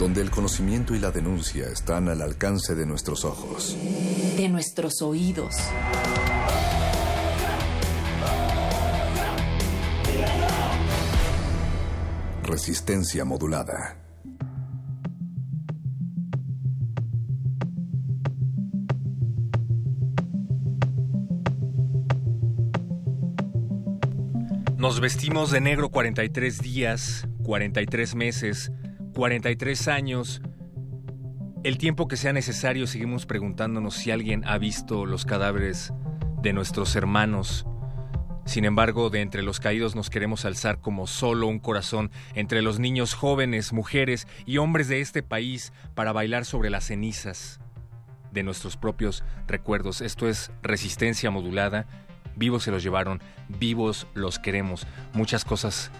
Donde el conocimiento y la denuncia están al alcance de nuestros ojos. De nuestros oídos. Resistencia modulada. Nos vestimos de negro 43 días, 43 meses, 43 años. El tiempo que sea necesario seguimos preguntándonos si alguien ha visto los cadáveres de nuestros hermanos. Sin embargo, de entre los caídos nos queremos alzar como solo un corazón entre los niños jóvenes, mujeres y hombres de este país para bailar sobre las cenizas de nuestros propios recuerdos. Esto es resistencia modulada vivos se los llevaron, vivos los queremos. Muchas cosas,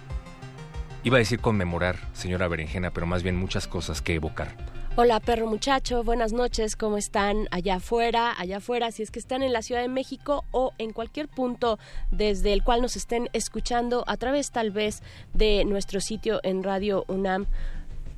iba a decir conmemorar, señora Berenjena, pero más bien muchas cosas que evocar. Hola perro muchacho, buenas noches, ¿cómo están allá afuera? Allá afuera, si es que están en la Ciudad de México o en cualquier punto desde el cual nos estén escuchando a través tal vez de nuestro sitio en Radio UNAM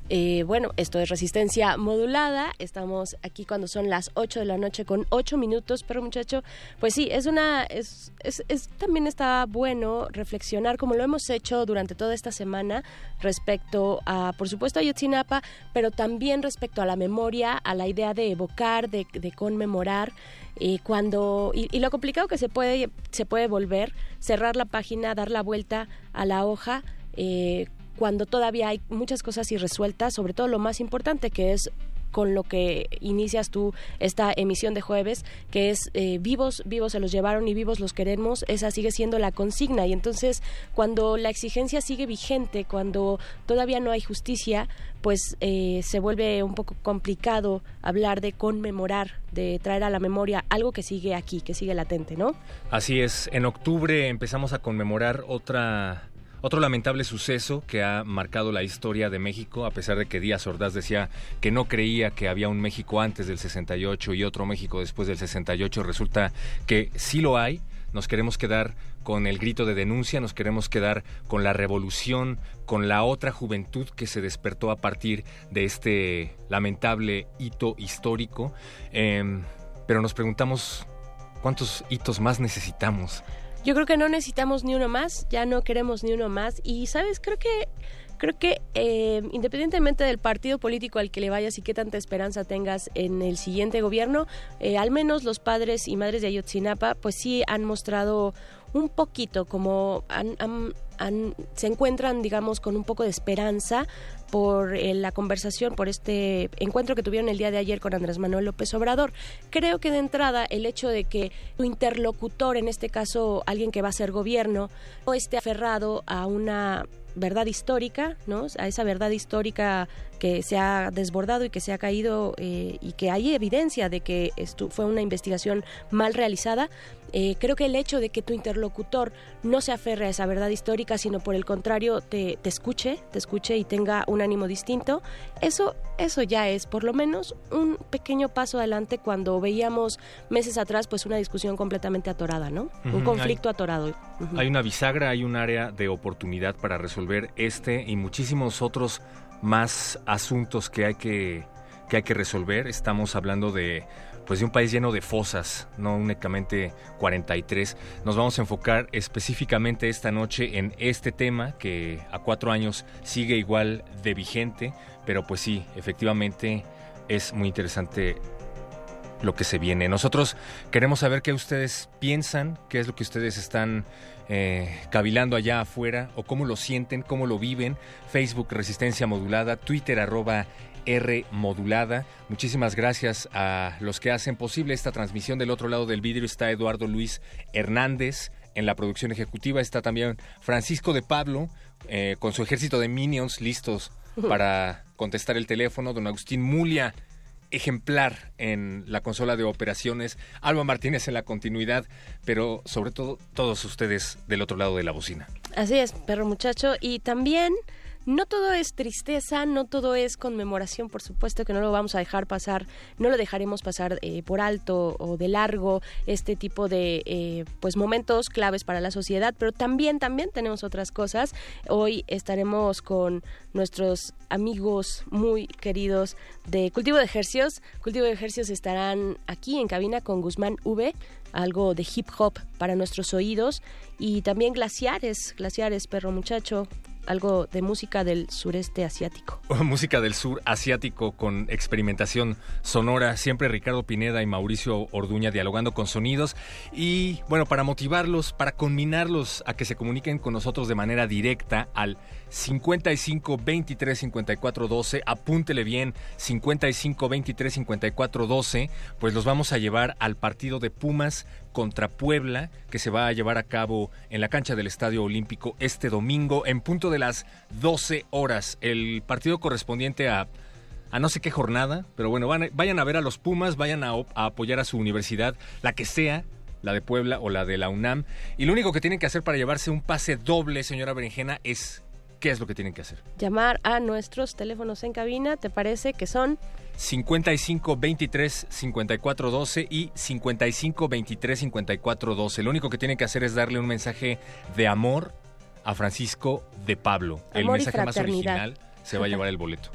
eh, bueno, esto es resistencia modulada. Estamos aquí cuando son las 8 de la noche con 8 minutos, pero muchacho, pues sí, es una, es, es, también está bueno reflexionar como lo hemos hecho durante toda esta semana respecto a, por supuesto, a Yotzinapa, pero también respecto a la memoria, a la idea de evocar, de, conmemorar. y cuando y, lo complicado que se puede se puede volver cerrar la página dar la vuelta a la hoja eh, cuando todavía hay muchas cosas irresueltas, sobre todo lo más importante que es con lo que inicias tú esta emisión de jueves, que es eh, vivos, vivos se los llevaron y vivos los queremos, esa sigue siendo la consigna. Y entonces, cuando la exigencia sigue vigente, cuando todavía no hay justicia, pues eh, se vuelve un poco complicado hablar de conmemorar, de traer a la memoria algo que sigue aquí, que sigue latente, ¿no? Así es, en octubre empezamos a conmemorar otra otro lamentable suceso que ha marcado la historia de México, a pesar de que Díaz Ordaz decía que no creía que había un México antes del 68 y otro México después del 68, resulta que sí lo hay. Nos queremos quedar con el grito de denuncia, nos queremos quedar con la revolución, con la otra juventud que se despertó a partir de este lamentable hito histórico. Em, pero nos preguntamos cuántos hitos más necesitamos yo creo que no necesitamos ni uno más, ya no queremos ni uno más. Y, ¿sabes? Creo que creo que eh, independientemente del partido político al que le vayas y qué tanta esperanza tengas en el siguiente gobierno, eh, al menos los padres y madres de Ayotzinapa, pues sí han mostrado un poquito como se encuentran, digamos, con un poco de esperanza por eh, la conversación, por este encuentro que tuvieron el día de ayer con Andrés Manuel López Obrador. Creo que de entrada el hecho de que tu interlocutor, en este caso alguien que va a ser gobierno, no esté aferrado a una verdad histórica, ¿no? A esa verdad histórica que se ha desbordado y que se ha caído eh, y que hay evidencia de que esto fue una investigación mal realizada, eh, creo que el hecho de que tu interlocutor no se aferre a esa verdad histórica, sino por el contrario te, te escuche, te escuche y tenga un ánimo distinto, eso, eso ya es por lo menos un pequeño paso adelante cuando veíamos meses atrás pues una discusión completamente atorada, ¿no? un conflicto atorado. Hay una bisagra, hay un área de oportunidad para resolver este y muchísimos otros más asuntos que hay que, que hay que resolver. Estamos hablando de pues de un país lleno de fosas, no únicamente 43. Nos vamos a enfocar específicamente esta noche en este tema que a cuatro años sigue igual de vigente, pero pues sí, efectivamente es muy interesante lo que se viene. Nosotros queremos saber qué ustedes piensan, qué es lo que ustedes están eh, cavilando allá afuera o cómo lo sienten, cómo lo viven. Facebook Resistencia Modulada, Twitter arroba R modulada. Muchísimas gracias a los que hacen posible esta transmisión. Del otro lado del vidrio está Eduardo Luis Hernández. En la producción ejecutiva está también Francisco de Pablo eh, con su ejército de minions listos para contestar el teléfono. Don Agustín Mulia ejemplar en la consola de operaciones, Alba Martínez en la continuidad, pero sobre todo todos ustedes del otro lado de la bocina. Así es, perro muchacho. Y también no todo es tristeza, no todo es conmemoración, por supuesto que no lo vamos a dejar pasar, no lo dejaremos pasar eh, por alto o de largo este tipo de eh, pues momentos claves para la sociedad, pero también también tenemos otras cosas. Hoy estaremos con nuestros amigos muy queridos de Cultivo de Ejercios. Cultivo de Ejercios estarán aquí en cabina con Guzmán V, algo de hip hop para nuestros oídos y también glaciares, glaciares, perro muchacho, algo de música del sureste asiático. música del sur asiático con experimentación sonora. Siempre Ricardo Pineda y Mauricio Orduña dialogando con sonidos. Y bueno, para motivarlos, para combinarlos a que se comuniquen con nosotros de manera directa al 55 23 54 12. Apúntele bien, 55 23 54 12. Pues los vamos a llevar al partido de Pumas contra Puebla, que se va a llevar a cabo en la cancha del Estadio Olímpico este domingo en punto de las 12 horas. El partido correspondiente a, a no sé qué jornada, pero bueno, vayan a ver a los Pumas, vayan a, a apoyar a su universidad, la que sea, la de Puebla o la de la UNAM. Y lo único que tienen que hacer para llevarse un pase doble, señora Berenjena, es ¿qué es lo que tienen que hacer? Llamar a nuestros teléfonos en cabina, ¿te parece que son? 55 23 54 12 y 55 23 54 12. Lo único que tienen que hacer es darle un mensaje de amor a Francisco de Pablo. el mensaje más original se va a llevar el boleto.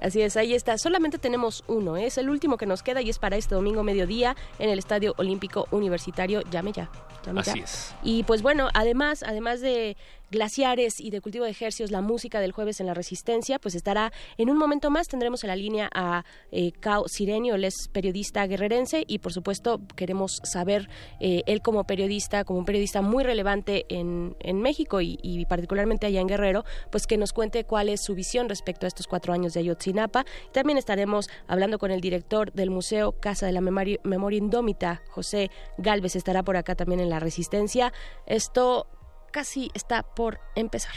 Así es, ahí está. Solamente tenemos uno, ¿eh? es el último que nos queda y es para este domingo mediodía en el Estadio Olímpico Universitario. Llame ya. Llame Así es. Y pues bueno, además, además de glaciares y de cultivo de ejercios, la música del jueves en la Resistencia, pues estará en un momento más. Tendremos en la línea a eh, Cao Sirenio, él es periodista guerrerense y por supuesto queremos saber eh, él como periodista, como un periodista muy relevante en, en México y, particularmente allá en Guerrero, pues que nos cuente cuál es su visión respecto a estos cuatro años de Ayotzinapa. También estaremos hablando con el director del Museo Casa de la Memoria, Memoria Indómita, José Galvez, estará por acá también en la Resistencia. Esto casi está por empezar.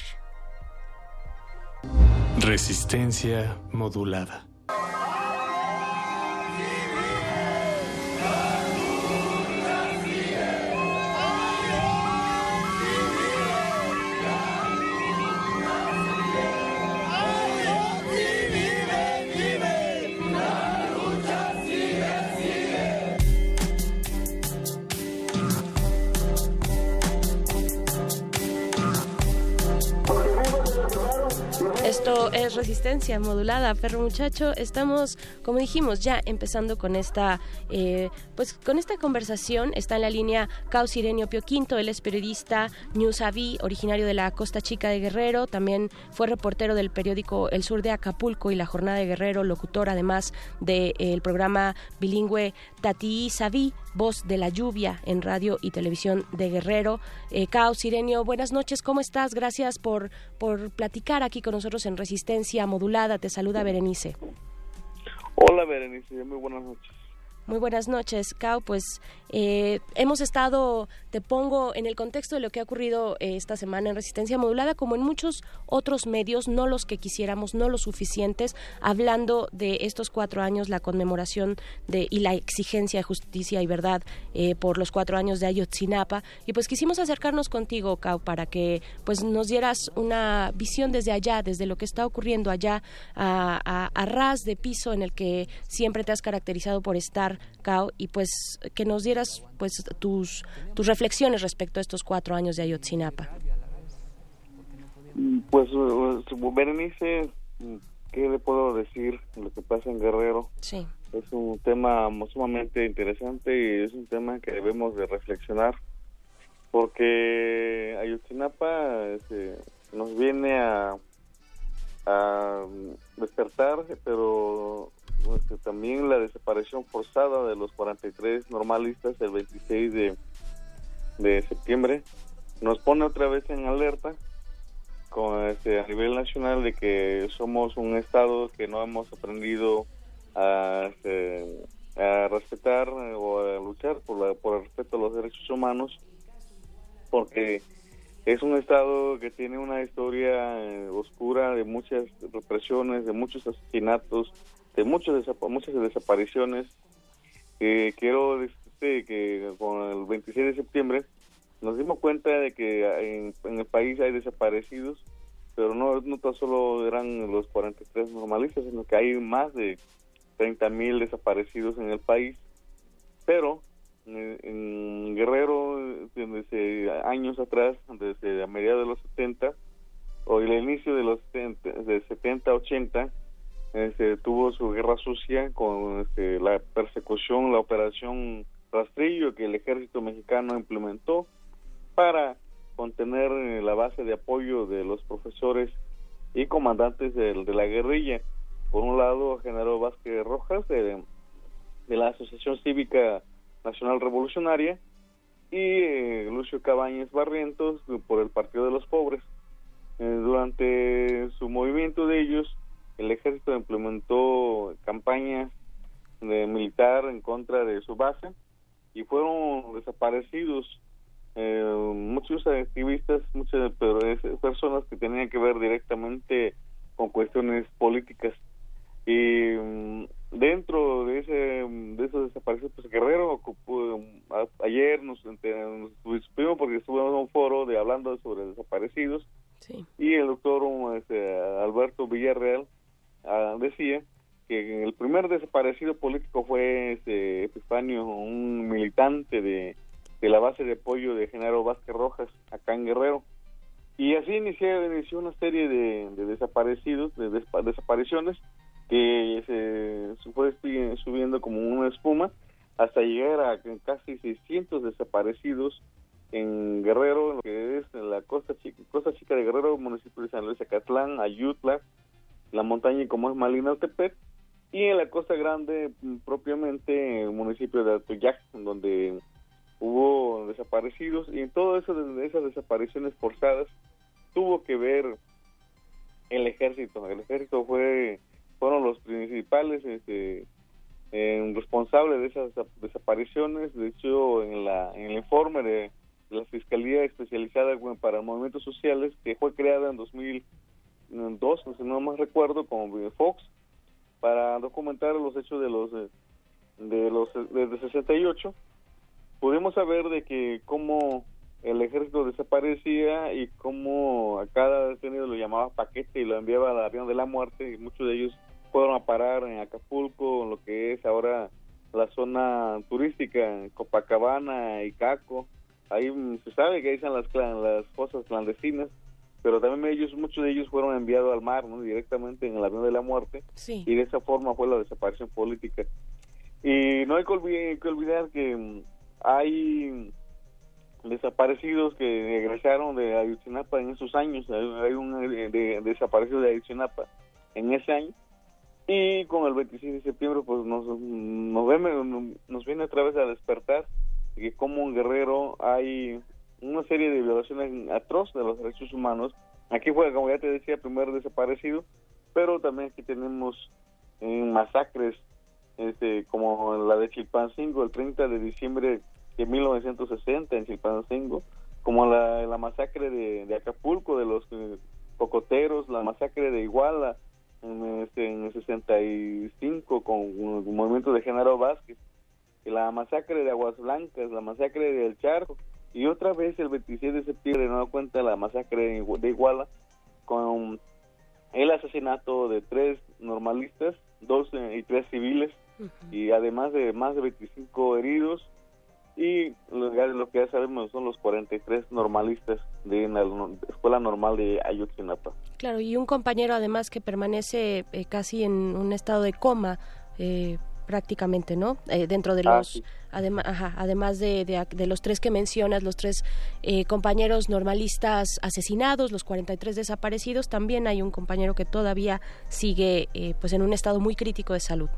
Resistencia modulada. Esto es resistencia modulada, perro muchacho. Estamos, como dijimos, ya empezando con esta, eh, pues con esta conversación. Está en la línea Caos Irenio Pio Quinto, él es periodista Newsaví, originario de la Costa Chica de Guerrero. También fue reportero del periódico El Sur de Acapulco y La Jornada de Guerrero, locutor además del programa bilingüe Tati Saví, voz de la lluvia en radio y televisión de Guerrero. Eh, Caos Irenio, buenas noches, ¿cómo estás? Gracias por, por platicar aquí con nosotros en Resistencia Modulada. Te saluda Berenice. Hola Berenice, muy buenas noches. Muy buenas noches, Cao. Pues eh, hemos estado, te pongo en el contexto de lo que ha ocurrido eh, esta semana en Resistencia Modulada, como en muchos otros medios, no los que quisiéramos, no los suficientes, hablando de estos cuatro años, la conmemoración de, y la exigencia de justicia y verdad eh, por los cuatro años de Ayotzinapa. Y pues quisimos acercarnos contigo, Cao, para que pues nos dieras una visión desde allá, desde lo que está ocurriendo allá, a, ras de piso en el que siempre te has caracterizado por estar Cao, y pues que nos dieras pues tus, tus reflexiones respecto a estos cuatro años de Ayotzinapa. Pues, pues Berenice, ¿qué le puedo decir lo que pasa en Guerrero? Sí. Es un tema sumamente interesante y es un tema que debemos de reflexionar porque Ayotzinapa este, nos viene a, a despertar, pero este, también la desaparición forzada de los 43 normalistas el 26 de, de septiembre nos pone otra vez en alerta con este, a nivel nacional de que somos un estado que no hemos aprendido a, este, a respetar o a luchar por, la, por el respeto a los derechos humanos porque es un estado que tiene una historia eh, oscura de muchas represiones, de muchos asesinatos, de muchas, muchas desapariciones. Eh, quiero decirte que con el 26 de septiembre nos dimos cuenta de que en, el país hay desaparecidos, pero no, no tan solo eran los 43 normalistas, sino que hay más de 30 mil desaparecidos en el país. Pero en Guerrero desde años atrás, desde a mediados de los 70 o el inicio de los 70, de 70, 80, este, tuvo su guerra sucia con este, la persecución, la operación rastrillo que el ejército mexicano implementó para contener eh, la base de apoyo de los profesores y comandantes de, la guerrilla. Por un lado, General Vázquez Rojas, de la Asociación Cívica Nacional Revolucionaria y eh, Lucio Cabañas Barrientos por el Partido de los Pobres. Eh, durante su movimiento de ellos, el ejército implementó campañas de militar en contra de su base y fueron desaparecidos. Eh, muchos activistas, muchas pero personas que tenían que ver directamente con cuestiones políticas. Y mm, dentro de ese de esos desaparecidos pues Guerrero ayer nos, nos estuvimos porque estuvimos en un foro de hablando sobre desaparecidos. Y el doctor este, Alberto Villarreal ah, decía que el primer desaparecido político fue este Epifanio un militante de, de la base de apoyo de Genaro Vázquez Rojas acá en Guerrero. Y así inició, inició una serie de, de desaparecidos de desapariciones que se fue subiendo como una espuma hasta llegar a casi 600 desaparecidos en Guerrero, en lo que es la costa chica, costa chica de Guerrero, municipio de San Luis Acatlán, Ayutla, la montaña como es Malinaltepec, y en la costa grande propiamente el municipio de Atoyac, donde hubo desaparecidos, y en todo eso de esas desapariciones forzadas tuvo que ver el ejército. El ejército fue fueron los principales este, responsables de esas desapariciones. De hecho, en, la, en el informe de, la Fiscalía Especializada para Movimientos Sociales, que fue creada en 2002, si no más recuerdo, como Fox, para documentar los hechos de los de los desde 68, pudimos saber de que cómo el ejército desaparecía y cómo a cada detenido lo llamaba paquete y lo enviaba al avión de la muerte y muchos de ellos fueron a parar en Acapulco, en lo que es ahora la zona turística, Copacabana y Caco. Ahí se sabe que ahí están las, las fosas clandestinas, pero también ellos, muchos de ellos fueron enviados al mar, ¿no? directamente en el avión de la muerte, y de esa forma fue la desaparición política. Y no hay que olvidar que, hay desaparecidos que regresaron de Ayotzinapa en esos años, hay, un de, desaparecido de Ayotzinapa en ese año, y con el 26 de septiembre pues nos, nos, nos viene otra vez a despertar que como un guerrero hay una serie de violaciones atroces de los derechos humanos. Aquí fue, como ya te decía, primero desaparecido, pero también aquí tenemos eh, masacres este, como la de Chilpancingo el 30 de diciembre de 1960 en Chilpancingo, como la, la masacre de, Acapulco de los eh, cocoteros, la masacre de Iguala en, este, en el 65 con el movimiento de Genaro Vázquez, la masacre de Aguas Blancas, la masacre del Charco, y otra vez el 26 de septiembre no da cuenta la masacre de Iguala con el asesinato de tres normalistas, dos y tres civiles, y además de más de 25 heridos, y lo, que ya sabemos son los 43 normalistas de la Escuela Normal de Ayotzinapa. Claro, y un compañero además que permanece eh, casi en un estado de coma, eh, prácticamente, ¿no? Eh, dentro de ah, los, además de, de, los tres que mencionas, los tres eh, compañeros normalistas asesinados, los 43 desaparecidos, también hay un compañero que todavía sigue eh, pues en un estado muy crítico de salud.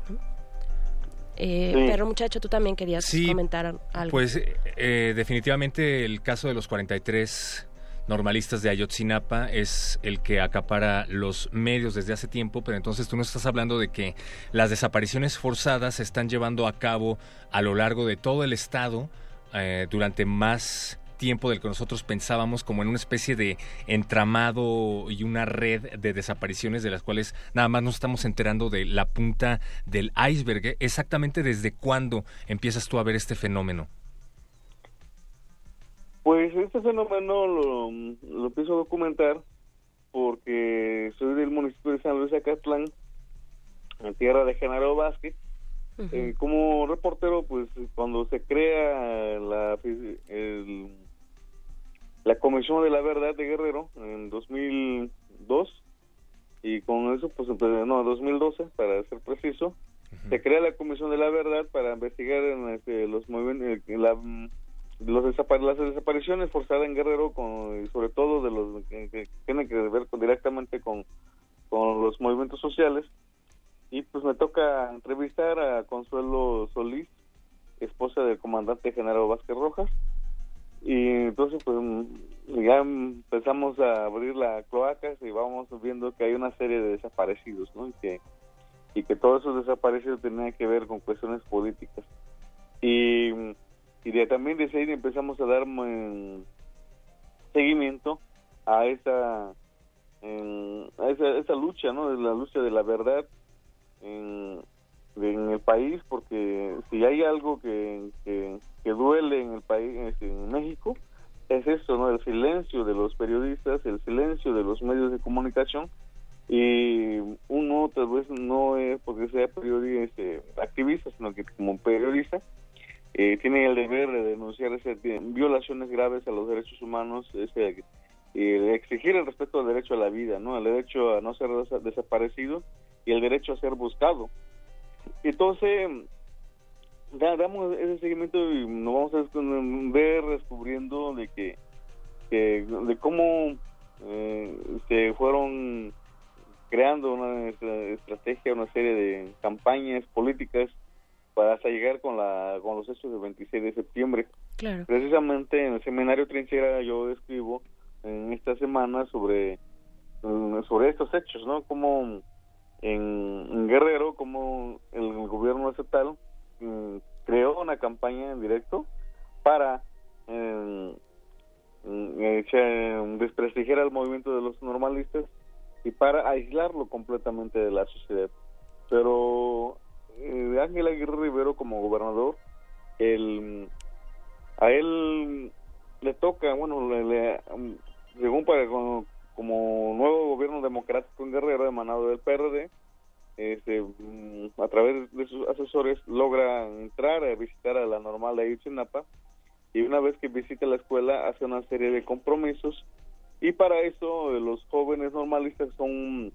Pero muchacho, tú también querías comentar algo. Pues definitivamente el caso de los 43 normalistas de Ayotzinapa es el que acapara los medios desde hace tiempo, pero entonces tú no estás hablando de que las desapariciones forzadas se están llevando a cabo a lo largo de todo el estado eh, durante más tiempo del que nosotros pensábamos como en una especie de entramado y una red de desapariciones de las cuales nada más nos estamos enterando de la punta del iceberg. Exactamente desde cuándo empiezas tú a ver este fenómeno. Pues este fenómeno lo, empiezo a documentar porque soy del municipio de San Luis Acatlán, en tierra de Genaro Vázquez. Eh, como reportero, pues cuando se crea la, la Comisión de la Verdad de Guerrero en 2002, y con eso, pues, no, 2012, para ser preciso, se crea la Comisión de la Verdad para investigar en este, los movimientos, la los las desapariciones forzadas en Guerrero, con, sobre todo de los que, tienen que ver directamente con, con los movimientos sociales. Y pues me toca entrevistar a Consuelo Solís, esposa del comandante general Vázquez Rojas. Y entonces pues ya empezamos a abrir la cloacas y vamos viendo que hay una serie de desaparecidos, ¿no? Y que, y que todos esos desaparecidos tenían que ver con cuestiones políticas. Y y de, también desde ahí empezamos a dar mm, seguimiento a esa, a esa, lucha, ¿no? La lucha de la verdad en, el país, porque si hay algo que, que, duele en el país, en México, es eso, ¿no? El silencio de los periodistas, el silencio de los medios de comunicación y uno tal vez no es porque sea periodista, este, activista, sino que como periodista eh, tiene el deber de denunciar esas violaciones graves a los derechos humanos, ese, eh, exigir el respeto al derecho a la vida, no, el derecho a no ser desaparecido y el derecho a ser buscado. Entonces, damos ese seguimiento y nos vamos a ver descubriendo de que, de cómo eh, se fueron creando una estrategia, una serie de campañas políticas para llegar con la con los hechos del 26 de septiembre. Precisamente en el seminario Trinchera yo escribo en esta semana sobre mm, sobre estos hechos, ¿no? Como en, Guerrero, como el, gobierno estatal mm, creó una campaña en directo para mm, desprestigiar al movimiento de los normalistas y para aislarlo completamente de la sociedad. Pero eh, Ángel Aguirre Rivero como gobernador, el, a él le toca, bueno, le, según para como, nuevo gobierno democrático en Guerrero emanado del PRD, este, mm, a través de sus asesores logra entrar a visitar a la normal de Ayotzinapa y una vez que visita la escuela hace una serie de compromisos y para eso los jóvenes normalistas son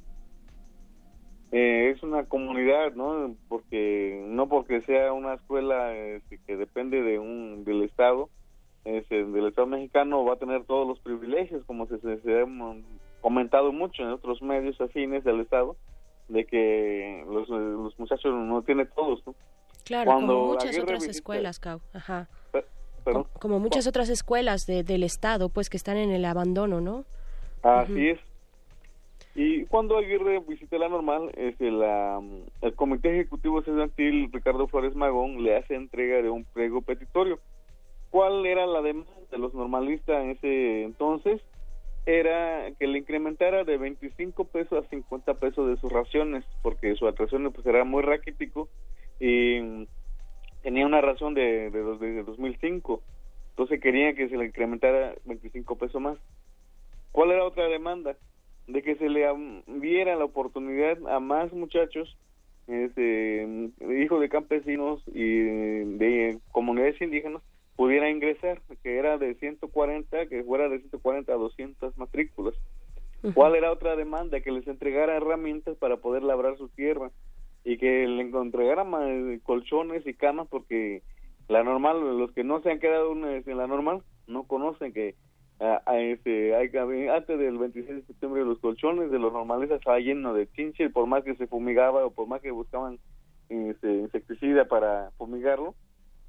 eh, es una comunidad, ¿no? Porque no porque sea una escuela este, que depende de un del Estado, este, del Estado mexicano va a tener todos los privilegios, como se, se, ha comentado mucho en otros medios afines del Estado, de que los, los muchachos no tienen todos, ¿no? Claro, como muchas otras escuelas, Cau. Ajá. Como, muchas otras escuelas de, del Estado, pues que están en el abandono, ¿no? Así es. Y cuando Aguirre visita la normal, este, la, el Comité Ejecutivo Estudiantil Ricardo Flores Magón le hace entrega de un pliego petitorio. ¿Cuál era la demanda de los normalistas en ese entonces? Era que le incrementara de 25 pesos a 50 pesos de sus raciones, porque su atracción pues, era muy raquítico y tenía una razón de, de, de 2005. Entonces querían que se le incrementara 25 pesos más. ¿Cuál era otra demanda? De que se le diera la oportunidad a más muchachos este, hijos de campesinos y de comunidades indígenas pudiera ingresar, que era de 140, que fuera de 140 a 200 matrículas. ¿Cuál era otra demanda? Que les entregara herramientas para poder labrar su tierra. y que le entregaran colchones y camas porque la normal, los que no se han quedado en la normal no conocen que a, este, hay, antes del 26 de septiembre los colchones de los normales estaba lleno de chinche por más que se fumigaba o por más que buscaban este, insecticida para fumigarlo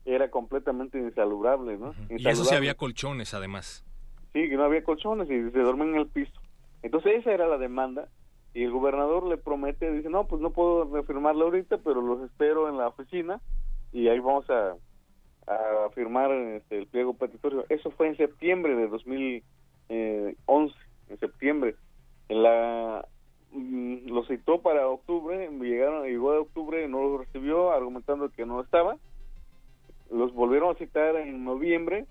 era completamente insaludable, ¿no? Y eso sí había colchones además. Sí, que no había colchones y se duermen en el piso. Entonces esa era la demanda y el gobernador le promete, dice, no, pues no puedo reafirmarlo ahorita, pero los espero en la oficina y ahí vamos a, a firmar este, el pliego petitorio. Eso fue en septiembre de 2011, en septiembre. La mm, lo citó para octubre, llegaron, llegó de octubre, no lo recibió, argumentando que no estaba. Los volvieron a citar en noviembre,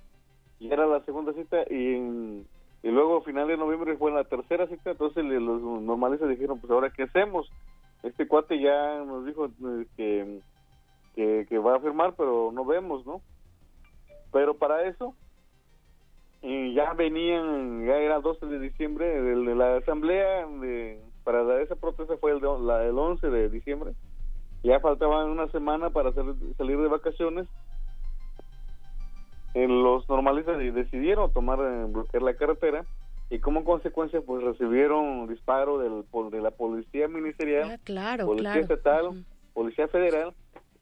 y era la segunda cita, y, y luego a final de noviembre fue la tercera cita, entonces los normalistas dijeron, pues ahora qué hacemos. Este cuate ya nos dijo eh, que que, va a firmar, pero no vemos, ¿no? Pero para eso, y ya venían, ya era 12 de diciembre, de, la asamblea de, para dar esa protesta fue el, la, el 11 de diciembre, ya faltaba una semana para salir de vacaciones. los normalistas decidieron tomar, eh, bloquear la carretera y como consecuencia pues recibieron disparo del, de la policía ministerial, ah, policía estatal, policía federal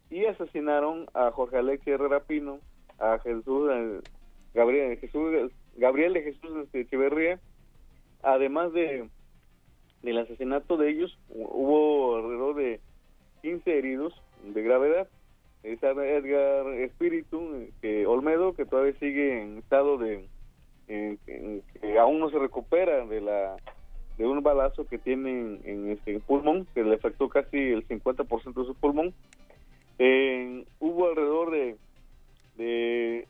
y asesinaron a Jorge Alexis Herrera Pino, a Jesús eh, Gabriel Jesús Gabriel de Jesús este, Echeverría, además de del asesinato de ellos hubo alrededor de 15 heridos de gravedad. Está Edgar Espíritu que Olmedo que todavía sigue en estado de que aún no se recupera de la de un balazo que tiene en, en este pulmón que le afectó casi el 50% de su pulmón eh, hubo alrededor de, de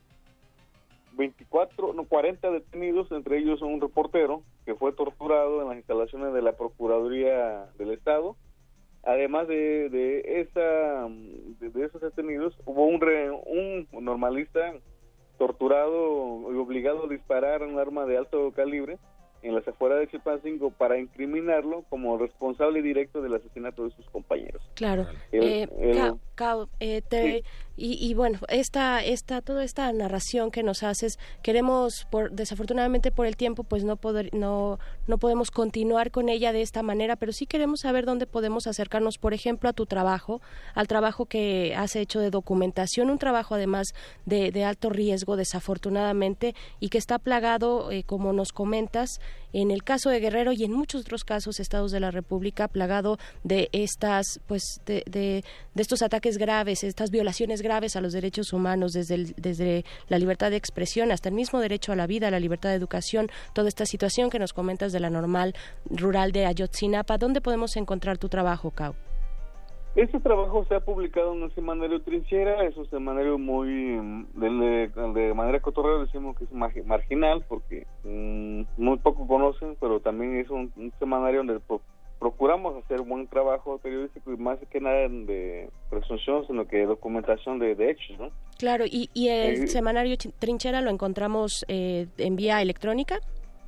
24, no, 40 detenidos, entre ellos un reportero que fue torturado en las instalaciones de la Procuraduría del Estado. Además de, de, esa, de, esos detenidos, hubo un, un normalista torturado y obligado a disparar un arma de alto calibre en las afueras de Chilpancingo para incriminarlo como responsable directo del asesinato de sus compañeros. Claro. eh, eh y, bueno, esta, esta, toda esta narración que nos haces, queremos, por, desafortunadamente por el tiempo, pues no, poder, no, no podemos continuar con ella de esta manera, pero sí queremos saber dónde podemos acercarnos, por ejemplo, a tu trabajo, al trabajo que has hecho de documentación, un trabajo además de, de alto riesgo, desafortunadamente, y que está plagado, eh, como nos comentas, en el caso de Guerrero y en muchos otros casos, estados de la República, plagado de estas, pues, de, de, de estos ataques graves, estas violaciones graves a los derechos humanos, desde, desde la libertad de expresión hasta el mismo derecho a la vida, la libertad de educación, toda esta situación que nos comentas de la normal rural de Ayotzinapa. ¿Dónde podemos encontrar tu trabajo, Cau? Este trabajo se ha publicado en el semanario Trinchera, es un semanario muy, de, manera cotorrera decimos que es marginal, porque mm, muy poco conocen, pero también es un, semanario donde procuramos hacer un buen trabajo periodístico y más que nada de presunción, sino que documentación de, hechos, ¿no? Claro, ¿y, y el eh, semanario Trinchera lo encontramos eh, en vía electrónica?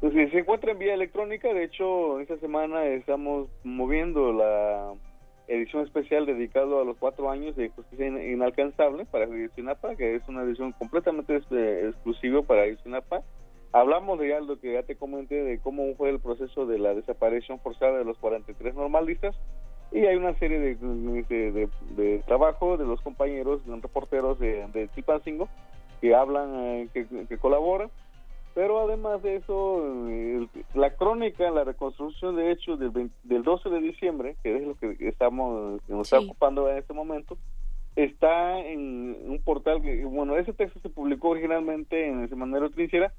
Pues sí, se encuentra en vía electrónica, de hecho, esta semana estamos moviendo la edición especial dedicado a los cuatro años de justicia inalcanzable para Ayotzinapa, que es una edición completamente exclusiva para Ayotzinapa. Hablamos de ya lo que ya te comenté de cómo fue el proceso de la desaparición forzada de los 43 normalistas y hay una serie de, de, de, trabajo de los compañeros, de reporteros de, de que hablan, eh, que, que colaboran pero además de eso, la crónica, la reconstrucción de hechos del, del 12 de diciembre, que es lo que estamos nos está ocupando en este momento, está en un portal que, bueno, ese texto se publicó originalmente en el semanario Trinchera,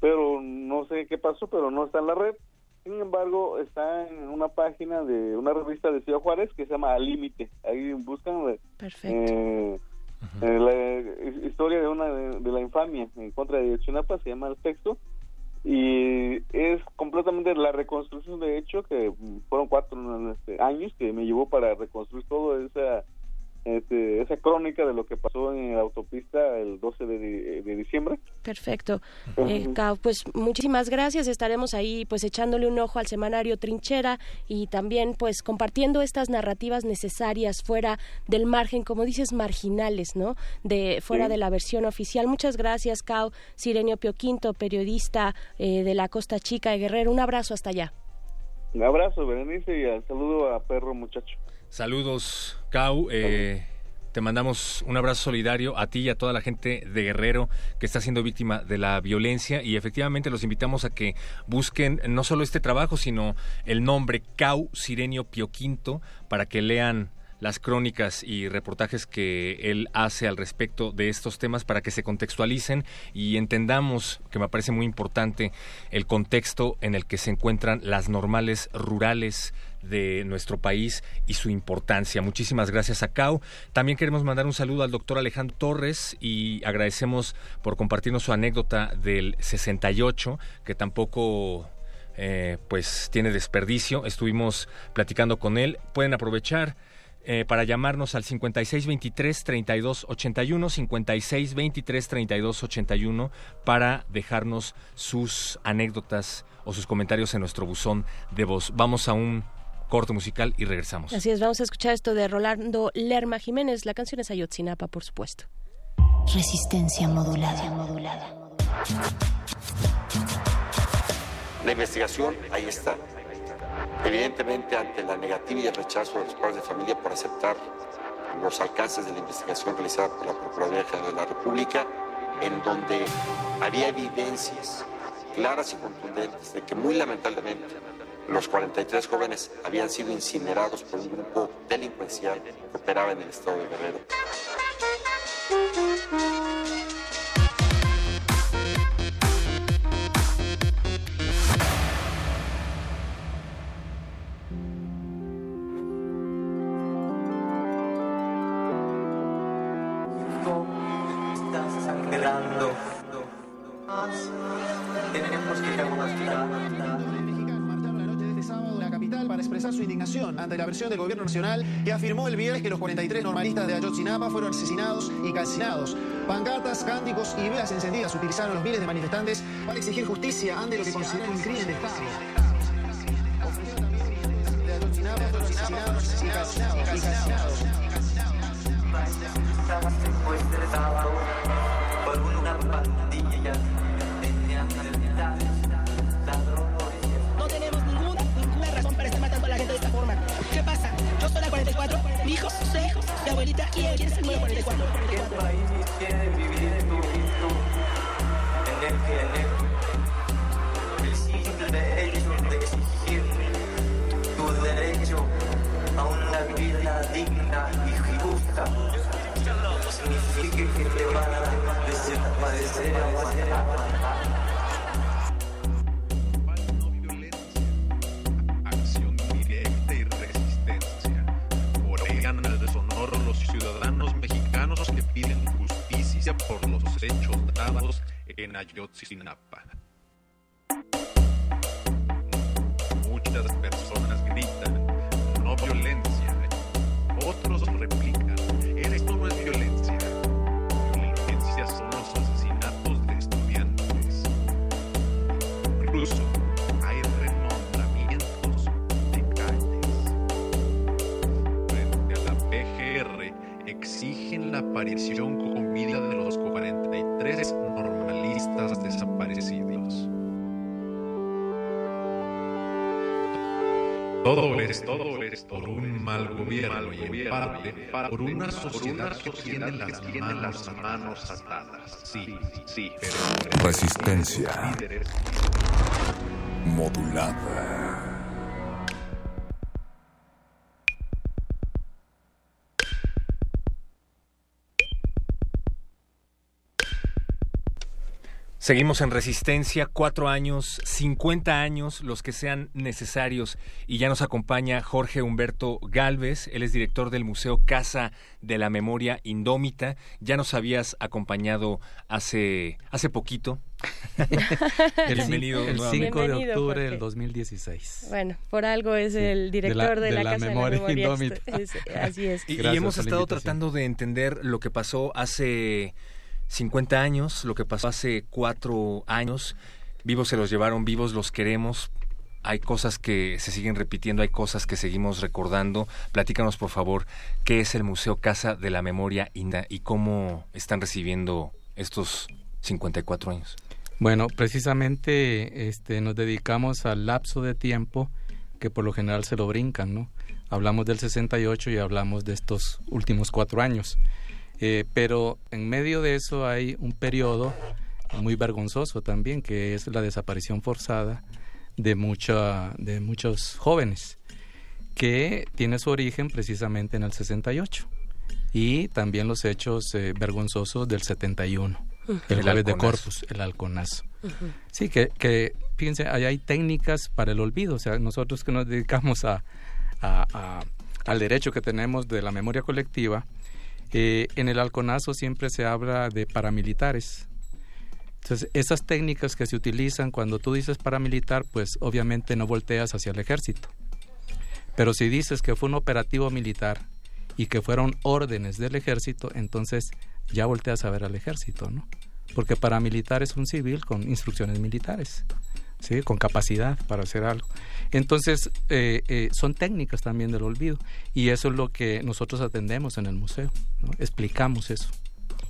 pero no sé qué pasó, pero no está en la red. Sin embargo, está en una página de una revista de Ciudad Juárez que se llama Al Límite. Ahí buscan. Perfecto. Eh, eh, la historia de una de, la infamia en contra de Chinapa se llama el texto y es completamente la reconstrucción de hecho que fueron cuatro este, años que me llevó para reconstruir todo esa este, esa crónica de lo que pasó en la autopista el 12 de, de diciembre. Perfecto. Eh, pues muchísimas gracias. Estaremos ahí pues echándole un ojo al semanario Trinchera y también pues compartiendo estas narrativas necesarias fuera del margen, como dices, marginales, ¿no? De fuera de la versión oficial. Muchas gracias, Cao Sirenio Pioquinto, periodista eh, de la Costa Chica de Guerrero. Un abrazo hasta allá. Un abrazo, Berenice, y al saludo a Perro Muchacho. Saludos, Cau. Eh, te mandamos un abrazo solidario a ti y a toda la gente de Guerrero que está siendo víctima de la violencia y efectivamente los invitamos a que busquen no solo este trabajo, sino el nombre Cau Sirenio Pioquinto para que lean las crónicas y reportajes que él hace al respecto de estos temas para que se contextualicen y entendamos, que me parece muy importante, el contexto en el que se encuentran las normales rurales de nuestro país y su importancia. Muchísimas gracias a CAU. También queremos mandar un saludo al doctor Alejandro Torres y agradecemos por compartirnos su anécdota del 68, que tampoco eh, pues tiene desperdicio. Estuvimos platicando con él. Pueden aprovechar. Eh, para llamarnos al 5623-3281, 5623-3281, para dejarnos sus anécdotas o sus comentarios en nuestro buzón de voz. Vamos a un corto musical y regresamos. Así es, vamos a escuchar esto de Rolando Lerma Jiménez. La canción es Ayotzinapa, por supuesto. Resistencia modulada. modulada. La investigación, ahí está. Evidentemente, ante la negativa y el rechazo de los padres de familia por aceptar los alcances de la investigación realizada por la Procuraduría General de la República, en donde había evidencias claras y contundentes de que muy lamentablemente los 43 jóvenes habían sido incinerados por un grupo delincuencial que operaba en el estado de Guerrero. Ante la versión del gobierno nacional que afirmó el viernes que los 43 normalistas de Ayotzinapa fueron asesinados y calcinados. Pancartas, cánticos y velas encendidas utilizaron los miles de manifestantes para exigir justicia ante lo que consideran un crimen de Estado. ¿Qué pasa? Yo soy la 44, mi hijo, su hijo, mi abuelita, ¿quién quiere ser número 44? ¿Qué país quiere vivir y tú? En el que el, el simple derecho de exigir tu derecho a una vida digna y justa significa que te van a desaparecer por los hechos dados en Ayotzinapa. Muchas personas gritan, no violencia. Otros replican, esto no es violencia. Violencia son los asesinatos de estudiantes. Incluso hay renombramientos de calles. Frente a la PGR exigen la aparición Todo esto, todo esto por un mal gobierno y en parte por una sociedad que tiene las manos, manos atadas. Sí, sí, pero Resistencia modulada. Seguimos en resistencia, cuatro años, cincuenta años, los que sean necesarios. Y ya nos acompaña Jorge Humberto Galvez, él es director del Museo Casa de la Memoria Indómita. Ya nos habías acompañado hace, hace poquito. el, Bienvenido el 5 de octubre del 2016. Bueno, por algo es el director de la, Casa Memoria de la Memoria Indómita. así es. Y, y hemos estado tratando de entender lo que pasó hace 50 años, lo que pasó hace cuatro años. Vivos se los llevaron, vivos los queremos. Hay cosas que se siguen repitiendo, hay cosas que seguimos recordando. Platícanos, por favor, qué es el Museo Casa de la Memoria Inda y cómo están recibiendo estos 54 años. Bueno, precisamente este, nos dedicamos al lapso de tiempo que por lo general se lo brincan, ¿no? Hablamos del 68 y hablamos de estos últimos cuatro años. Eh, pero en medio de eso hay un periodo muy vergonzoso también, que es la desaparición forzada de, mucha, de muchos jóvenes, que tiene su origen precisamente en el 68 y también los hechos eh, vergonzosos del 71, el, jueves de Corpus, el halconazo. Sí, que, que fíjense, ahí hay técnicas para el olvido, o sea, nosotros que nos dedicamos a, al derecho que tenemos de la memoria colectiva, eh, en el halconazo siempre se habla de paramilitares. Entonces, esas técnicas que se utilizan cuando tú dices paramilitar, pues obviamente no volteas hacia el ejército. Pero si dices que fue un operativo militar y que fueron órdenes del ejército, entonces ya volteas a ver al ejército, ¿no? Porque paramilitar es un civil con instrucciones militares. Con capacidad para hacer algo. Entonces, eh, eh, son técnicas también del olvido y eso es lo que nosotros atendemos en el museo, explicamos eso.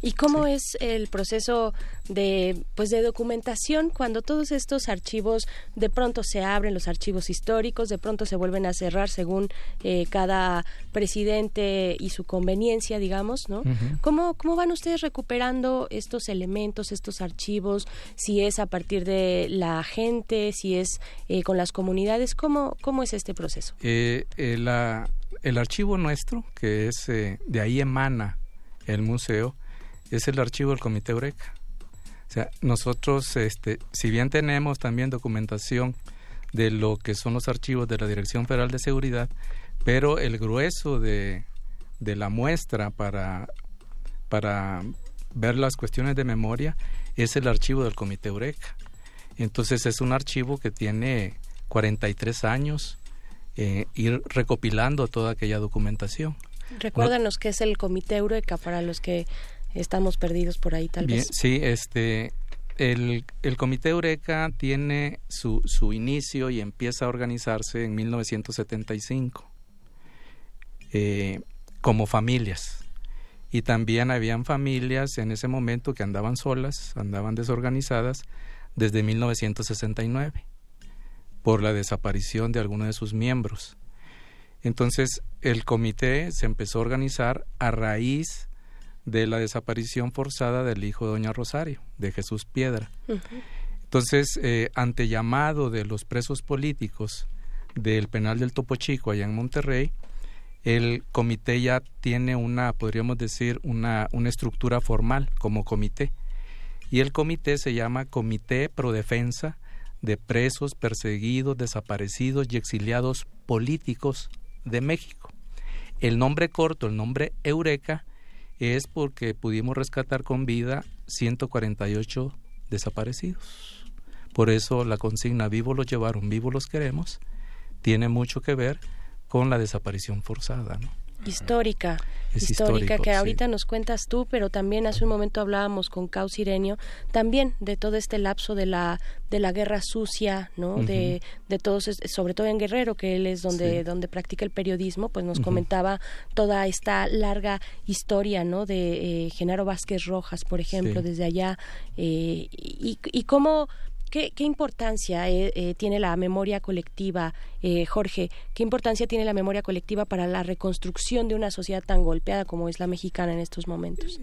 ¿Y cómo es el proceso de pues de documentación cuando todos estos archivos de pronto se abren los archivos históricos, de pronto se vuelven a cerrar según eh, cada presidente y su conveniencia, digamos, ¿no? ¿Cómo, ¿Cómo van ustedes recuperando estos elementos, estos archivos? Si es a partir de la gente, si es eh, con las comunidades, ¿cómo, cómo es este proceso? Eh, la, el archivo nuestro, que es de ahí emana el museo, es el archivo del Comité Eureka. O sea, nosotros, este, si bien tenemos también documentación de lo que son los archivos de la Dirección Federal de Seguridad, pero el grueso de, de la muestra para, para ver las cuestiones de memoria es el archivo del Comité Eureka. Entonces es un archivo que tiene 43 años eh, ir recopilando toda aquella documentación. Recuérdanos qué es el Comité Eureka para los que estamos perdidos por ahí tal vez. Sí, este, el, el, Comité Eureka tiene su, su, inicio y empieza a organizarse en 1975 eh, como familias. Y también habían familias en ese momento que andaban solas, andaban desorganizadas desde 1969 por la desaparición de alguno de sus miembros. Entonces el comité se empezó a organizar a raíz de la desaparición forzada del hijo de Doña Rosario, de Jesús Piedra. Entonces, eh, ante llamado de los presos políticos del penal del Topo Chico allá en Monterrey, el comité ya tiene una, podríamos decir, una, una estructura formal como comité. Y el comité se llama Comité Pro Defensa de Presos, Perseguidos, Desaparecidos y Exiliados Políticos de México. El nombre corto, el nombre Eureka, es porque pudimos rescatar con vida 148 desaparecidos. Por eso la consigna vivos los llevaron, vivos los queremos, tiene mucho que ver con la desaparición forzada. ¿no? Histórica, histórica que ahorita nos cuentas tú, pero también hace un momento hablábamos con Caus Irenio, también de todo este lapso de la de la guerra sucia, ¿no? de, de todos, sobre todo en Guerrero, que él es donde, donde practica el periodismo, pues nos comentaba toda esta larga historia, ¿no? De eh, Genaro Vázquez Rojas, por ejemplo, desde allá, eh, y, y cómo ¿Qué, importancia eh, eh, tiene la memoria colectiva, eh, Jorge? ¿Qué importancia tiene la memoria colectiva para la reconstrucción de una sociedad tan golpeada como es la mexicana en estos momentos?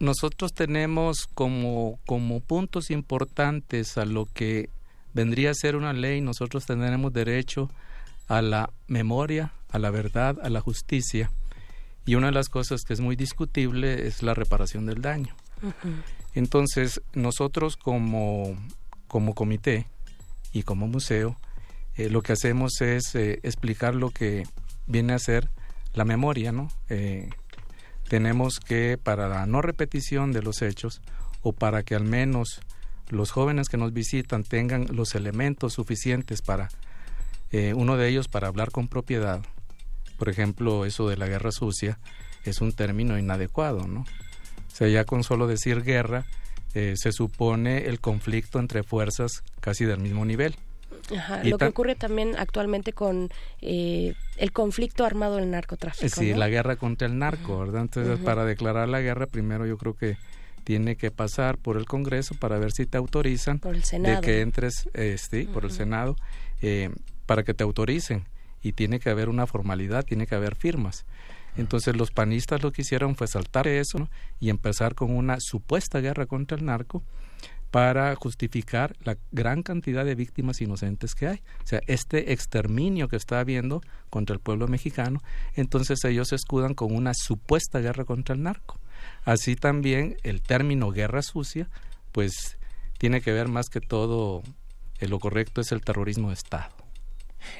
nosotros tenemos como, como puntos importantes a lo que vendría a ser una ley, nosotros tendremos derecho a la memoria, a la verdad, a la justicia. Y una de las cosas que es muy discutible es la reparación del daño. Entonces, nosotros como, como comité y como museo, eh, lo que hacemos es eh, explicar lo que viene a ser la memoria, ¿no? Eh, tenemos que, para la no repetición de los hechos, o para que al menos los jóvenes que nos visitan tengan los elementos suficientes para, uno de ellos para hablar con propiedad, por ejemplo, eso de la guerra sucia, es un término inadecuado, ¿no? O sea, ya con solo decir guerra, se supone el conflicto entre fuerzas casi del mismo nivel lo que ocurre también actualmente con eh, el conflicto armado del narcotráfico. Sí, la guerra contra el narco, ¿verdad? Entonces, para declarar la guerra, primero yo creo que tiene que pasar por el Congreso para ver si te autorizan por el Senado. de que entres, este, por el Senado, eh, para que te autoricen. Y tiene que haber una formalidad, tiene que haber firmas. Entonces los panistas lo que hicieron fue saltar eso y empezar con una supuesta guerra contra el narco para justificar la gran cantidad de víctimas inocentes que hay. O sea, este exterminio que está habiendo contra el pueblo mexicano, entonces ellos se escudan con una supuesta guerra contra el narco. Así también el término guerra sucia, pues tiene que ver más que todo, eh, lo correcto es el terrorismo de Estado.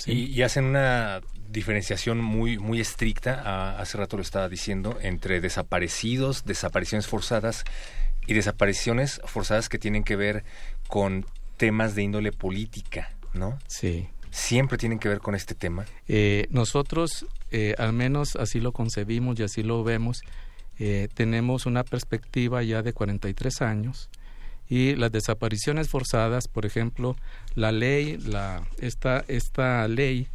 Y, hacen una diferenciación muy, muy estricta, hace rato lo estaba diciendo, entre desaparecidos, desapariciones forzadas y desapariciones forzadas que tienen que ver con temas de índole política, ¿no? Sí. Siempre tienen que ver con este tema. Eh, nosotros, eh, al menos así lo concebimos y así lo vemos, eh, tenemos una perspectiva ya de 43 años y las desapariciones forzadas, por ejemplo, la ley, la, esta, esta ley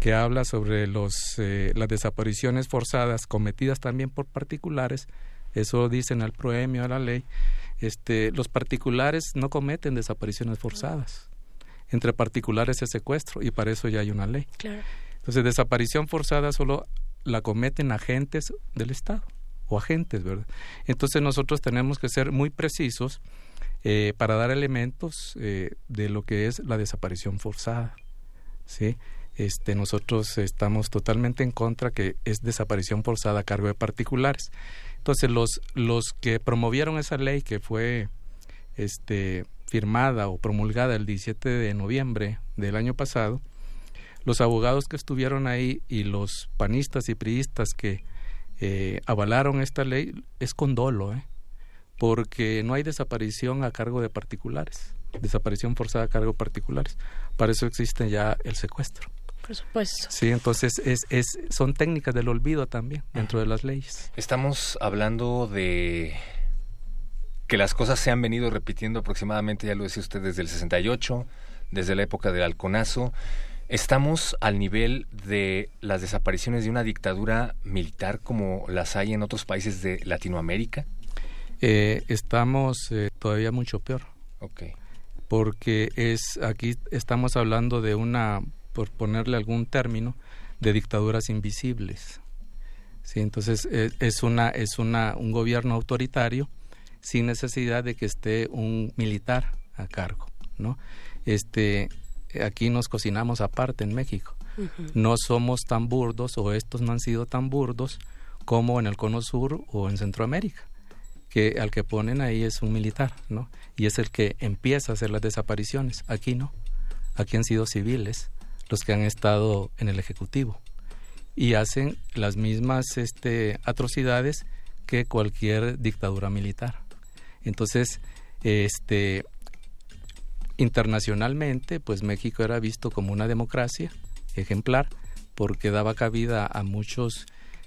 que habla sobre los, las desapariciones forzadas cometidas también por particulares, eso dicen al proemio, a la ley, este, los particulares no cometen desapariciones forzadas. Entre particulares es secuestro y para eso ya hay una ley. Entonces, desaparición forzada solo la cometen agentes del Estado o agentes, ¿verdad? Entonces nosotros tenemos que ser muy precisos eh, para dar elementos eh, de lo que es la desaparición forzada, ¿sí? Este, nosotros estamos totalmente en contra que es desaparición forzada a cargo de particulares. Entonces, los, los que promovieron esa ley que fue este, firmada o promulgada el 17 de noviembre del año pasado, los abogados que estuvieron ahí y los panistas y priistas que eh, avalaron esta ley es con dolo, ¿eh? porque no hay desaparición a cargo de particulares, desaparición forzada a cargo de particulares. Para eso existe ya el secuestro. Por supuesto. Sí, entonces es, es, son técnicas del olvido también dentro de las leyes. Estamos hablando de que las cosas se han venido repitiendo aproximadamente, ya lo decía usted, desde el 68, desde la época del halconazo. ¿Estamos al nivel de las desapariciones de una dictadura militar como las hay en otros países de Latinoamérica? Eh, estamos eh, todavía mucho peor. Ok. Porque es aquí estamos hablando de una por ponerle algún término, de dictaduras invisibles. ¿Sí? Entonces es, es, una, es una, un gobierno autoritario sin necesidad de que esté un militar a cargo. ¿no? Este, aquí nos cocinamos aparte en México. No somos tan burdos o estos no han sido tan burdos como en el Cono Sur o en Centroamérica que al que ponen ahí es un militar, ¿no? Y es el que empieza a hacer las desapariciones. Aquí no. Aquí han sido civiles los que han estado en el Ejecutivo y hacen las mismas este, atrocidades que cualquier dictadura militar. Entonces, este, internacionalmente, pues México era visto como una democracia ejemplar porque daba cabida a muchos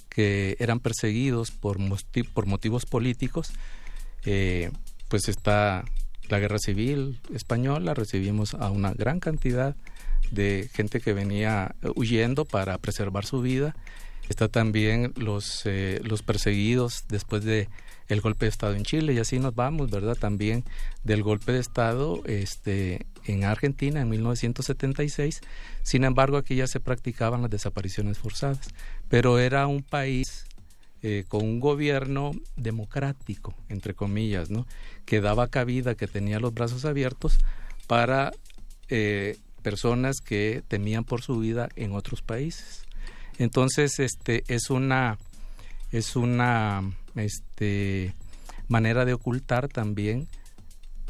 que eran perseguidos por, motivos políticos. Eh, pues está la guerra civil española, recibimos a una gran cantidad de gente que venía huyendo para preservar su vida. Está también los, eh, los perseguidos después de el golpe de Estado en Chile y así nos vamos, ¿verdad? También del golpe de Estado este, en Argentina en 1976. Sin embargo, aquí ya se practicaban las desapariciones forzadas, pero era un país eh, con un gobierno democrático, entre comillas, ¿no? Que daba cabida, que tenía los brazos abiertos para eh, personas que temían por su vida en otros países. Entonces, este es una es una este manera de ocultar también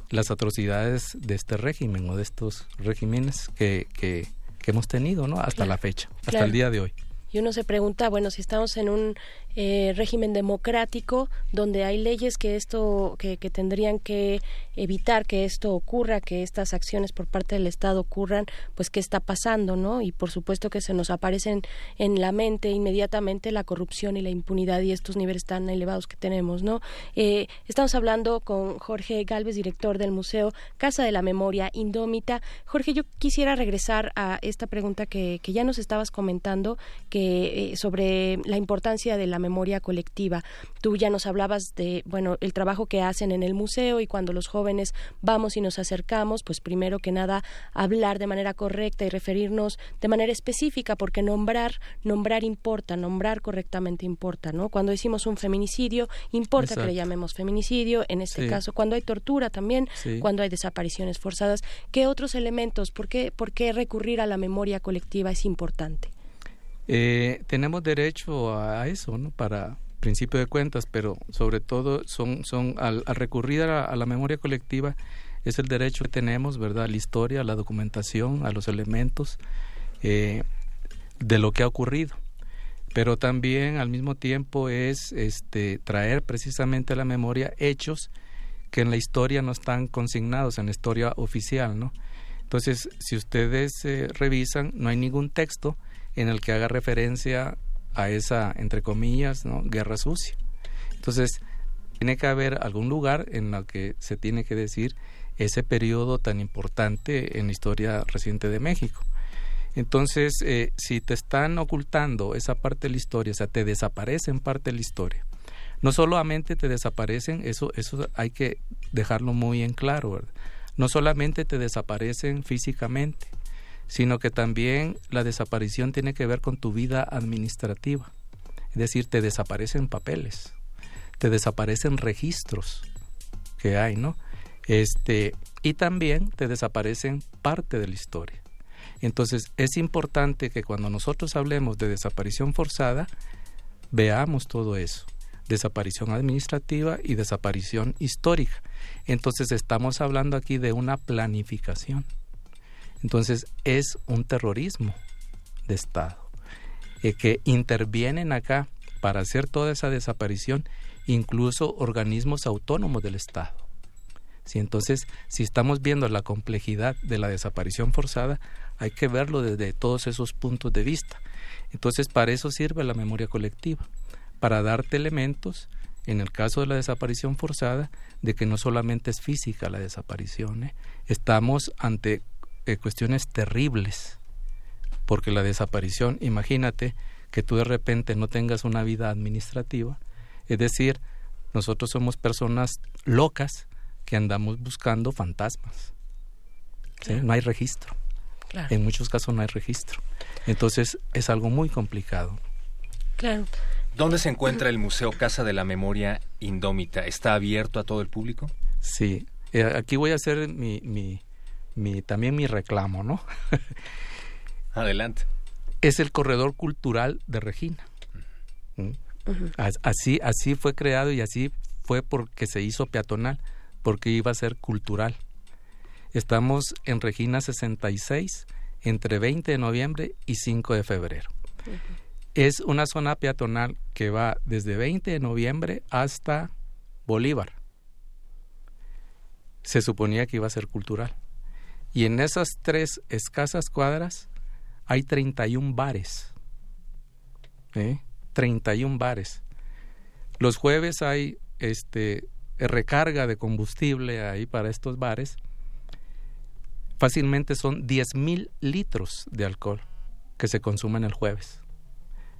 las atrocidades de este régimen o de estos regímenes que, que, hemos tenido ¿no? hasta la fecha, hasta el día de hoy. Y uno se pregunta, bueno, si estamos en un eh, régimen democrático donde hay leyes que esto que, tendrían que evitar que esto ocurra que estas acciones por parte del Estado ocurran pues qué está pasando no y por supuesto que se nos aparecen en la mente inmediatamente la corrupción y la impunidad y estos niveles tan elevados que tenemos no eh, estamos hablando con Jorge Galvez director del museo Casa de la Memoria Indómita. Jorge yo quisiera regresar a esta pregunta que, que ya nos estabas comentando que eh, sobre la importancia de la memoria colectiva. Tú ya nos hablabas de, bueno, el trabajo que hacen en el museo y cuando los jóvenes vamos y nos acercamos, pues primero que nada hablar de manera correcta y referirnos de manera específica, porque nombrar, nombrar importa, nombrar correctamente importa, ¿no? Cuando decimos un feminicidio, importa que le llamemos feminicidio, en este caso, cuando hay tortura también, cuando hay desapariciones forzadas, ¿qué otros elementos, por qué, por qué recurrir a la memoria colectiva es importante? Eh, tenemos derecho a eso, ¿no? Para principio de cuentas, pero sobre todo son, son al, recurrir a, la memoria colectiva es el derecho que tenemos, ¿verdad? A la historia, a la documentación, a los elementos eh, de lo que ha ocurrido. Pero también al mismo tiempo es este, traer precisamente a la memoria hechos que en la historia no están consignados, en la historia oficial, ¿no? Entonces, si ustedes eh, revisan, no hay ningún texto en el que haga referencia a esa, entre comillas, ¿no? guerra sucia. Entonces, tiene que haber algún lugar en el que se tiene que decir ese periodo tan importante en la historia reciente de México. Entonces, eh, si te están ocultando esa parte de la historia, o sea, te desaparecen parte de la historia, no solamente te desaparecen, eso, eso hay que dejarlo muy en claro, ¿verdad? No solamente te desaparecen físicamente, sino que también la desaparición tiene que ver con tu vida administrativa. Es decir, te desaparecen papeles, te desaparecen registros que hay, ¿no? Este, y también te desaparecen parte de la historia. Entonces, es importante que cuando nosotros hablemos de desaparición forzada, veamos todo eso desaparición administrativa y desaparición histórica. Entonces estamos hablando aquí de una planificación. Entonces es un terrorismo de Estado eh, que intervienen acá para hacer toda esa desaparición incluso organismos autónomos del Estado. Entonces, si estamos viendo la complejidad de la desaparición forzada, hay que verlo desde todos esos puntos de vista. Entonces, para eso sirve la memoria colectiva, para darte elementos, en el caso de la desaparición forzada, de que no solamente es física la desaparición, ¿eh? estamos ante eh, cuestiones terribles, porque la desaparición, imagínate que tú de repente no tengas una vida administrativa, es decir, nosotros somos personas locas que andamos buscando fantasmas. No hay registro. En muchos casos no hay registro. Entonces es algo muy complicado. Claro. ¿Dónde se encuentra el Museo Casa de la Memoria Indómita? ¿Está abierto a todo el público? Sí. Eh, aquí voy a hacer mi, mi, mi, también mi reclamo, ¿no? Adelante. Es el corredor cultural de Regina. ¿Mm? Así, así fue creado y así fue porque se hizo peatonal, porque iba a ser cultural. Estamos en Regina 66, entre 20 de noviembre y 5 de febrero. Es una zona peatonal que va desde 20 de noviembre hasta Bolívar. Se suponía que iba a ser cultural. Y en esas tres escasas cuadras hay 31 bares. ¿eh? 31 bares. Los jueves hay este, recarga de combustible ahí para estos bares. Fácilmente son 10 mil litros de alcohol que se consumen el jueves.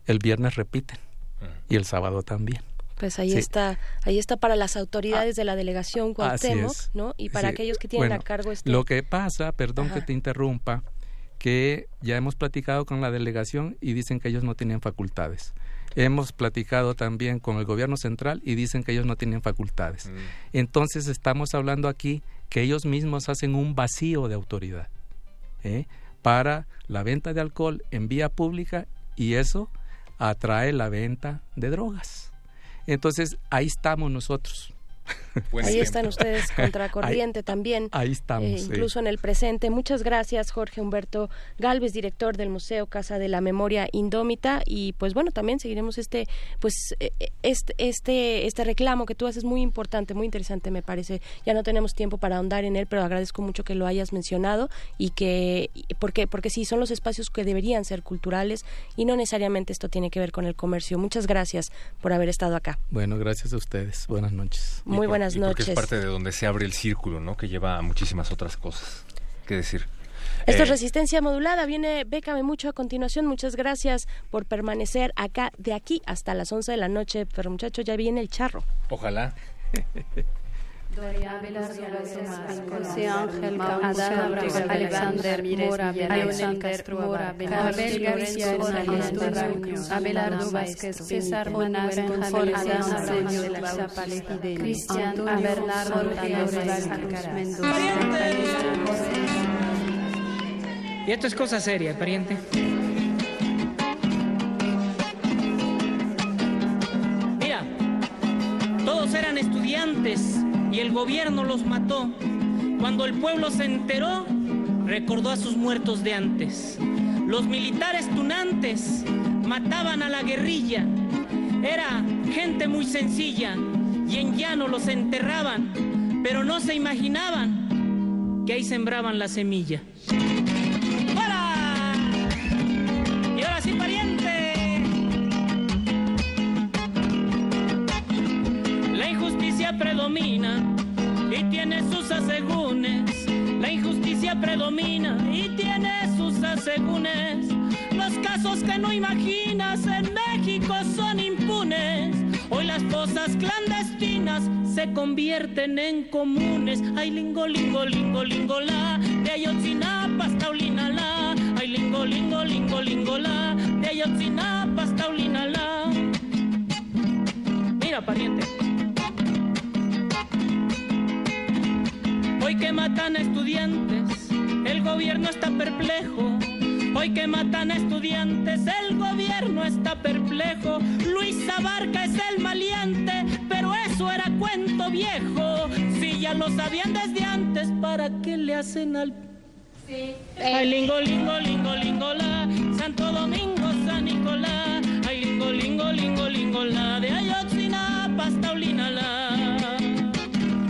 El viernes repiten y el sábado también. Pues ahí está, ahí está para las autoridades de la delegación Cuauhtémoc, ¿no? Y para aquellos que tienen a cargo este... Lo que pasa, perdón que te interrumpa, que ya hemos platicado con la delegación y dicen que ellos no tienen facultades. Hemos platicado también con el gobierno central y dicen que ellos no tienen facultades. Mm. Entonces estamos hablando aquí que ellos mismos hacen un vacío de autoridad ¿eh? para la venta de alcohol en vía pública y eso atrae la venta de drogas. Entonces ahí estamos nosotros, Ahí están ustedes contracorriente también. Ahí estamos. Eh, incluso en el presente. Muchas gracias, Jorge Humberto Galvez, director del Museo Casa de la Memoria Indómita. Y pues bueno, también seguiremos este, pues, eh, eh, este, este, este reclamo que tú haces muy importante, muy interesante, me parece. Ya no tenemos tiempo para ahondar en él, pero agradezco mucho que lo hayas mencionado y que, porque, porque sí, son los espacios que deberían ser culturales y no necesariamente esto tiene que ver con el comercio. Muchas gracias por haber estado acá. Bueno, gracias a ustedes. Buenas noches. Muy buenas noches. Porque es parte de donde se abre el círculo, ¿no? Que lleva a muchísimas otras cosas. ¿Qué decir? Esto es Eh, Resistencia Modulada. Viene Bécame mucho a continuación. Muchas gracias por permanecer acá de aquí hasta las 11 de la noche. Pero muchachos, ya viene el charro. Ojalá. José Ángel Adán Alexander Mora Alexander Mora Abel García Abelardo Vázquez César Cristian Bernardo Y esto es cosa seria, pariente. Mira, todos eran estudiantes y el gobierno los mató. Cuando el pueblo se enteró, recordó a sus muertos de antes. Los militares tunantes mataban a la guerrilla. Era gente muy sencilla y en llano los enterraban, pero no se imaginaban que ahí sembraban la semilla. Injusticia predomina y tiene sus asegúnes. La injusticia predomina y tiene sus asegúnes. Los casos que no imaginas en México son impunes. Hoy las fosas clandestinas se convierten en comunes. Ay, lingo, lingo, lingo, lingo, la. De Ayotzinapa hasta Ulinala. Ay, lingo, lingo, lingo, lingo, la. De Ayotzinapa hasta Ulinala. Mira, pariente. Hoy que matan a estudiantes, el gobierno está perplejo. Hoy que matan a estudiantes, el gobierno está perplejo. Luis Abarca es el maleante, pero eso era cuento viejo. Si ya lo sabían desde antes, ¿para qué le hacen al Ay, lingo, lingo, lingo, lingo, la. Santo Domingo, San Nicolás. Ay, lingo, lingo, lingo, lingo, la. De Ayotzinapa hasta Ulinala.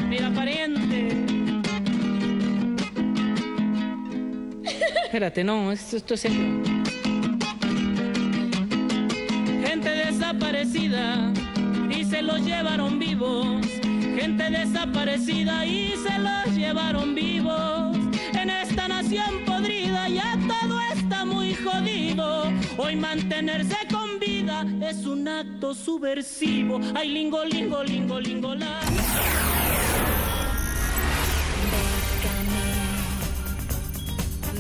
Mira, pariente. Espérate, no, esto, esto es. Gente desaparecida y se los llevaron vivos. Gente desaparecida y se los llevaron vivos. En esta nación podrida ya todo está muy jodido. Hoy mantenerse con vida es un acto subversivo. Ay, lingo, lingo, lingo, lingo, la.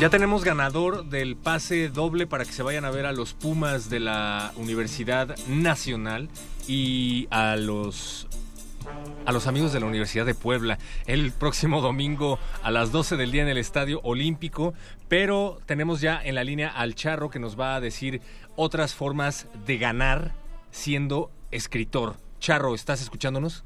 Ya tenemos ganador del pase doble para que se vayan a ver a los Pumas de la Universidad Nacional y a los a los amigos de la Universidad de Puebla el próximo domingo a las 12 del día en el Estadio Olímpico, pero tenemos ya en la línea al Charro que nos va a decir otras formas de ganar siendo escritor. Charro, ¿estás escuchándonos?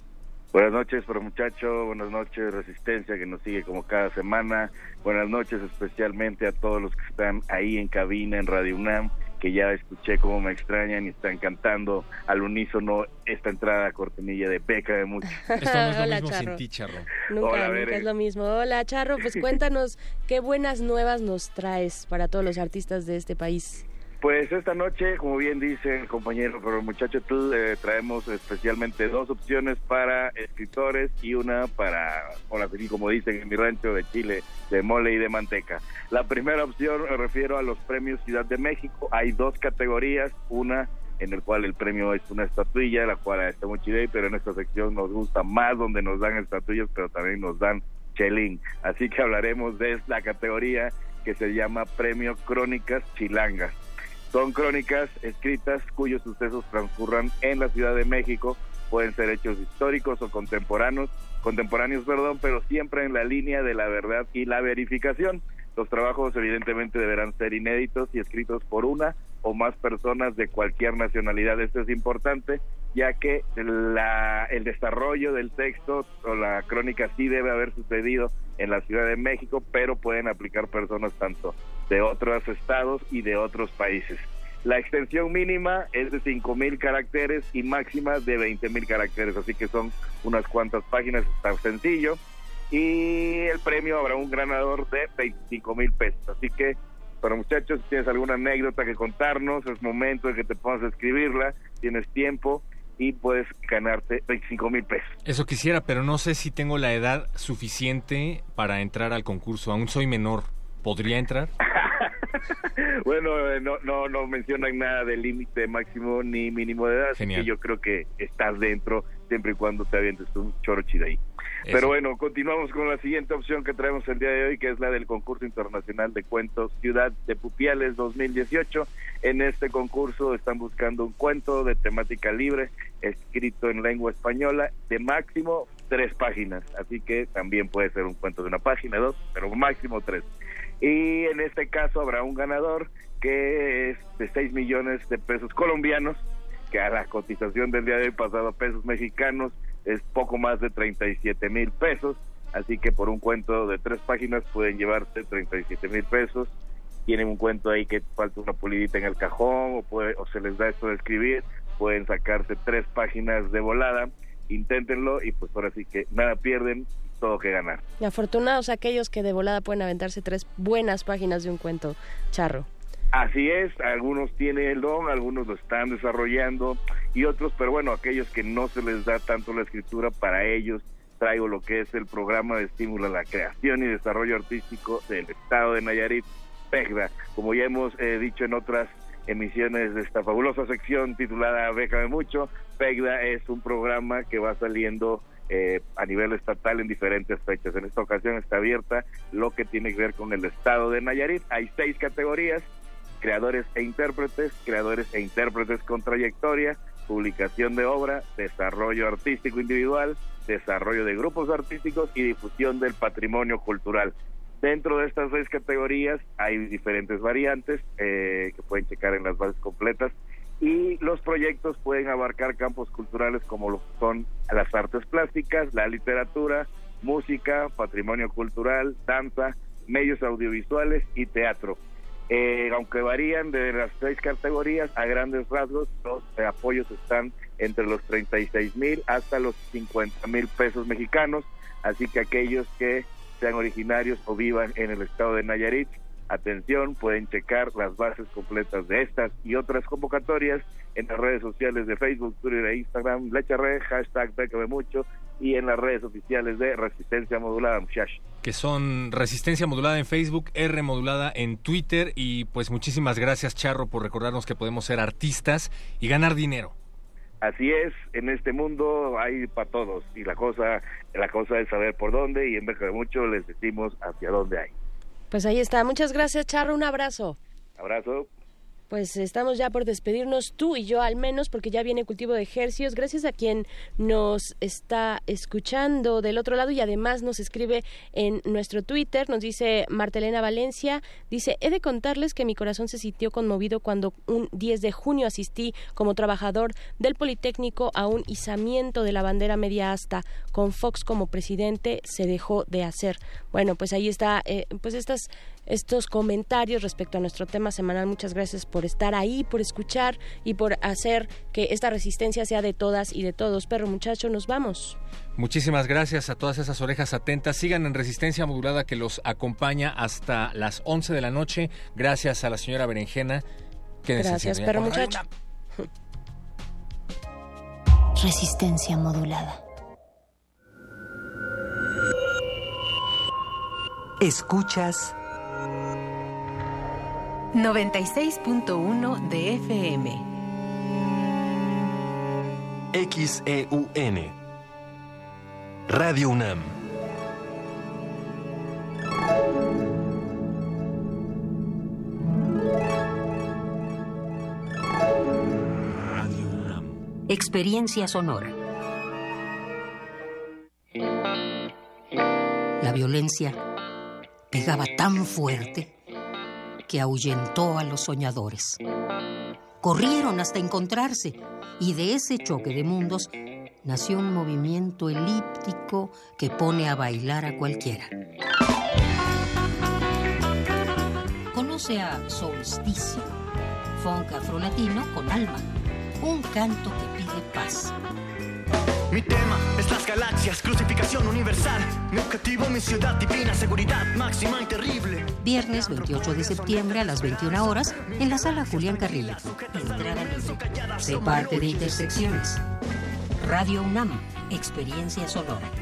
Buenas noches, pero muchacho, buenas noches, Resistencia, que nos sigue como cada semana. Buenas noches especialmente a todos los que están ahí en cabina en Radio UNAM, que ya escuché cómo me extrañan y están cantando al unísono esta entrada a cortinilla de Beca de mucho. Esto no es lo Hola, mismo Charro. sin ti, Charro. Nunca, Hola, nunca es lo mismo. Hola, Charro, pues cuéntanos qué buenas nuevas nos traes para todos los artistas de este país. Pues esta noche, como bien dice el compañero, pero muchacho, tú eh, traemos especialmente dos opciones para escritores y una para, como dicen en mi rancho de Chile, de mole y de manteca. La primera opción me refiero a los premios Ciudad de México. Hay dos categorías, una en el cual el premio es una estatuilla, la cual está muy pero en esta sección nos gusta más donde nos dan estatuillas, pero también nos dan chelín. Así que hablaremos de la categoría que se llama Premio Crónicas Chilangas. Son crónicas escritas cuyos sucesos transcurran en la Ciudad de México, pueden ser hechos históricos o contemporáneos, contemporáneos, perdón, pero siempre en la línea de la verdad y la verificación. Los trabajos evidentemente deberán ser inéditos y escritos por una o más personas de cualquier nacionalidad. Esto es importante, ya que la, el desarrollo del texto o la crónica sí debe haber sucedido en la Ciudad de México, pero pueden aplicar personas tanto de otros estados y de otros países. La extensión mínima es de 5.000 caracteres y máxima de 20.000 caracteres, así que son unas cuantas páginas, está sencillo. Y el premio habrá un ganador de 25 mil pesos. Así que pero muchachos, si tienes alguna anécdota que contarnos, es momento de que te a escribirla, tienes tiempo y puedes ganarte 25 mil pesos. Eso quisiera, pero no sé si tengo la edad suficiente para entrar al concurso. Aún soy menor. ¿Podría entrar? bueno, eh, no, no, no mencionan nada de límite máximo ni mínimo de edad, así que yo creo que estás dentro siempre y cuando te avientes un choro de ahí. Pero bueno, continuamos con la siguiente opción que traemos el día de hoy, que es la del concurso internacional de cuentos Ciudad de Pupiales 2018. En este concurso están buscando un cuento de temática libre, escrito en lengua española, de máximo tres páginas. Así que también puede ser un cuento de una página, dos, pero máximo tres. Y en este caso habrá un ganador que es de 6 millones de pesos colombianos, que a la cotización del día de hoy pasado pesos mexicanos es poco más de 37 mil pesos, así que por un cuento de tres páginas pueden llevarse 37 mil pesos. Tienen un cuento ahí que falta una pulidita en el cajón o, puede, o se les da esto de escribir, pueden sacarse tres páginas de volada, inténtenlo y pues ahora sí que nada pierden, todo que ganar. Y afortunados aquellos que de volada pueden aventarse tres buenas páginas de un cuento charro. Así es, algunos tienen el don, algunos lo están desarrollando y otros, pero bueno, aquellos que no se les da tanto la escritura, para ellos traigo lo que es el programa de estímulo a la creación y desarrollo artístico del Estado de Nayarit, PEGDA. Como ya hemos eh, dicho en otras emisiones de esta fabulosa sección titulada Bécame Mucho, PEGDA es un programa que va saliendo eh, a nivel estatal en diferentes fechas. En esta ocasión está abierta lo que tiene que ver con el Estado de Nayarit. Hay seis categorías creadores e intérpretes, creadores e intérpretes con trayectoria, publicación de obra, desarrollo artístico individual, desarrollo de grupos artísticos y difusión del patrimonio cultural. Dentro de estas seis categorías hay diferentes variantes eh, que pueden checar en las bases completas y los proyectos pueden abarcar campos culturales como lo son las artes plásticas, la literatura, música, patrimonio cultural, danza, medios audiovisuales y teatro. Eh, aunque varían de las seis categorías, a grandes rasgos los apoyos están entre los 36 mil hasta los 50 mil pesos mexicanos, así que aquellos que sean originarios o vivan en el estado de Nayarit, atención, pueden checar las bases completas de estas y otras convocatorias en las redes sociales de Facebook, Twitter e Instagram, Lecharre, hashtag Bécame Mucho y en las redes oficiales de Resistencia Modulada, muchachos. Que son Resistencia Modulada en Facebook, R Modulada en Twitter y pues muchísimas gracias Charro por recordarnos que podemos ser artistas y ganar dinero. Así es, en este mundo hay para todos y la cosa, la cosa es saber por dónde y en vez de mucho les decimos hacia dónde hay. Pues ahí está, muchas gracias Charro, un abrazo. Abrazo pues estamos ya por despedirnos tú y yo al menos porque ya viene cultivo de ejercicios. Gracias a quien nos está escuchando del otro lado y además nos escribe en nuestro Twitter. Nos dice Martelena Valencia dice he de contarles que mi corazón se sintió conmovido cuando un 10 de junio asistí como trabajador del Politécnico a un izamiento de la bandera media asta. Con Fox como presidente se dejó de hacer bueno pues ahí está eh, pues estas estos comentarios respecto a nuestro tema semanal. Muchas gracias por estar ahí, por escuchar y por hacer que esta resistencia sea de todas y de todos. Perro muchacho, nos vamos. Muchísimas gracias a todas esas orejas atentas. Sigan en Resistencia Modulada que los acompaña hasta las 11 de la noche. Gracias a la señora Berenjena Gracias, pero muchacho. Resistencia modulada. Escuchas 96.1 de FM. XEUN. Radio UNAM. Experiencia sonora. La violencia pegaba tan fuerte que ahuyentó a los soñadores. Corrieron hasta encontrarse y de ese choque de mundos nació un movimiento elíptico que pone a bailar a cualquiera. Conoce a Solsticio, funk afrolatino con alma, un canto que pide paz. Mi tema es las galaxias, crucificación universal. Mi objetivo, mi ciudad divina, seguridad máxima y terrible. Viernes 28 de septiembre a las 21 horas en la sala Julián Carrillo. Entrada libre. Sé parte de Intersecciones. Radio UNAM, experiencia sonora.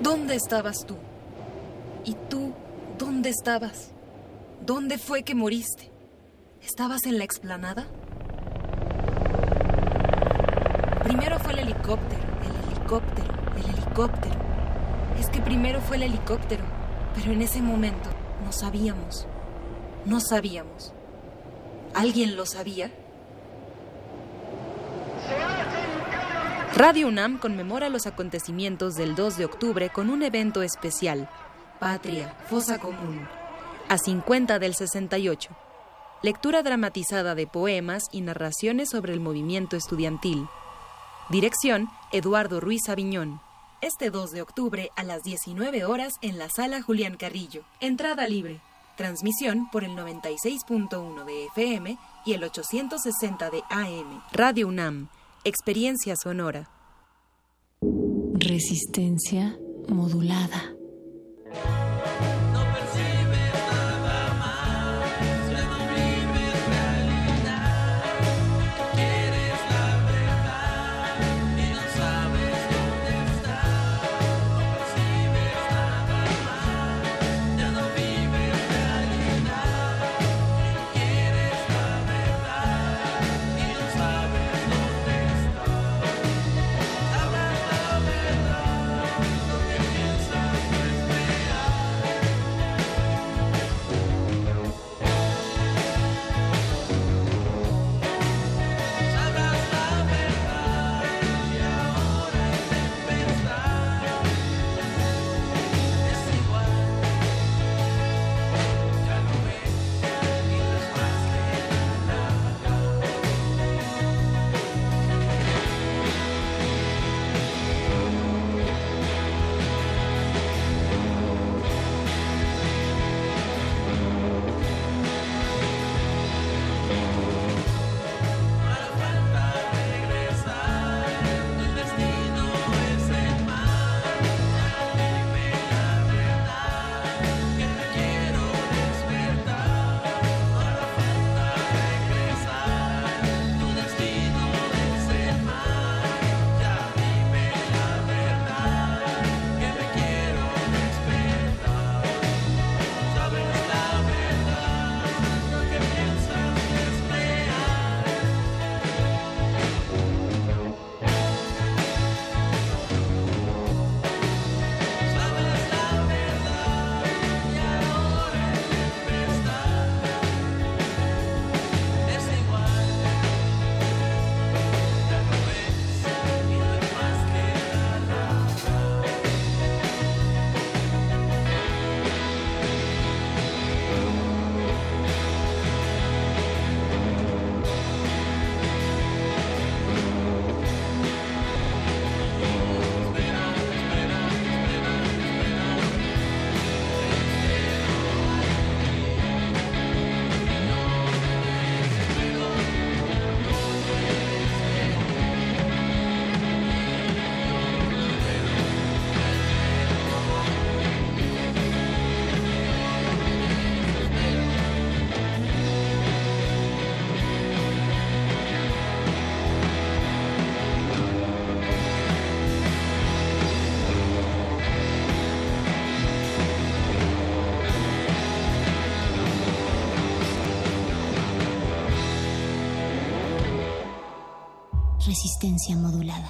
¿Dónde estabas tú? ¿Y tú dónde estabas? ¿Dónde fue que moriste? ¿Estabas en la explanada? Primero fue el helicóptero, el helicóptero, el helicóptero. Es que primero fue el helicóptero, pero en ese momento no sabíamos. No sabíamos. ¿Alguien lo sabía? Radio UNAM conmemora los acontecimientos del 2 de octubre con un evento especial, Patria, Fosa Común, a 50 del 68. Lectura dramatizada de poemas y narraciones sobre el movimiento estudiantil. Dirección, Eduardo Ruiz Aviñón. Este 2 de octubre a las 19 horas en la sala Julián Carrillo. Entrada libre. Transmisión por el 96.1 de FM y el 860 de AM. Radio UNAM. Experiencia sonora. Resistencia modulada. Resistencia modulada.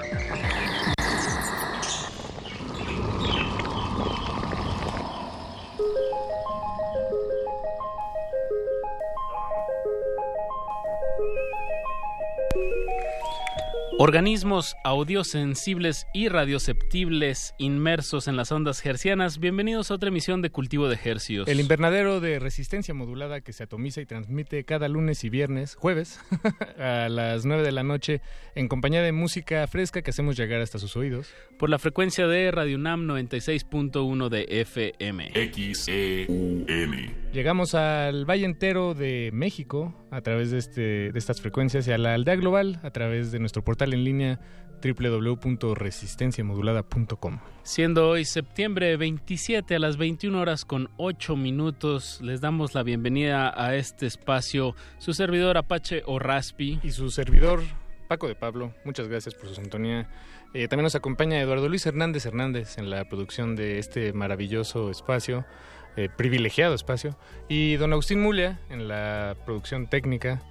Organismos audiosensibles y radioceptibles inmersos en las ondas hercianas, bienvenidos a otra emisión de Cultivo de Hercios. El invernadero de resistencia modulada que se atomiza y transmite cada lunes y viernes, jueves, a las 9 de la noche, en compañía de música fresca que hacemos llegar hasta sus oídos. Por la frecuencia de Radio UNAM 96.1 de FM. XEUN. Llegamos al Valle Entero de México a través de, este, de estas frecuencias y a la aldea global a través de nuestro portal en línea www.resistenciamodulada.com. Siendo hoy septiembre 27 a las 21 horas con 8 minutos, les damos la bienvenida a este espacio, su servidor Apache o Raspi. Y su servidor Paco de Pablo, muchas gracias por su sintonía. Eh, también nos acompaña Eduardo Luis Hernández Hernández en la producción de este maravilloso espacio, eh, privilegiado espacio, y don Agustín Mulia en la producción técnica.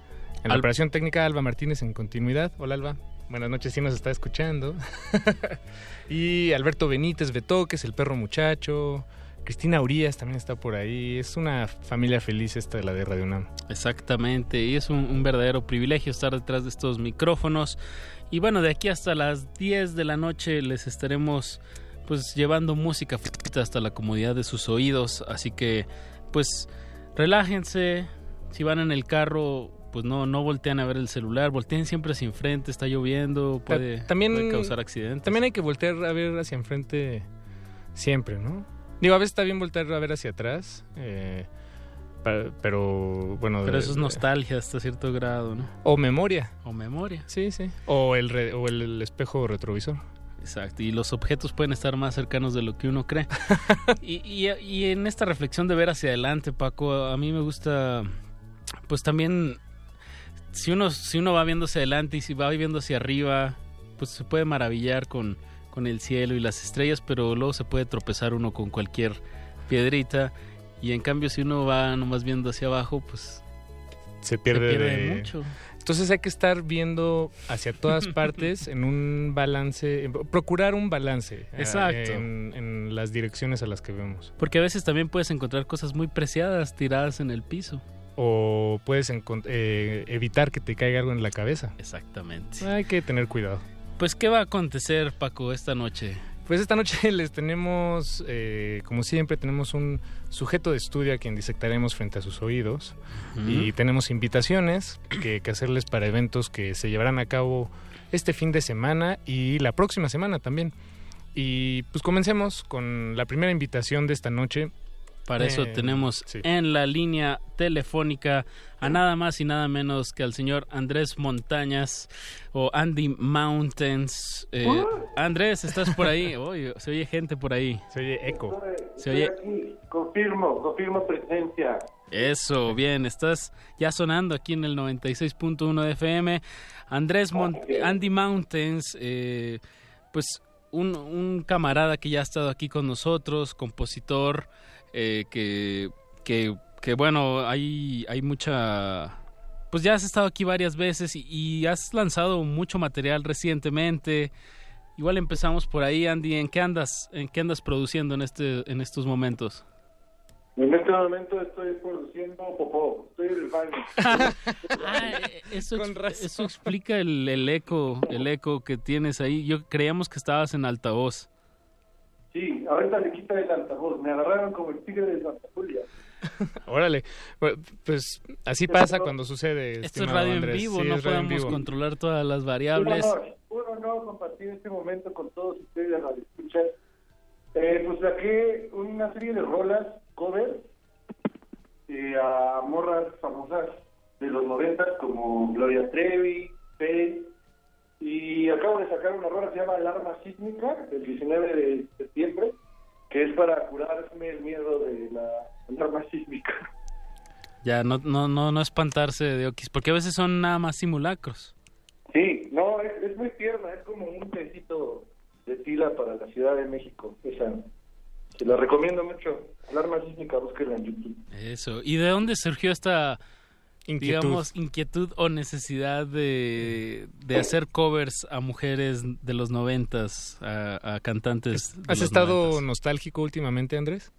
En la Al- operación técnica, Alba Martínez en continuidad. Hola, Alba. Buenas noches, sí nos está escuchando. y Alberto Benítez Betoques, el perro muchacho. Cristina Urias también está por ahí. Es una familia feliz esta de la de Radio UNAM. Exactamente, y es un, un verdadero privilegio estar detrás de estos micrófonos. Y bueno, de aquí hasta las 10 de la noche les estaremos pues llevando música hasta la comodidad de sus oídos, así que pues relájense, si van en el carro pues no no voltean a ver el celular, volteen siempre hacia enfrente, está lloviendo, puede, Ta- también, puede causar accidentes. También hay que voltear a ver hacia enfrente siempre, ¿no? Digo, a veces está bien voltear a ver hacia atrás, eh, pero bueno... Pero de- eso es nostalgia hasta cierto grado, ¿no? O memoria. O memoria. Sí, sí. O el, re- o el espejo retrovisor. Exacto, y los objetos pueden estar más cercanos de lo que uno cree. y, y- y en esta reflexión de ver hacia adelante, Paco, a mí me gusta, pues también, si uno, si uno va viendo hacia adelante y si va viendo hacia arriba, pues se puede maravillar con, con el cielo y las estrellas, pero luego se puede tropezar uno con cualquier piedrita. Y en cambio, si uno va nomás viendo hacia abajo, pues Se pierde, pierde de- mucho. Entonces hay que estar viendo hacia todas partes en un balance, procurar un balance. eh, Exacto. En, en las direcciones a las que vemos. Porque a veces también puedes encontrar cosas muy preciadas tiradas en el piso. O puedes eh, evitar que te caiga algo en la cabeza. Exactamente. Hay que tener cuidado. Pues, ¿qué va a acontecer, Paco, esta noche? Pues esta noche les tenemos, eh, como siempre, tenemos un sujeto de estudio a quien disectaremos frente a sus oídos. Y tenemos invitaciones que, que hacerles para eventos que se llevarán a cabo este fin de semana y la próxima semana también. Y pues comencemos con la primera invitación de esta noche. Para eso Eh, tenemos sí. en la línea telefónica a nada más y nada menos que al señor Andrés Montañas o Andy Mountains. Eh, Andrés, ¿estás por ahí? Oye, se oye gente por ahí. Se oye eco. Se oye... aquí, confirmo, confirmo presencia. Eso, bien, estás ya sonando aquí en el 96.1 de FM. Andrés Mon- Andy Mountains, eh, pues un, un camarada que ya ha estado aquí con nosotros, compositor, eh, que, que, que, bueno, hay, hay mucha... Pues ya has estado aquí varias veces y, y has lanzado mucho material recientemente. Igual empezamos por ahí, Andy. ¿En qué andas, en qué andas produciendo en este, en estos momentos? En este momento estoy produciendo popó, estoy en el baño. Eso, ex- eso explica el, el eco, el eco que tienes ahí. Yo creíamos que estabas en altavoz. Sí, ahorita le quita el altavoz, me agarraron como el tigre de Santa Julia. Órale. Pues, pues, así pasa cuando sucede. Esto es radio en vivo, Sí, no podemos vivo. controlar todas las variables. Un honor, un honor compartir este momento con todos ustedes a la escucha. Eh, pues saqué una serie de rolas, covers, eh, a morras famosas de los noventas como Gloria Trevi, Faye, y acabo de sacar una rola que se llama Alarma Sísmica, el 19 de septiembre, que es para curarme el miedo de la alarma sísmica. Ya, no, no, no, no espantarse de Oquis, porque a veces son nada más simulacros. Sí, no, es, es muy tierna, es como un tecito de tila para la Ciudad de México. Esa, se la recomiendo mucho. Alarma sísmica, búsquela en YouTube. Eso. ¿Y de dónde surgió esta, Inquietud. digamos, inquietud o necesidad de, de hacer covers a mujeres de los noventas, a, a cantantes? de ¿Has los estado noventas? nostálgico últimamente, Andrés?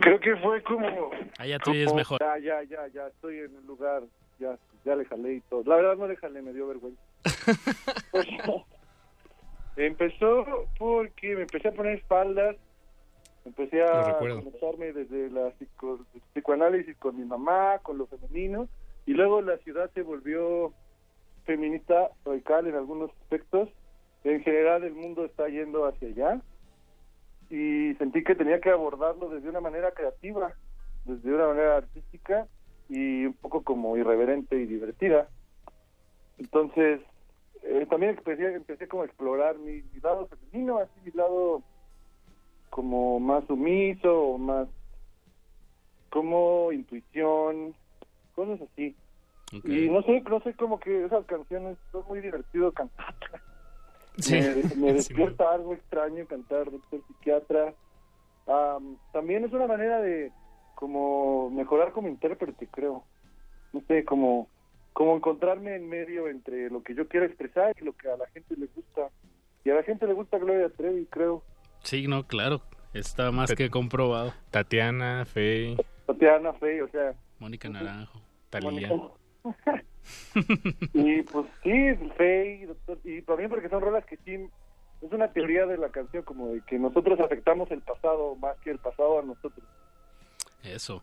Creo que fue como... Ah, ya tú como- mejor. Ya, ya, ya, ya, estoy en el lugar, ya, ya le jalé y todo. La verdad no le jalé, me dio vergüenza. Empezó porque me empecé a poner espaldas, empecé a conectarme desde la psico- psicoanálisis con mi mamá, con lo femenino, y luego la ciudad se volvió feminista radical en algunos aspectos. En general el mundo está yendo hacia allá y sentí que tenía que abordarlo desde una manera creativa, desde una manera artística y un poco como irreverente y divertida. Entonces, eh, también empecé, empecé como a explorar mi, mi lado femenino, así mi lado como más sumiso, o más como intuición, cosas así. Y no sé, no sé, como que esas canciones son muy divertido cantarlas. Sí. Me, me Sí, despierta algo extraño cantar doctor psiquiatra. Am, también es una manera de como mejorar como intérprete, creo. No sé, como como encontrarme en medio entre lo que yo quiero expresar y lo que a la gente le gusta. Y a la gente le gusta Gloria Trevi, creo. Sí, no, claro. Está más que comprobado. Tatiana, Fey, Tatiana Fey, o sea, Mónica Naranjo. Talía. y pues sí, Fey, doctor, y también porque son rolas que sí, es una teoría de la canción como de que nosotros afectamos el pasado más que el pasado a nosotros. Eso.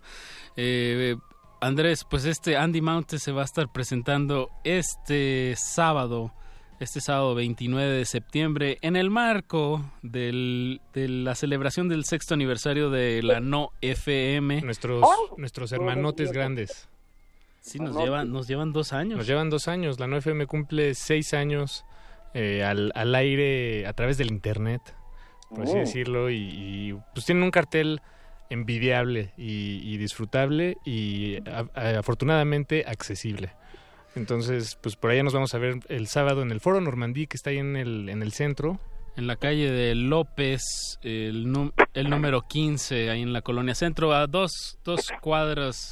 Eh, Andrés, pues este Andy Mountain se va a estar presentando este sábado, este sábado 29 de septiembre, en el marco del, de la celebración del sexto aniversario de la No FM. Nuestros, nuestros hermanotes grandes. Sí, nos llevan, nos llevan dos años. Nos llevan dos años. La 9FM cumple seis años eh, al, al aire a través del internet, por así Oh. decirlo, y, y, pues tienen un cartel envidiable y, y disfrutable y a- a- afortunadamente accesible. Entonces, pues por allá nos vamos a ver el sábado en el Foro Normandí, que está ahí en el, en el centro. En la calle de López, el, el número 15, ahí en la colonia centro, a dos, dos cuadras,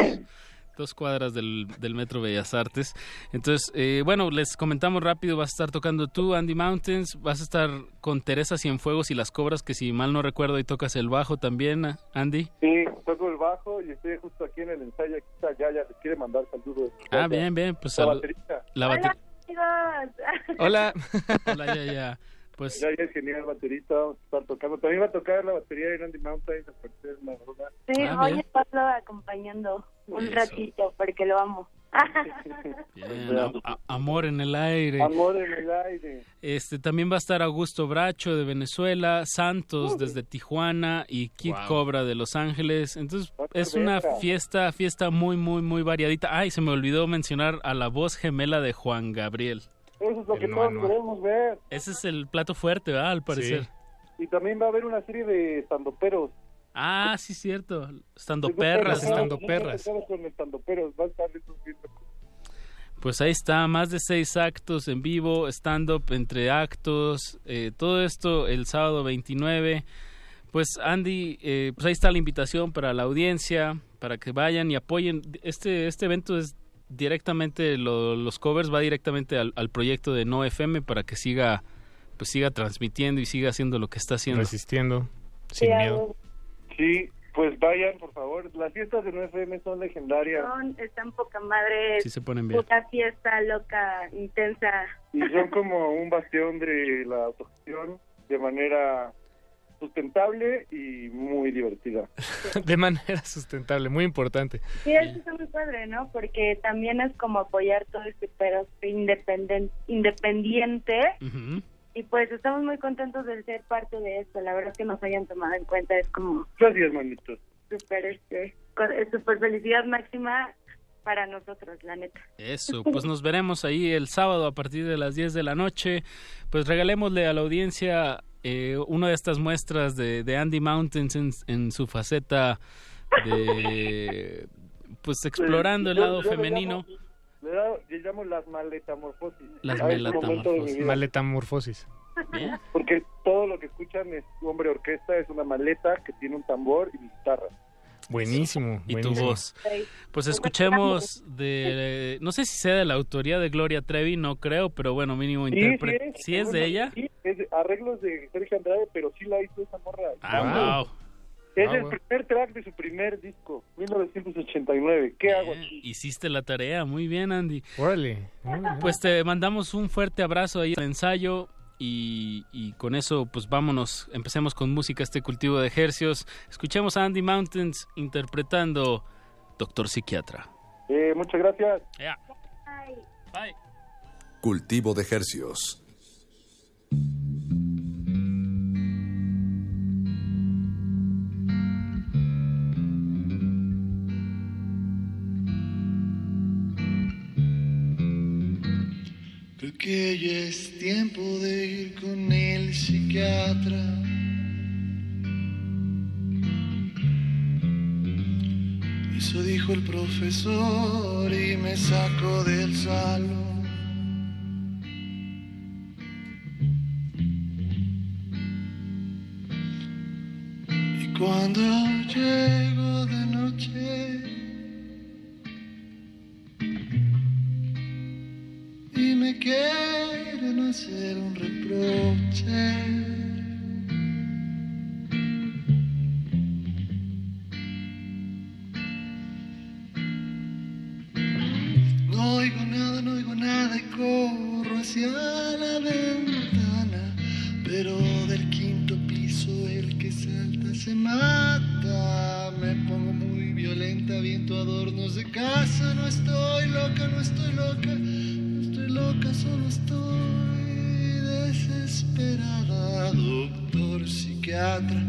dos cuadras del, del Metro Bellas Artes. Entonces, eh, bueno, les comentamos rápido, vas a estar tocando tú, Andy Mountains, vas a estar con Teresa Cienfuegos y Las Cobras, que si mal no recuerdo, ahí tocas el bajo también, Andy. Sí, toco el bajo y estoy justo aquí en el ensayo. Aquí está Yaya, les quiere mandar saludos. Ah, bien, bien, pues La baterista. la bate- Hola. Hola, ya, ya. Pues Yaya es genial baterista, vamos a estar tocando. También va a tocar la batería de Randy Mountain, a partir de la. Sí, Ah, bien. estarlo acompañando un Eso. ratito porque lo amo. Bien, a- a- amor en el aire. Amor en el aire. Este también va a estar Augusto Bracho de Venezuela, Santos desde Tijuana y Kid Wow. Cobra de Los Ángeles. Entonces es una fiesta, fiesta muy, muy, muy variadita. Ay, se me olvidó mencionar a la voz gemela de Juan Gabriel. Eso es lo que todos queremos ver. Ese es el plato fuerte, ¿verdad? Al parecer. Y también va a haber una serie de estandoperos. Ah, sí, cierto. Estando perras, estando perras. Pues ahí está, más de seis actos en vivo, stand-up entre actos, eh, todo esto el sábado 29. Pues Andy, eh, pues ahí está la invitación para la audiencia, para que vayan y apoyen. Este, este evento es directamente, lo- los covers va directamente al, al proyecto de No FM para que siga, pues siga transmitiendo y siga haciendo lo que está haciendo. Resistiendo, sin miedo. Sí, pues vayan, por favor. Las fiestas de 9FM son legendarias. Son, están poca madre. Sí se ponen bien. Puta fiesta loca, intensa. Y son como un bastión de la autogestión de manera sustentable y muy divertida. De manera sustentable, muy importante. Sí, eso está muy padre, ¿no? Porque también es como apoyar todo este pero independen- independiente. Y pues estamos muy contentos de ser parte de esto. La verdad es que nos hayan tomado en cuenta es como Gracias, manitos. súper, este, súper felicidad máxima para nosotros, la neta. Eso, pues nos veremos ahí el sábado a partir de las 10 de la noche. Pues regalémosle a la audiencia eh, una de estas muestras de, de Andy Mountains en, en su faceta de, pues explorando el lado femenino. Le, da- le llamo las maletamorfosis. Las vida. Maletamorfosis. Porque todo lo que escuchan es hombre orquesta, es una maleta que tiene un tambor y guitarra. Buenísimo. Y tu buenísimo. voz. Pues escuchemos de, no sé si sea de la autoría de Gloria Trevi, no creo, pero bueno, mínimo Sí, intérprete. sí, ¿Sí es de ella? Sí, es de arreglos de Sergio Andrade, pero sí la hizo esa morra. Ah, wow. Es Ah, el bueno. primer track de su primer disco, 1989. ¿Qué hago aquí? Hiciste la tarea, muy bien Andy. Órale. Pues te mandamos un fuerte abrazo ahí al ensayo y, y con eso pues vámonos, empecemos con música este cultivo de ejercios. Escuchemos a Andy Mountains interpretando Doctor Psiquiatra. Eh, muchas gracias. Ya. Cultivo de Hercios. Que ya es tiempo de ir con el psiquiatra. Eso dijo el profesor y me sacó del salón. Y cuando llego de noche me quieren hacer un reproche. No oigo nada, no oigo nada y corro hacia la ventana, pero del quinto piso el que salta se mata. Me pongo muy violenta, viento adornos de casa, no estoy loca, no estoy loca loca, solo estoy desesperada. Doctor psiquiatra,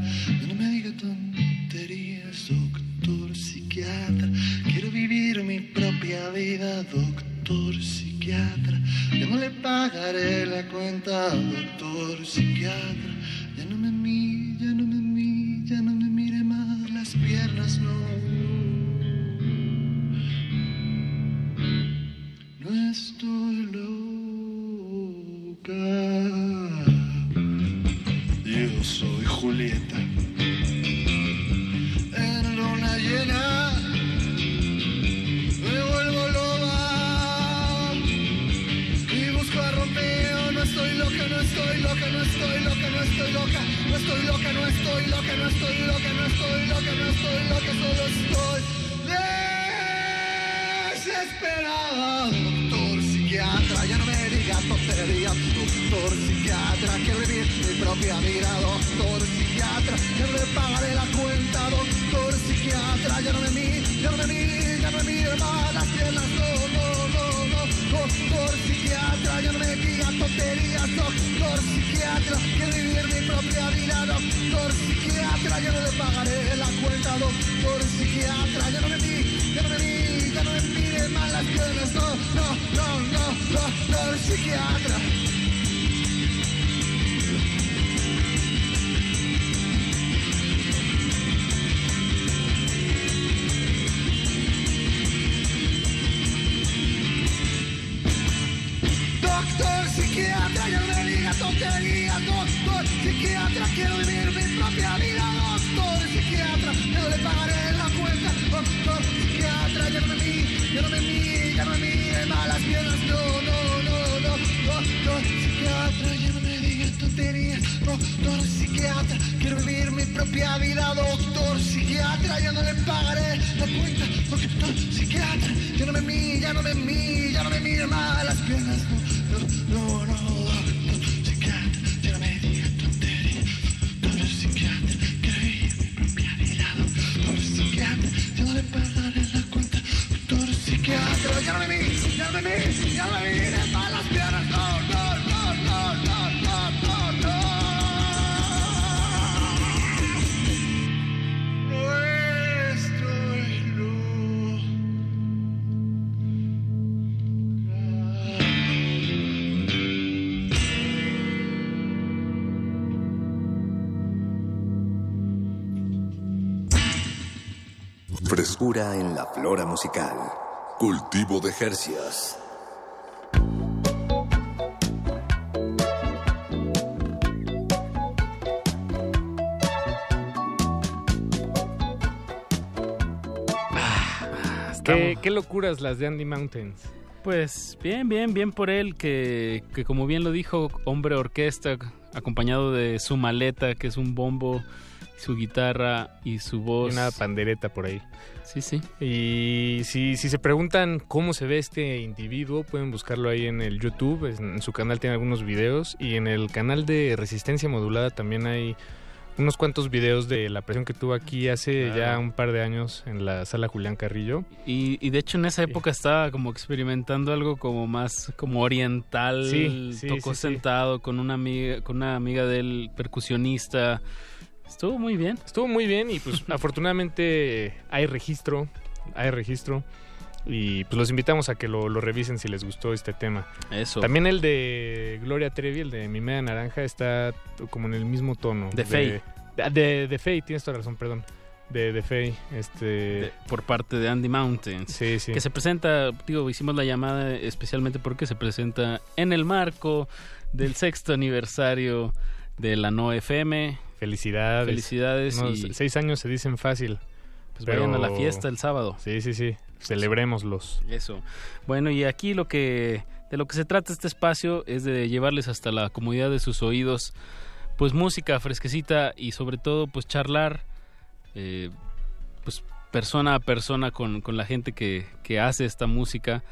En la flora musical. Cultivo de Jercias. ¿Qué, qué locuras las de Andy Mountains. Pues bien, bien, bien por él, que, que como bien lo dijo, hombre orquesta, acompañado de su maleta, que es un bombo, su guitarra y su voz. Y una pandereta por ahí. Sí, sí. Y si, si se preguntan cómo se ve este individuo, pueden buscarlo ahí en el YouTube. En, su canal tiene algunos videos. Y en el canal de Resistencia Modulada también hay unos cuantos videos de la presión que tuvo aquí hace ya un par de años en la sala Julián Carrillo. Y, y de hecho en esa época estaba como experimentando algo como más como oriental. Sí, sí, Tocó sentado con una amiga, con una amiga del percusionista. Estuvo muy bien. Estuvo muy bien y pues afortunadamente hay registro, hay registro. Y pues los invitamos a que lo, lo revisen si les gustó este tema. Eso. También el de Gloria Trevi, el de Mi Media Naranja, está como en el mismo tono. De Fey. De, de, de Fey, tienes toda la razón, perdón. De, de Fey, este... por parte de Andy Mountains. Sí, sí. Que se presenta, digo, hicimos la llamada especialmente porque se presenta en el marco del sexto aniversario de la No FM. Felicidades. Felicidades. No, y Seis años se dicen fácil. pues vayan a la fiesta el sábado. Sí, sí, sí. Celebrémoslos. Eso. Bueno, y aquí lo que de lo que se trata este espacio es de llevarles hasta la comodidad de sus oídos, pues música fresquecita y sobre todo pues charlar, eh, pues persona a persona con, con la gente que, que hace esta música.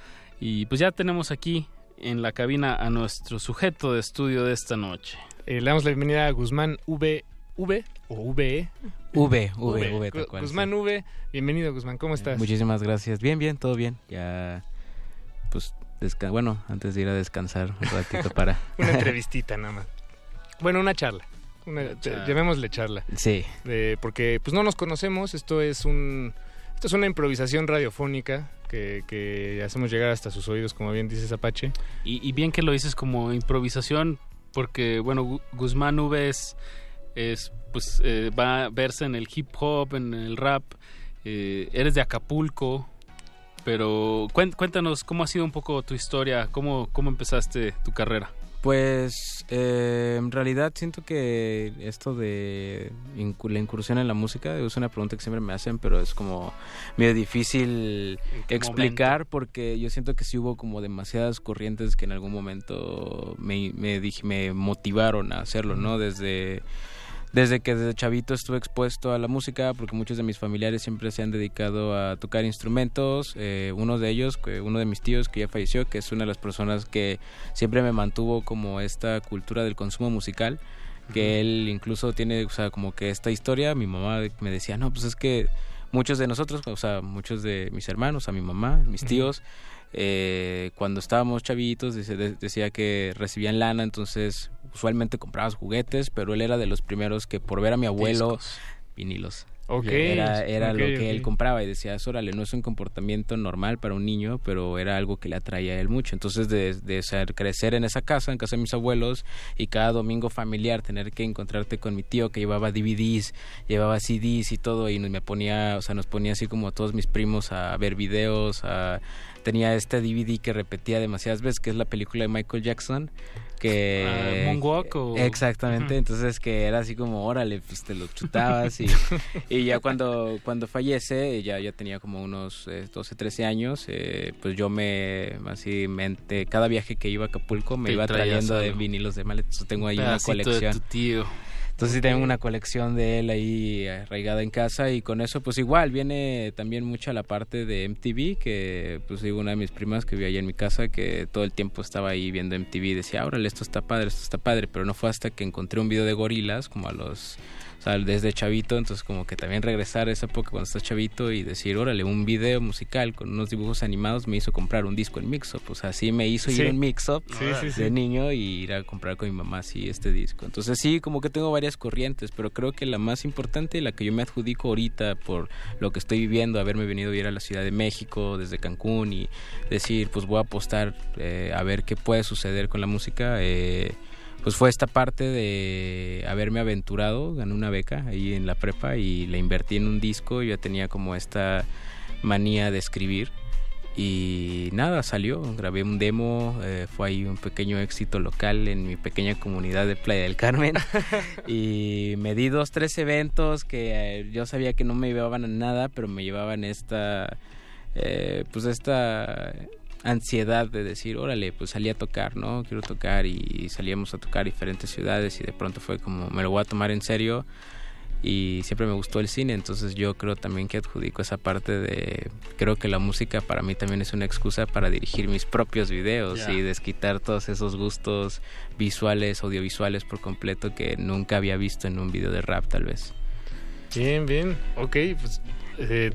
Y pues ya tenemos aquí en la cabina a nuestro sujeto de estudio de esta noche. Eh, le damos la bienvenida a Guzmán V. ¿V? ¿O VE? V, V, V, tal cual, Guzmán V. Bienvenido, Guzmán. ¿Cómo estás? Muchísimas gracias. Bien, bien, todo bien. Ya, pues, desca- bueno, antes de ir a descansar un ratito para... Una entrevistita nada más. Bueno, una charla. Una, charla. Llamémosle charla. Sí. De- porque pues no nos conocemos, esto es un esto es una improvisación radiofónica que, que hacemos llegar hasta sus oídos, como bien dices Apache. Y, y bien que lo dices como improvisación, porque bueno, Gu- Guzmán V es, es, pues eh, va a verse en el hip hop, en el rap. eh, eres de Acapulco, pero cuéntanos cómo ha sido un poco tu historia, cómo, cómo empezaste tu carrera. Pues eh, en realidad siento que esto de la incursión en la música es una pregunta que siempre me hacen, pero es como medio difícil explicar porque yo siento que sí hubo como demasiadas corrientes que en algún momento me, me, dije- me motivaron a hacerlo, ¿no? Desde desde que desde chavito estuve expuesto a la música, porque muchos de mis familiares siempre se han dedicado a tocar instrumentos. eh, uno de ellos, uno de mis tíos que ya falleció, que es una de las personas que siempre me mantuvo como esta cultura del consumo musical, que él incluso tiene, o sea, como que esta historia, mi mamá me decía, no, pues es que muchos de nosotros, o sea, muchos de mis hermanos, a mi mamá, mis tíos, eh, cuando estábamos chavitos dice- de- decía que recibían lana, entonces usualmente comprabas juguetes, pero él era de los primeros que por ver a mi abuelo vinilos. Ok, Era, lo que él compraba y decías, órale, no es un comportamiento normal para un niño, pero era algo que le atraía a él mucho. Entonces, de, de ser, crecer en esa casa, en casa de mis abuelos, y cada domingo familiar tener que encontrarte con mi tío que llevaba DVDs, llevaba CDs y todo, y nos- me ponía, o sea, nos ponía así como a todos mis primos a ver videos, a- tenía este DVD que repetía demasiadas veces, que es la película de Michael Jackson, que... Ah, ¿Moonwalk o...? Exactamente, entonces que era así como, órale, pues te lo chutabas y, y ya cuando, cuando fallece, ya, ya tenía como unos eh, 12, 13 años, eh, pues yo me, así, mente, cada viaje que iba a Acapulco me Te iba trayendo de vinilos de maletas, tengo ahí una Pedacito de colección. tu tío. Entonces sí tengo una colección de él ahí arraigada en casa y con eso pues igual viene también mucha la parte de MTV que pues digo una de mis primas que vivía allá en mi casa que todo el tiempo estaba ahí viendo MTV y decía, órale, esto está padre, esto está padre, pero no fue hasta que encontré un video de gorilas como a los, sea, desde chavito, entonces como que también regresar a esa época cuando estás chavito y decir, órale, un video musical con unos dibujos animados me hizo comprar un disco en Mixup, o sea, así me hizo Sí. ir en Mixup Sí, sí, sí. de niño y ir a comprar con mi mamá así este disco. Entonces sí, como que tengo varias corrientes, pero creo que la más importante, la que yo me adjudico ahorita por lo que estoy viviendo, haberme venido a vivir a la Ciudad de México desde Cancún y decir, pues voy a apostar eh, a ver qué puede suceder con la música. eh, pues fue esta parte de haberme aventurado, gané una beca ahí en la prepa y la invertí en un disco, yo ya tenía como esta manía de escribir y nada, salió, grabé un demo, eh, fue ahí un pequeño éxito local en mi pequeña comunidad de Playa del Carmen y me di dos, tres eventos que eh, yo sabía que no me llevaban a nada, pero me llevaban esta, eh, pues esta ansiedad de decir, órale, pues salí a tocar, ¿no? Quiero tocar y salíamos a tocar diferentes ciudades y de pronto fue como, me lo voy a tomar en serio y siempre me gustó el cine, entonces yo creo también que adjudico esa parte de, creo que la música para mí también es una excusa para dirigir mis propios videos y desquitar todos esos gustos visuales, audiovisuales por completo que nunca había visto en un video de rap tal vez. Bien, bien. Ok, pues. eh,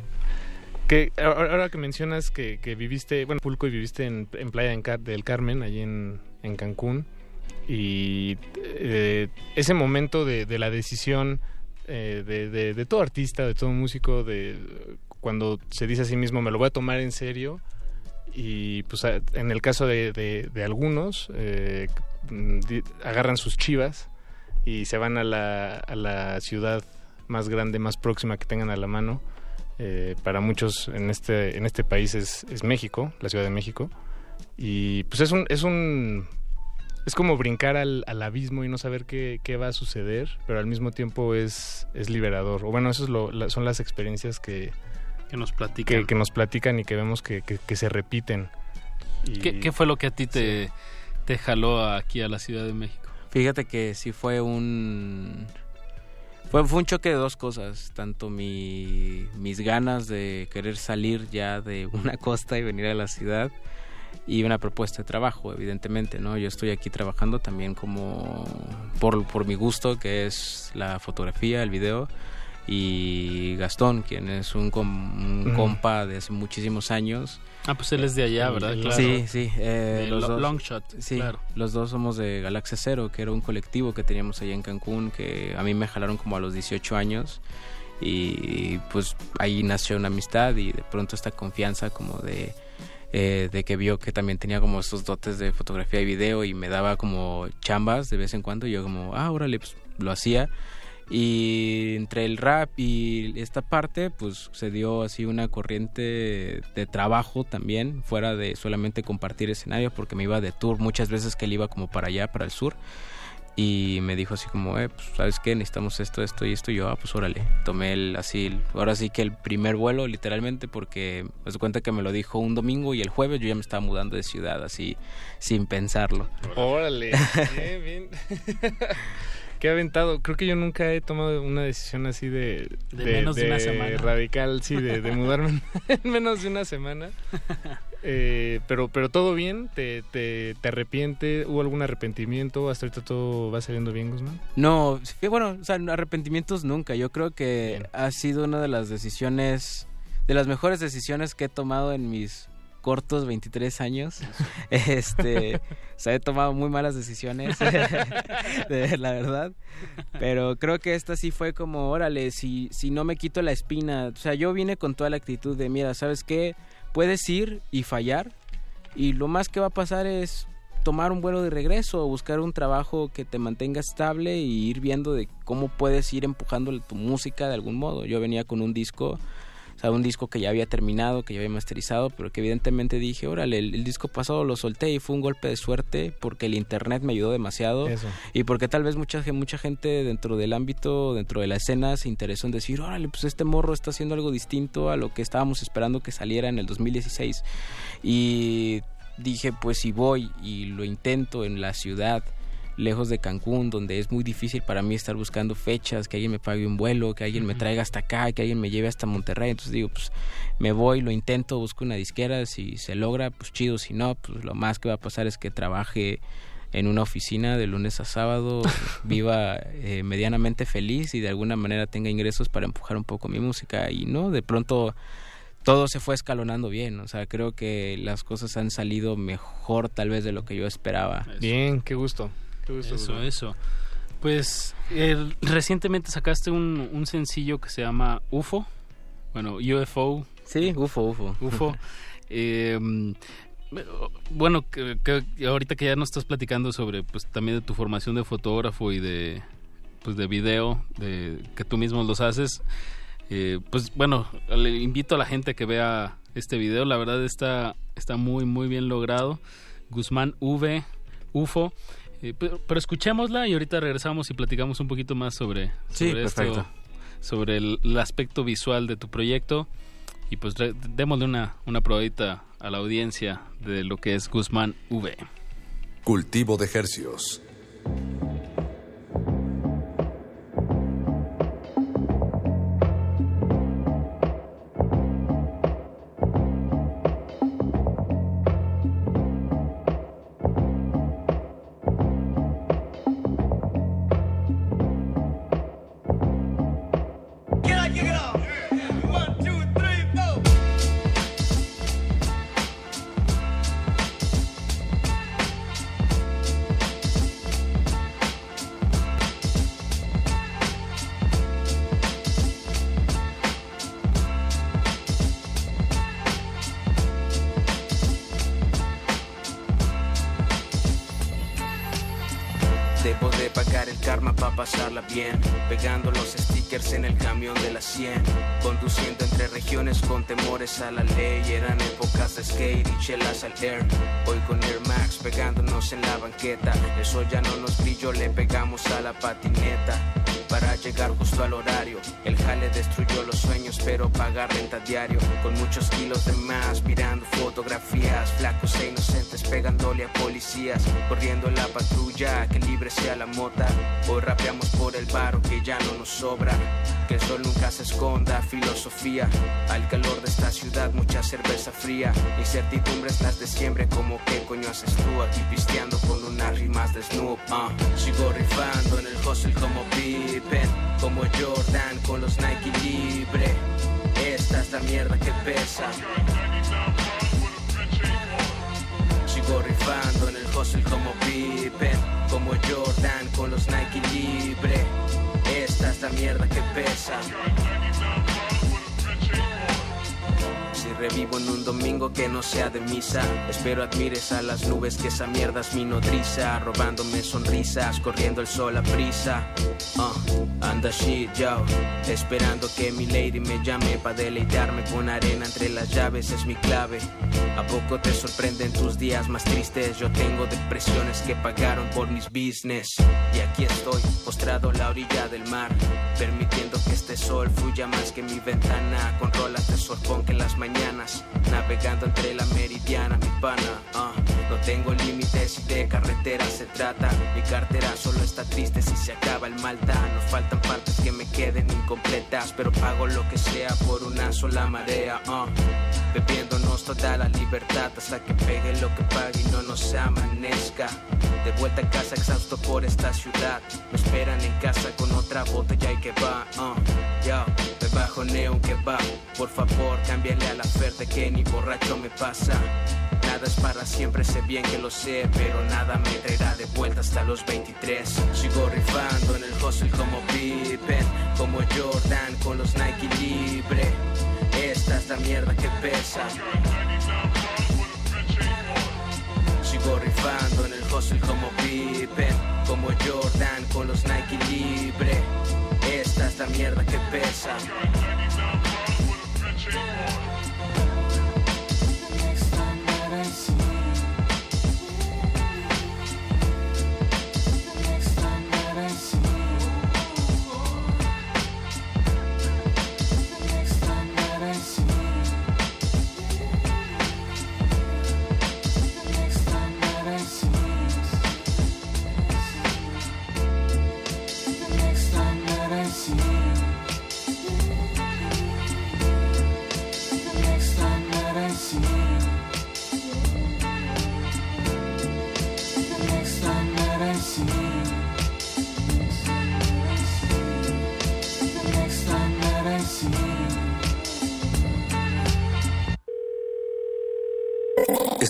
que, ahora que mencionas que, viviste, bueno, Pulco y viviste en, Playa del Car- del Carmen, allí en, Cancún, y eh, ese momento de, la decisión eh, de, todo artista, de todo músico, de cuando se dice a sí mismo, me lo voy a tomar en serio, y pues en el caso de, algunos, eh, agarran sus chivas y se van a la, a la ciudad más grande, más próxima que tengan a la mano. Eh, para muchos en este, en este país es, es México, la Ciudad de México. Y pues es un... Es, un, es como brincar al, al abismo y no saber qué, qué va a suceder, pero al mismo tiempo es, es liberador. O bueno, eso es lo, la- son las experiencias que, que nos platican. que, que nos platican y que vemos que, que- que se repiten. Y- ¿Qué, qué fue lo que a ti te, te jaló aquí a la Ciudad de México? Fíjate que sí fue un... Fue, fue un choque de dos cosas, tanto mi, mis ganas de querer salir ya de una costa y venir a la ciudad y una propuesta de trabajo, evidentemente, ¿no? Yo estoy aquí trabajando también como por, por mi gusto, que es la fotografía, el video, y Gastón, quien es un, com- un compa de hace muchísimos años. Ah, pues él es de allá, ¿verdad? Claro. Sí, sí. eh, De los Lo- dos, Longshot, Sí, claro. los dos somos de Galaxia Cero, que era un colectivo que teníamos allá en Cancún, que a mí me jalaron como a los 18 años. Y pues ahí nació una amistad y de pronto esta confianza como de, eh, de que vio que también tenía como estos dotes de fotografía y video y me daba como chambas de vez en cuando. Y yo como, ah, órale, pues lo hacía. Y entre el rap y esta parte, pues se dio así una corriente de trabajo también, fuera de solamente compartir escenario, porque me iba de tour muchas veces que él iba como para allá, para el sur. Y me dijo así como, eh, pues, ¿sabes qué? Necesitamos esto, esto y esto. Y yo, ah, pues órale. Tomé el, así, ahora sí que el primer vuelo, literalmente, porque me doy cuenta que me lo dijo un domingo y el jueves yo ya me estaba mudando de ciudad, así, sin pensarlo. Órale, bien, bien. Qué aventado. Creo que yo nunca he tomado una decisión así de... De menos de una semana. Radical, sí, de, de mudarme en menos de una semana. Eh, pero, pero todo bien, ¿Te, te, te arrepiente? ¿Hubo algún arrepentimiento? ¿Hasta ahorita todo va saliendo bien, Guzmán? No, sí, bueno, o sea, arrepentimientos nunca. Yo creo que ha sido una de las decisiones, de las mejores decisiones que he tomado en mis cortos 23 años. Este, se he tomado muy malas decisiones, de, la verdad. Pero creo que esta sí fue como, órale, si, si no me quito la espina. O sea, yo vine con toda la actitud de, mira, ¿sabes qué? Puedes ir y fallar. Y lo más que va a pasar es tomar un vuelo de regreso, buscar un trabajo que te mantenga estable y ir viendo de cómo puedes ir empujando tu música de algún modo. Yo venía con un disco o sea, un disco que ya había terminado, que ya había masterizado, pero que evidentemente dije, órale, el, disco pasado lo solté y fue un golpe de suerte porque el internet me ayudó demasiado y porque tal vez mucha, mucha gente dentro del ámbito, dentro de la escena se interesó en decir, órale, pues este morro está haciendo algo distinto a lo que estábamos esperando que saliera en el 2016 y dije, pues si voy y lo intento en la ciudad, lejos de Cancún, donde es muy difícil para mí estar buscando fechas, que alguien me pague un vuelo, que alguien me traiga hasta acá, que alguien me lleve hasta Monterrey. Entonces digo, pues me voy, lo intento, busco una disquera, si se logra, pues chido, si no, pues lo más que va a pasar es que trabaje en una oficina de lunes a sábado, viva eh, medianamente feliz y de alguna manera tenga ingresos para empujar un poco mi música y no, de pronto todo se fue escalonando bien, o sea, creo que las cosas han salido mejor tal vez de lo que yo esperaba. Bien, qué gusto eso, eso. Pues recientemente sacaste un, sencillo que se llama UFO. Bueno, UFO. Sí, UFO, UFO. UFO. Em, bueno, que, ahorita que ya nos estás platicando sobre pues también de tu formación de fotógrafo y de pues de video, de que tú mismo los haces, eh, pues bueno, le invito a la gente a que vea este video, la verdad está está muy muy bien logrado. Guzmán V UFO eh, pero, escuchémosla y ahorita regresamos y platicamos un poquito más sobre, sobre esto, sobre el, aspecto visual de tu proyecto. Y pues démosle una, una probadita a la audiencia de lo que es Guzmán V. Cultivo de ejercios. Pegando los stickers en el camión de la 100, conduciendo entre regiones con temores a la ley. Eran épocas de skate y chelas al air. Hoy con Air Max pegándonos en la banqueta, eso ya no nos brilló, le pegamos a la patineta para llegar justo al horario. El jale destruyó los sueños, pero paga renta diario. Con muchos kilos de más, mirando fotografías. Flacos e inocentes pegándole a policías. Corriendo en la patrulla, que libre sea la mota. Hoy rapeamos por el barro que ya no nos sobra. Que el sol nunca se esconda, filosofía. Al calor de esta ciudad, mucha cerveza fría. Incertidumbres las de siempre, como qué coño haces tú aquí pisteando con unas rimas de Snoop. Uh. Sigo rifando en el hustle como Como Jordan con los Nike libre. Esta es la mierda que pesa. Sigo rifando en el hustle como Pippen, como Jordan con los Nike libre. Esta es la mierda que pesa. Revivo en un domingo que no sea de misa. Espero admires a las nubes que esa mierda es mi nodriza. Robándome sonrisas, corriendo el sol a prisa. Uh, anda shit, yo. Esperando que mi lady me llame para deleitarme con arena entre las llaves es mi clave. ¿A poco te sorprenden tus días más tristes? Yo tengo depresiones que pagaron por mis business. Y aquí estoy, postrado a la orilla del mar, permitiendo que este sol fluya más que mi ventana. Con rolas de sorpón que las mañanas navegando entre la meridiana, mi pana. Ah, no tengo límites y de carretera se trata. Mi cartera solo está triste si se acaba el malta. Nos faltan partes que me queden incompletas, pero pago lo que sea por una sola marea. Uh. Bebiéndonos toda la libertad hasta que pegue lo que pague y no nos amanezca. De vuelta a casa exhausto por esta ciudad. Me esperan en casa con otra botella y que va. Uh. Yo, me bajo neon que va. Por favor, cámbiale a la que ni borracho me pasa. Nada es para siempre, sé bien que lo sé, pero nada me traerá de vuelta hasta los 23. Sigo rifando en el hustle como Pippen, como Jordan con los Nike libre. Esta es la mierda que pesa. Sigo rifando en el hustle como Pippen, como Jordan con los Nike libre. Esta es la mierda que pesa.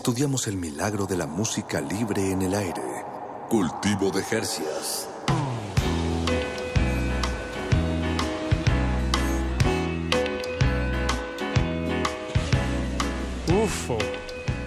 Estudiamos el milagro de la música libre en el aire. Cultivo de Jercias. Ufo.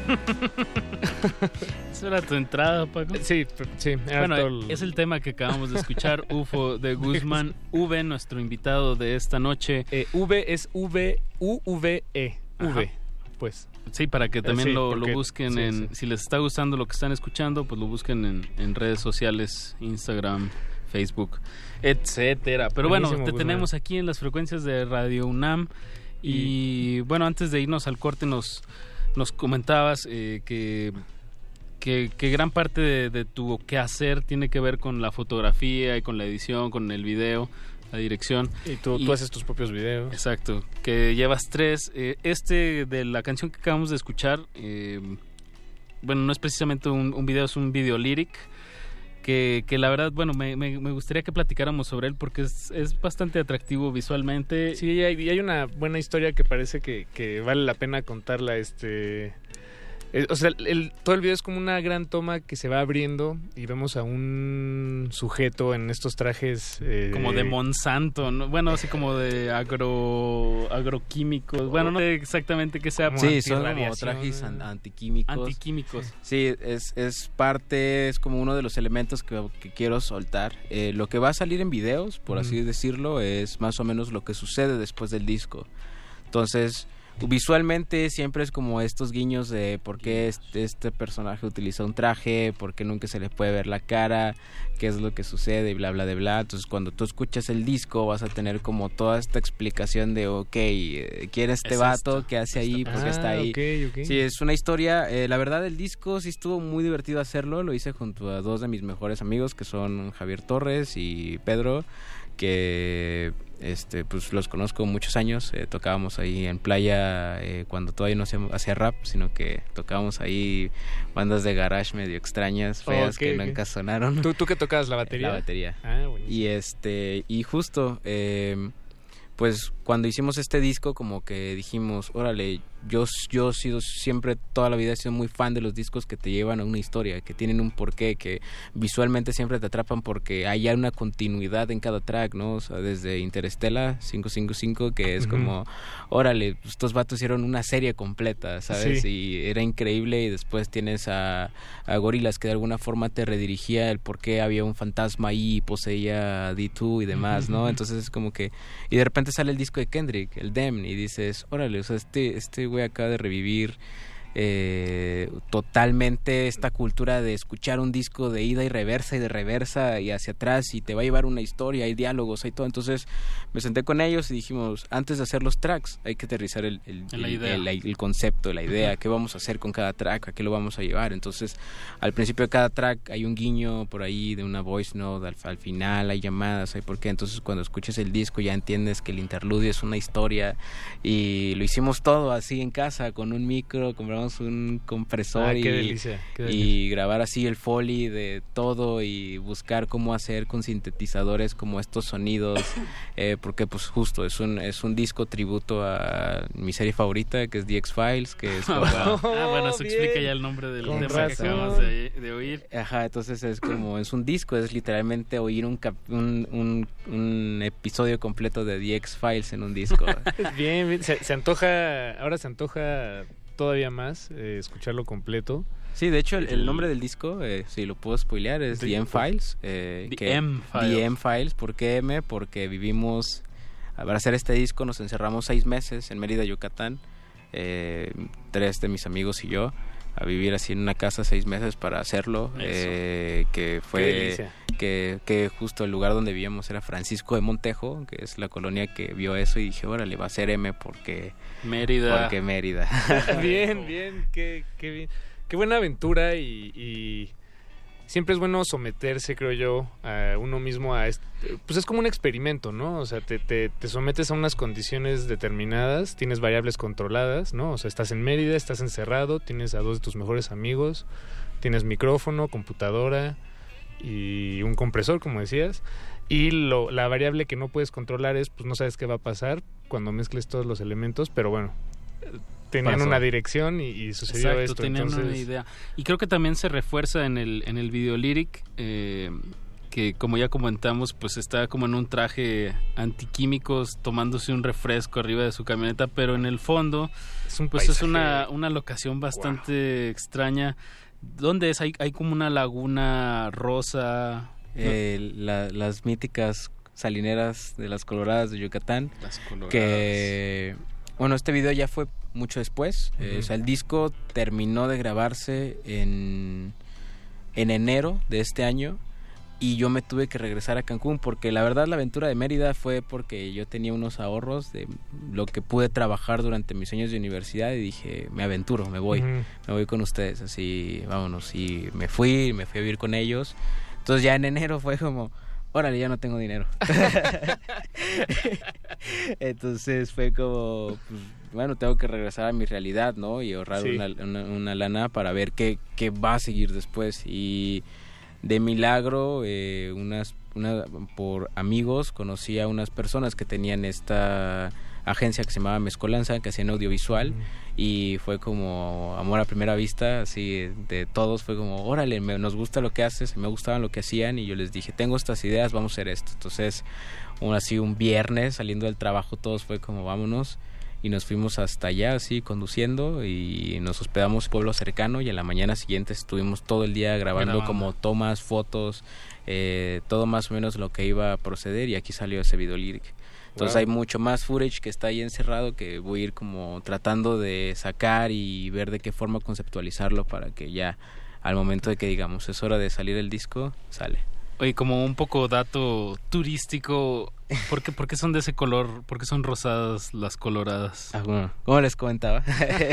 Esa era tu entrada, Paco. Sí, sí. Bueno, el- es el tema que acabamos de escuchar, UFO de Guzmán. V, nuestro invitado de esta noche. Eh, v es V, U, V, E. V, pues. Sí, para que también sí, lo, busquen sí, en... sí. Si les está gustando lo que están escuchando, pues lo busquen en, en redes sociales, Instagram, Facebook, etcétera. Pero bueno, te Guzmán. tenemos aquí en las frecuencias de Radio UNAM. Y, bueno, antes de irnos al corte nos, nos comentabas eh, que, que, que gran parte de, de tu quehacer tiene que ver con la fotografía y con la edición, con el video, la dirección. Y tú, tú haces tus propios videos. Exacto, que llevas tres. Eh, este de la canción que acabamos de escuchar, eh, bueno, no es precisamente un, un video, es un video lyric. Que, que la verdad, bueno, me, me- me gustaría que platicáramos sobre él porque es, es bastante atractivo visualmente. Sí, y hay, y hay una buena historia que parece que, que vale la pena contarla. Este, o sea, el- todo el video es como una gran toma que se va abriendo y vemos a un sujeto en estos trajes eh, Como de Monsanto, ¿no? bueno, así como de agro agroquímicos. Bueno, no sé exactamente qué sea. Sí, son como trajes an- antiquímicos. Antiquímicos. Sí, es, es parte, es como uno de los elementos que, que quiero soltar. Eh, lo que va a salir en videos, por así decirlo, es más o menos lo que sucede después del disco. Entonces, visualmente siempre es como estos guiños de por qué este, este personaje utiliza un traje, por qué nunca se le puede ver la cara, qué es lo que sucede y bla, bla, de bla. Entonces, cuando tú escuchas el disco, vas a tener como toda esta explicación de, ok, eh, ¿quién es este Es vato? esto, ¿Qué hace ahí? ¿Por qué Ah, está ahí? ok, ok. Sí, es una historia. eh, la verdad, el disco sí estuvo muy divertido hacerlo. Lo hice junto a dos de mis mejores amigos, que son Javier Torres y Pedro, que este pues los conozco muchos años. eh, tocábamos ahí en playa eh, cuando todavía no hacíamos- hacía rap, sino que tocábamos ahí bandas de garage medio extrañas, feas, Ok, que ok. nunca sonaron. ¿Tú, ¿Tú que tocabas la batería? La batería. Ah. Y este, y justo, eh, pues cuando hicimos este disco, como que dijimos, órale, yo, yo he sido siempre, toda la vida he sido muy fan de los discos que te llevan a una historia, que tienen un porqué, que visualmente siempre te atrapan porque hay una continuidad en cada track, ¿no? O sea, desde Interestela 555, que es como, órale, estos vatos hicieron una serie completa, ¿sabes? Sí. Y era increíble y después tienes a, a Gorilas que de alguna forma te redirigía el por qué había un fantasma ahí y poseía a D2 y demás, ¿no? Entonces es como que... Y de repente sale el disco de Kendrick, el Dem, y dices, órale, o sea, este, este güey acaba de revivir eh, totalmente esta cultura de escuchar un disco de ida y reversa y de reversa y hacia atrás y te va a llevar una historia, hay diálogos, hay todo. Entonces me senté con ellos y dijimos, antes de hacer los tracks hay que aterrizar el, el, La el- idea. el- el concepto, la idea, Ujú. qué vamos a hacer con cada track, a qué lo vamos a llevar. Entonces al principio de cada track hay un guiño por ahí de una voice note, al, al final hay llamadas, hay por qué. Entonces cuando escuches el disco ya entiendes que el interludio es una historia y lo hicimos todo así en casa con un micro, compramos un compresor Ah, y, qué delicia, qué y delicia. grabar así el foley de todo y buscar cómo hacer con sintetizadores como estos sonidos eh, porque pues justo es un es un disco tributo a mi serie favorita que es The X Files que es como- ah, bueno, eso explica ya el nombre del Con tema que acabamos de, de oír. Ajá, entonces es como, es un disco, es literalmente oír un, cap- un, un, un episodio completo de The X-Files en un disco. Bien, bien. Se, se antoja, ahora se antoja todavía más eh, escucharlo completo. Sí, de hecho el, el nombre del disco, eh, si lo puedo spoilear, es The- The M-Files. eh, The que- M-Files. The M-Files, ¿por qué M? Porque vivimos, para hacer este disco nos encerramos seis meses en Mérida, Yucatán, eh, tres de mis amigos y yo, a vivir así en una casa seis meses para hacerlo, eh, que fue que, que justo el lugar donde vivíamos era Francisco de Montejo, que es la colonia que vio eso y dije, órale, va a ser M porque Mérida. Porque Mérida. bien, bien, qué, qué bien. Qué buena aventura y, y siempre es bueno someterse, creo yo, a uno mismo a este, pues es como un experimento, ¿no? O sea, te, te, te sometes a unas condiciones determinadas, tienes variables controladas, ¿no? O sea, estás en Mérida, estás encerrado, tienes a dos de tus mejores amigos, tienes micrófono, computadora y un compresor, como decías. Y lo, la variable que no puedes controlar es, pues no sabes qué va a pasar cuando mezcles todos los elementos, pero bueno, tenían Pasó. una dirección y, y sucedió Exacto, esto. tenían entonces, una idea. Y creo que también se refuerza en el, en el video lyric, eh, que como ya comentamos, pues está como en un traje antiquímicos tomándose un refresco arriba de su camioneta, pero en el fondo, es un pues es una, una locación bastante extraña. ¿Dónde es? Hay, hay como una laguna rosa. Eh, la- las míticas salineras de las Coloradas de Yucatán. Las Coloradas. Que, bueno, este video ya fue mucho después. eh, o sea, el disco terminó de grabarse en, en enero de este año. Y yo me tuve que regresar a Cancún porque la verdad la aventura de Mérida fue porque yo tenía unos ahorros de lo que pude trabajar durante mis años de universidad y dije, me aventuro, me voy, me voy con ustedes, así, vámonos. Y me fui, me fui a vivir con ellos. Entonces ya en enero fue como, órale, ya no tengo dinero. Entonces fue como, pues, bueno, tengo que regresar a mi realidad, ¿no? Y ahorrar Sí. una, una- una lana para ver qué, qué va a seguir después. Y de milagro, eh, unas, una, por amigos, conocí a unas personas que tenían esta agencia que se llamaba Mezcolanza, que hacían audiovisual, y fue como amor a primera vista, así de todos, fue como, órale, me- nos gusta lo que haces, me gustaban lo que hacían, y yo les dije, tengo estas ideas, vamos a hacer esto. Entonces, un, así un viernes, saliendo del trabajo, todos fue como, vámonos, y nos fuimos hasta allá, así, conduciendo, y nos hospedamos pueblo cercano, y en la mañana siguiente estuvimos todo el día grabando Grabando. como tomas, fotos, eh, todo más o menos lo que iba a proceder, y aquí salió ese video lyric. Entonces Wow. hay mucho más footage que está ahí encerrado que voy a ir como tratando de sacar y ver de qué forma conceptualizarlo para que ya al momento de que digamos es hora de salir el disco, sale. Oye, como un poco dato turístico, ¿por qué, son de ese color? ¿Por qué son rosadas las coloradas? Ah, como les comentaba,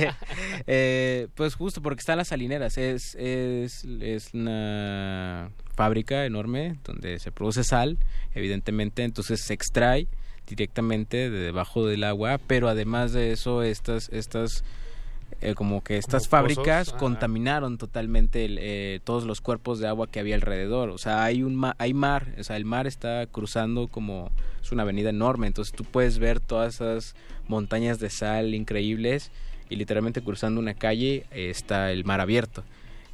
eh, pues justo porque están las salineras, es, es, es una fábrica enorme donde se produce sal, evidentemente, entonces se extrae directamente de debajo del agua, pero además de eso, estas, estas eh, como que estas Como fábricas contaminaron totalmente el, eh, todos los cuerpos de agua que había alrededor. O sea, hay un ma- hay mar, o sea, el mar está cruzando como es una avenida enorme, entonces tú puedes ver todas esas montañas de sal increíbles y literalmente cruzando una calle eh, está el mar abierto.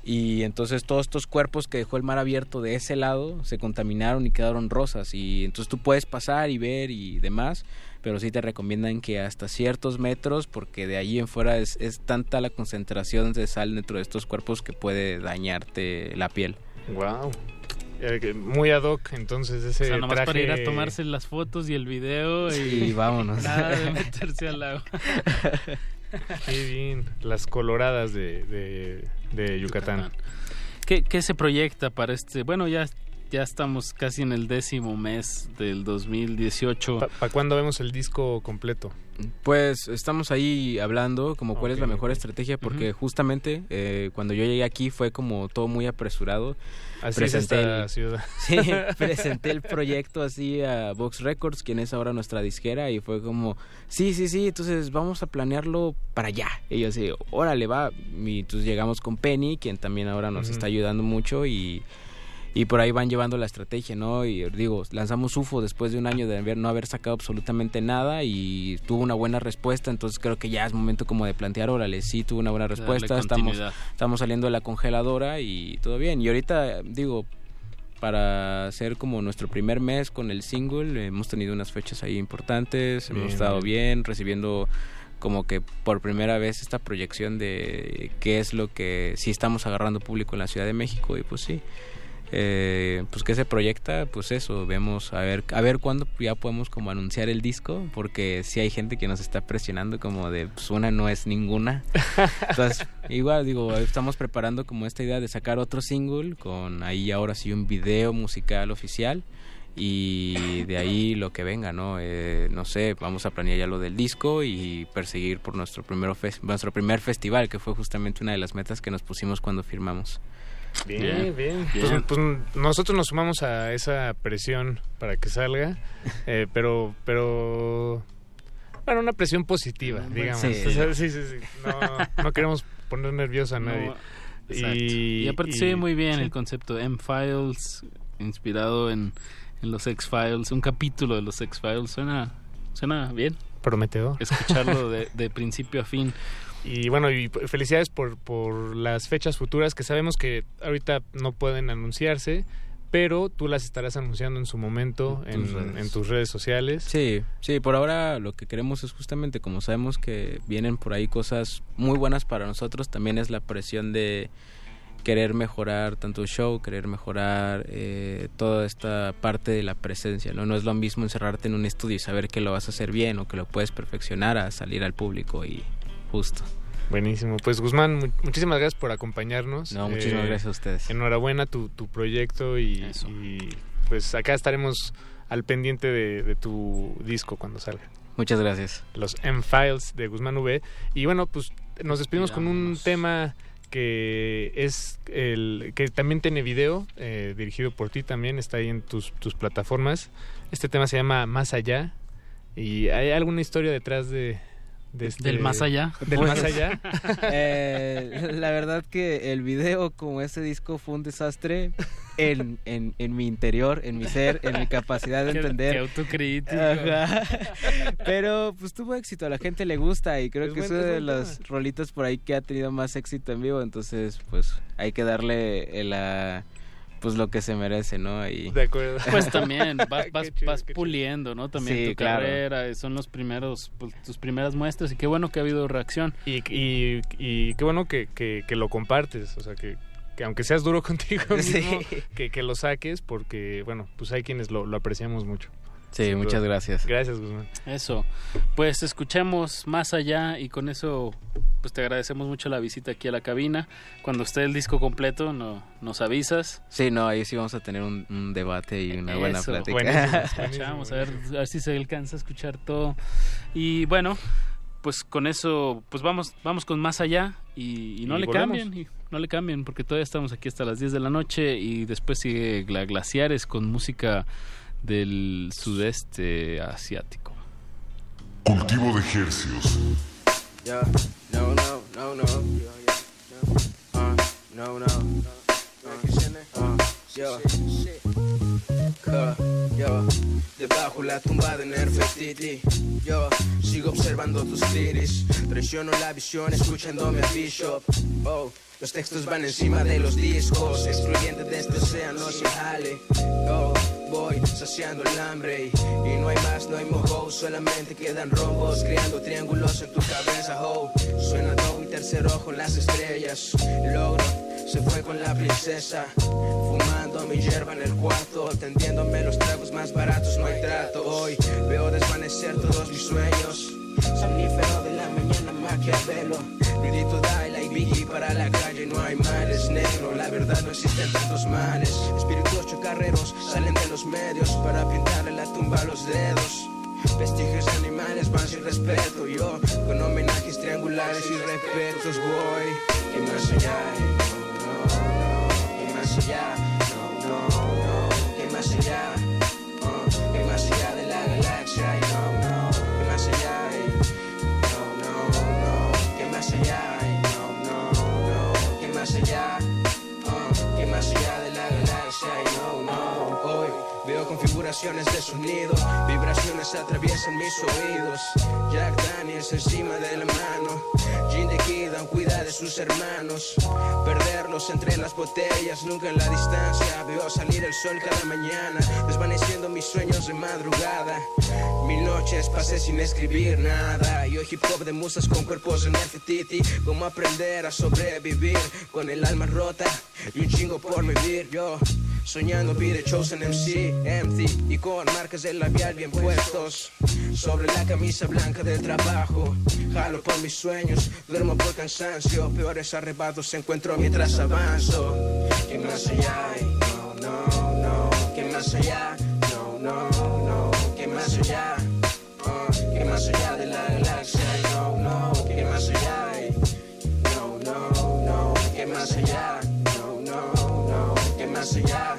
Y entonces todos estos cuerpos que dejó el mar abierto de ese lado se contaminaron y quedaron rosas. Y entonces tú puedes pasar y ver y demás, pero sí te recomiendan que hasta ciertos metros, porque de ahí en fuera es, es tanta la concentración de sal dentro de estos cuerpos que puede dañarte la piel. Wow. eh, muy ad hoc, entonces ese O sea, nomás traje... para ir a tomarse las fotos y el video y Sí, vámonos. Nada de meterse al agua. Qué bien, las coloradas de, de, de Yucatán. ¿Qué, ¿Qué se proyecta para este? Bueno, ya, ya estamos casi en el décimo mes del 2018. ¿Para cuándo vemos el disco completo? Pues estamos ahí hablando como cuál es la mejor estrategia porque justamente eh, cuando yo llegué aquí fue como todo muy apresurado. Así es esta ciudad. Sí, presenté el proyecto así a Vox Records, quien es ahora nuestra disquera y fue como, sí, sí, sí, entonces vamos a planearlo para allá. Y yo así, órale, va. Y entonces llegamos con Penny, quien también ahora nos está ayudando mucho y... Y por ahí van llevando la estrategia, ¿no? Y digo, lanzamos UFO después de un año de haber, no haber sacado absolutamente nada y tuvo una buena respuesta, entonces creo que ya es momento como de plantear, órale, sí, tuvo una buena respuesta, estamos, estamos saliendo de la congeladora y todo bien. Y ahorita, digo, para hacer como nuestro primer mes con el single, hemos tenido unas fechas ahí importantes, Bien, hemos estado bien. bien, recibiendo como que por primera vez esta proyección de qué es lo que si estamos agarrando público en la Ciudad de México y pues sí eh, pues que se proyecta pues eso vemos a ver a ver cuándo ya podemos como anunciar el disco porque si hay gente que nos está presionando como de pues una no es ninguna entonces igual digo estamos preparando como esta idea de sacar otro single con ahí ahora sí un video musical oficial y de ahí lo que venga, ¿no? Eh, no sé, vamos a planear ya lo del disco y perseguir por nuestro, primero nuestro primer festival, que fue justamente una de las metas que nos pusimos cuando firmamos. Bien, bien. Bien. Pues, pues nosotros nos sumamos a esa presión para que salga, eh, pero, pero, bueno, una presión positiva, digamos. sí. O sea, sí, sí, sí. No, no queremos poner nervioso a No, nadie. exacto. Y, aparte se ve muy bien el concepto de M-Files, inspirado en, en los X-Files, un capítulo de los X-Files. Suena, suena bien. Prometedor. Escucharlo de, de principio a fin. Y bueno, y felicidades por, por las fechas futuras que sabemos que ahorita no pueden anunciarse, pero tú las estarás anunciando en su momento En tus en, redes. en tus redes sociales. Sí, sí, por ahora lo que queremos es justamente, como sabemos que vienen por ahí cosas muy buenas para nosotros, también es la presión de querer mejorar tanto el show, querer mejorar eh, toda esta parte de la presencia, ¿no? No es lo mismo encerrarte en un estudio y saber que lo vas a hacer bien o que lo puedes perfeccionar a salir al público y justo. Buenísimo. Pues Guzmán, mu- muchísimas gracias por acompañarnos. No, muchísimas Eh, gracias a ustedes. Enhorabuena tu, tu proyecto y, y, pues acá estaremos al pendiente de, de tu disco cuando salga. Muchas gracias. Los M-Files de Guzmán V. Y bueno, pues nos despedimos con un tema que es el que también tiene video eh, dirigido por ti también está ahí en tus, tus plataformas este tema se llama Más Allá y hay alguna historia detrás de, de este- ¿Del más allá? del Pues, más allá Eh, la verdad que el video como ese disco fue un desastre en, en, en mi interior, en mi ser, en mi capacidad de entender. qué autocrítico. Ajá. Pero pues tuvo éxito, a la gente le gusta y creo Es que es uno de los rolitos por ahí que ha tenido más éxito en vivo, entonces pues hay que darle el, ah, pues lo que se merece, ¿no? Y... De acuerdo. Pues también vas, vas, chido, vas puliendo, ¿no? También Sí, tu claro. carrera, son los primeros, pues, tus primeras muestras y qué bueno que ha habido reacción. y, y, y qué bueno que, que, que lo compartes o sea que, que aunque seas duro contigo Sí. que, que lo saques porque bueno pues hay quienes lo, lo apreciamos mucho Sí, Sin muchas duda. gracias. gracias Guzmán Eso. Pues escuchemos más allá y con eso pues te agradecemos mucho la visita aquí a la cabina. Cuando esté el disco completo no, nos avisas. Sí, no, ahí sí vamos a tener un, un debate y una buena plática. Buenísimo. Escuchamos, a ver, a ver si se alcanza a escuchar todo. Y bueno, pues con eso, pues vamos, vamos con más allá y, y no Y le volvemos. cambien, y no le cambien, porque todavía estamos aquí hasta las 10 de la noche y después sigue la Glaciares con música del sudeste asiático. Cultivo de hercios. Yeah, no, no, no, no. Uh, no, no. Uh, yo. Uh, yo. Debajo la tumba de Nefertiti. Yo sigo observando tus tiris. Traiciono la visión escuchándome a Bishop. Oh, los textos van encima de los discos. Excluyente de este océano sin jale. Oh, voy saciando el hambre. Y, y no hay más, no hay mojo. Solamente quedan rombos. Creando triángulos en tu cabeza. Oh, suena do y tercer ojo las estrellas. Logro se fue con la princesa. Fumando mi hierba en el cuarto, tendiéndome los tragos más baratos, no hay trato. Hoy veo desvanecer todos mis sueños. Somnífero de la mañana, Maquiavelo. Grito Daila y Biggie para la calle, no hay males, negro. La verdad no existen tantos males. Espíritus chocarreros salen de los medios para pintarle la tumba a los dedos. Vestigios animales van sin respeto. Yo con homenajes triangulares y respetos voy. Que más allá, no, no, no. Que más allá, no, no. Veo configuraciones de sonido, vibraciones atraviesan mis oídos. Jack Daniels encima de la mano, Gin de Kidon cuida de sus hermanos. Perderlos entre las botellas, nunca en la distancia. Veo salir el sol cada mañana, desvaneciendo mis sueños de madrugada. Mil noches pasé sin escribir nada. Yo hip hop de musas con cuerpos en Nefertiti. Cómo aprender a sobrevivir con el alma rota y un chingo por vivir. Yo soñando be the chosen MC, empty y con marcas del labial bien puestos. Sobre la camisa blanca del trabajo, jalo por mis sueños, duermo por cansancio. Peores arrebatos encuentro mientras avanzo. Que más allá, no, no, no. Que más allá, no, no, no. Que más allá, oh, que más allá de la galaxia, no, no. Que más allá, no, no, no. Que más allá, más allá,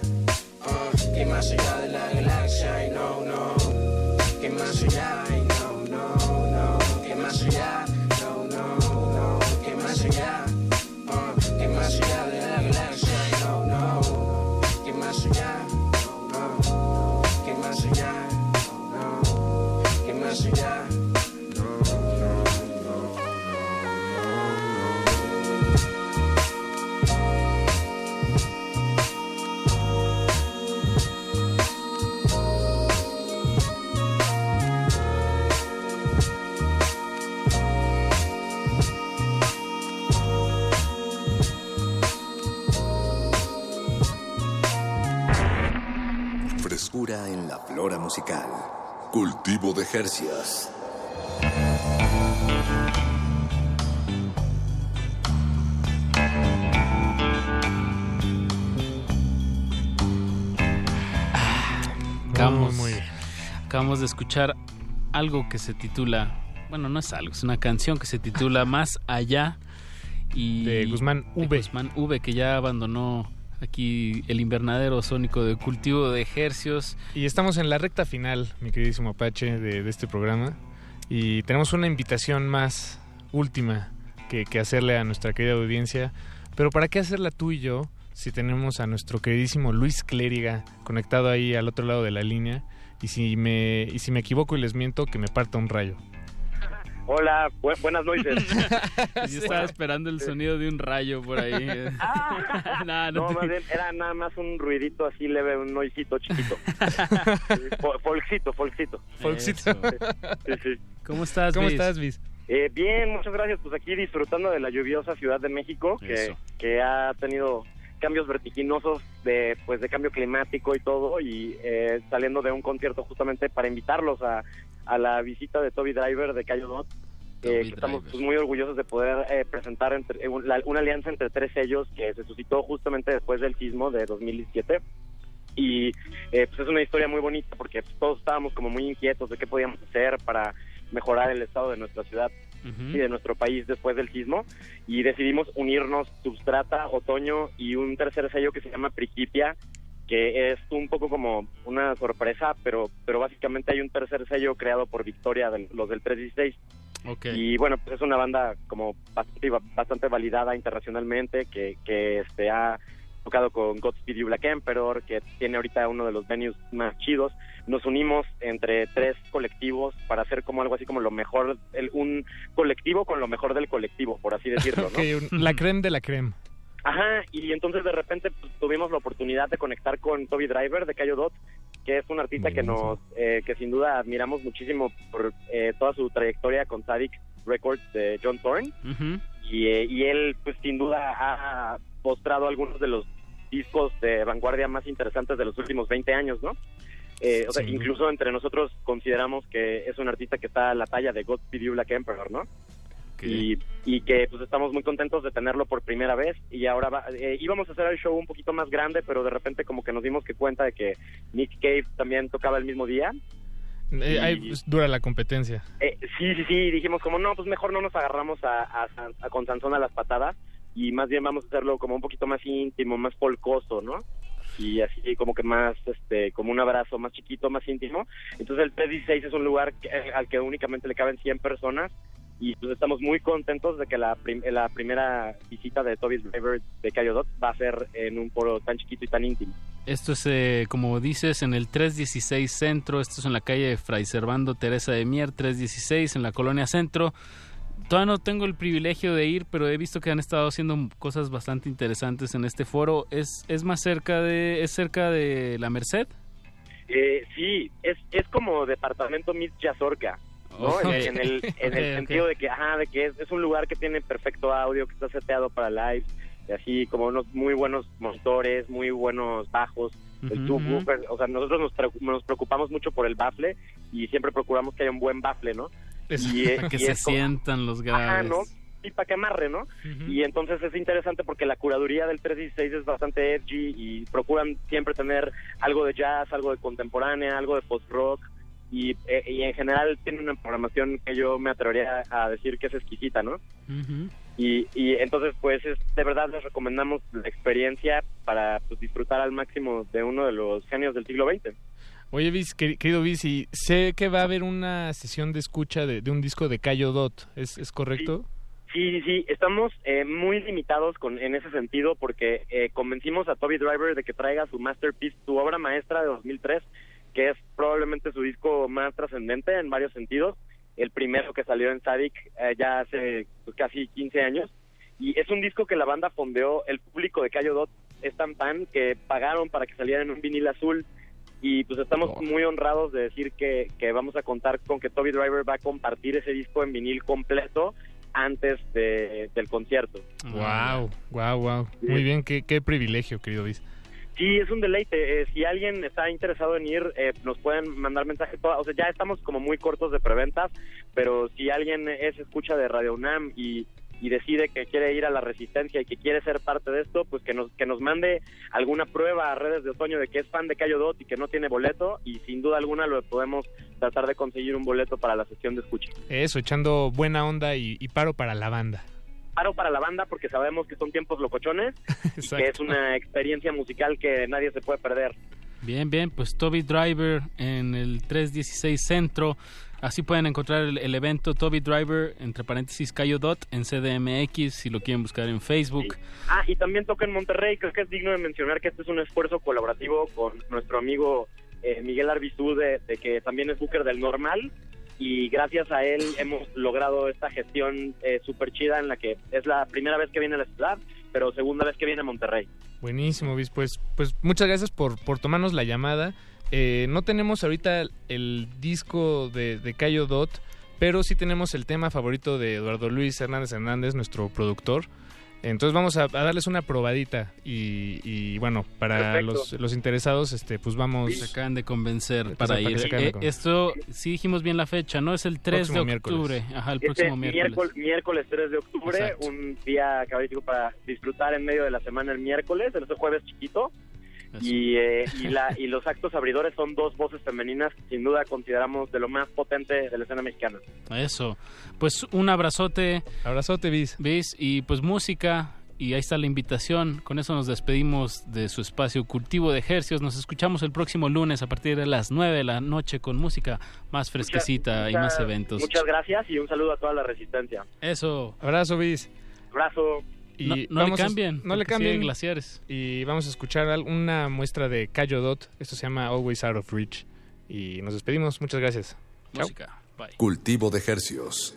oh, que más allá de la galaxia, no, no. Que más allá, Frescura en la flora musical. Cultivo de Jercias. Acabamos, Muy, muy bien. acabamos de escuchar algo que se titula, bueno, no es algo, es una canción que se titula Más allá y De Guzmán de V. Guzmán V que ya abandonó aquí el invernadero sónico de cultivo de ejercios. Y estamos en la recta final, mi queridísimo Apache, de, este programa. Y tenemos una invitación más última que, que hacerle a nuestra querida audiencia. Pero ¿para qué hacerla tú y yo si tenemos a nuestro queridísimo Luis Clériga conectado ahí al otro lado de la línea? Y si me, y si me equivoco y les miento, que me parta un rayo. Hola, bu- buenas noches. Yo estaba esperando el sonido de un rayo por ahí. Nah, no no, te- más bien era nada más un ruidito así leve, un noisito chiquito. Fo- Folksito, folksito. Folksito. Sí, sí. ¿Cómo estás, ¿Cómo estás, Luis? Eh, bien, muchas gracias. Pues aquí disfrutando de la lluviosa Ciudad de México, que ha tenido cambios vertiginosos de pues de cambio climático y todo, y eh, saliendo de un concierto justamente para invitarlos a, a la visita de Toby Driver de Cayo Dot. eh, que estamos pues, muy orgullosos de poder eh, presentar entre- eh, un- la- una alianza entre tres sellos que se suscitó justamente después del sismo de 2017 y eh, pues es una historia muy bonita porque pues, todos estábamos como muy inquietos de qué podíamos hacer para mejorar el estado de nuestra ciudad y de nuestro país después del sismo. Y decidimos unirnos Substrata, Otoño y un tercer sello que se llama Principia que es un poco como una sorpresa, pero pero básicamente hay un tercer sello creado por Victoria, del- los del 316. Ok. Y bueno, pues es una banda como bastante, bastante validada internacionalmente, que, que este, ha tocado con Godspeed You Black Emperor, que tiene ahorita uno de los venues más chidos. Nos unimos entre tres colectivos para hacer como algo así como lo mejor, el, un colectivo con lo mejor del colectivo, por así decirlo, ¿no? La creme de la creme. Ajá, y entonces de repente pues, tuvimos la oportunidad de conectar con Toby Driver de Cayo Dot, que es un artista que nos, eh, que sin duda admiramos muchísimo por eh, toda su trayectoria con Sadik Records de John Thorne. Y, eh, y él, pues sin duda, ha postrado algunos de los discos de vanguardia más interesantes de los últimos 20 años, ¿no? Eh, o sea, incluso entre nosotros consideramos que es un artista que está a la talla de Godspeed You Black Emperor, ¿no? Y, y que pues estamos muy contentos de tenerlo por primera vez y ahora va- eh, íbamos a hacer el show un poquito más grande pero de repente como que nos dimos que cuenta de que Nick Cave también tocaba el mismo día Eh, ahí, pues, dura la competencia. eh, sí, sí, sí, dijimos como no, pues mejor no nos agarramos a, a a- con Sansón a las patadas y más bien vamos a hacerlo como un poquito más íntimo, más polcoso, ¿no? Y así como que más, este, como un abrazo más chiquito, más íntimo. Entonces el P16 es un lugar que- al que únicamente le caben 100 personas y pues estamos muy contentos de que la, prim- la primera visita de Toby's Driver de Cayo Dot va a ser en un foro tan chiquito y tan íntimo. Esto es, eh, como dices, en el 316 Centro. Esto es en la calle Fray Servando Teresa de Mier, 316, en la colonia Centro. Todavía no tengo el privilegio de ir, pero he visto que han estado haciendo cosas bastante interesantes en este foro. ¿Es, es más cerca de, es cerca de la Merced? Eh, sí, es, es como departamento Miss Yazorca, En, en el, en sentido de que, ajá, de que es, es un lugar que tiene perfecto audio, que está seteado para live, y así como unos muy buenos monitores, muy buenos bajos, el subwoofer, o sea, nosotros nos, preocu- nos preocupamos mucho por el bafle y siempre procuramos que haya un buen bafle, ¿no? Y, para que y se es como- sientan los Ajá, graves. ¿no? Y para que amarre, ¿no? Y entonces es interesante porque la curaduría del 316 es bastante edgy y procuran siempre tener algo de jazz, algo de contemporánea, algo de post-rock y, eh, y en general tiene una programación que yo me atrevería a decir que es exquisita, ¿no? Ujú. Y, y entonces pues es, de verdad les recomendamos la experiencia para pues, disfrutar al máximo de uno de los genios del siglo XX. Oye, Viz, queri- querido Viz, y sé que va a haber una sesión de escucha de, de un disco de Cayo Dot, ¿es, es correcto? Sí, sí, sí, estamos eh, muy limitados con, en ese sentido porque eh, convencimos a Toby Driver de que traiga su masterpiece, su obra maestra de 2003, que es probablemente su disco más trascendente en varios sentidos, el primero que salió en Sadik eh, ya hace pues, casi 15 años, y es un disco que la banda fondeó, el público de Cayo Dot es tan fan que pagaron para que saliera en un vinil azul, y pues estamos muy honrados de decir que, que vamos a contar con que Toby Driver va a compartir ese disco en vinil completo antes de- del concierto. Wow, wow, wow. Muy bien, qué, qué privilegio, querido Viz. Sí, es un deleite. Eh, si alguien está interesado en ir, eh, nos pueden mandar mensaje. toda- O sea, ya estamos como muy cortos de preventas, pero si alguien es escucha de Radio UNAM y, decide que quiere ir a la Resistencia y que quiere ser parte de esto, pues que nos, que nos mande alguna prueba a redes de otoño de que es fan de Cayo Dot y que no tiene boleto y sin duda alguna lo podemos tratar de conseguir un boleto para la sesión de escucha. Eso, echando buena onda y paro para la banda. Paro para la banda porque sabemos que son tiempos locochones y que es una experiencia musical que nadie se puede perder. Bien, bien, pues Toby Driver en el 316 Centro. Así pueden encontrar el, el evento Toby Driver, entre paréntesis, Cayo Dot, en CDMX, si lo quieren buscar en Facebook. Ah, y también toca en Monterrey. Creo que es digno de mencionar que este es un esfuerzo colaborativo con nuestro amigo eh, Miguel Arbizú, de, de que también es booker del Normal. Y gracias a él hemos logrado esta gestión eh, súper chida en la que es la primera vez que viene a la ciudad, pero segunda vez que viene a Monterrey. Buenísimo, Viz. Pues, pues muchas gracias por, por tomarnos la llamada. Eh, no tenemos ahorita el disco de, de Cayo Dot, pero sí tenemos el tema favorito de Eduardo Luis Hernández Hernández, nuestro productor. Entonces vamos a, a darles una probadita y, y, bueno, para los, los interesados, este, pues vamos... Se acaban de convencer para ir. Eh, esto, sí dijimos bien la fecha, ¿no? Es el 3 Próximo de miércoles. octubre. Ajá, el Este próximo miércoles. miércoles, miércoles 3 de octubre, Exacto. un día cabalístico para disfrutar en medio de la semana el miércoles, el otro jueves chiquito. Y, eh, y, la, y los actos abridores son dos voces femeninas que sin duda consideramos de lo más potente de la escena mexicana. Eso. Pues un abrazote. Abrazote, Bis. Bis. Y pues música. Y ahí está la invitación. Con eso nos despedimos de su espacio Cultivo de Ejercios. Nos escuchamos el próximo lunes a partir de las 9 de la noche con música más fresquecita y Muchas- más eventos. Muchas gracias y un saludo a toda la resistencia. Eso. Abrazo, Bis. Abrazo. Y No- no le a- cambien, no le cambien. glaciares. Y vamos a escuchar una muestra de Cayo Dot. Esto se llama Always Out of Reach. Y nos despedimos. Muchas gracias. Chao. Música. Bye. Cultivo de Hercios.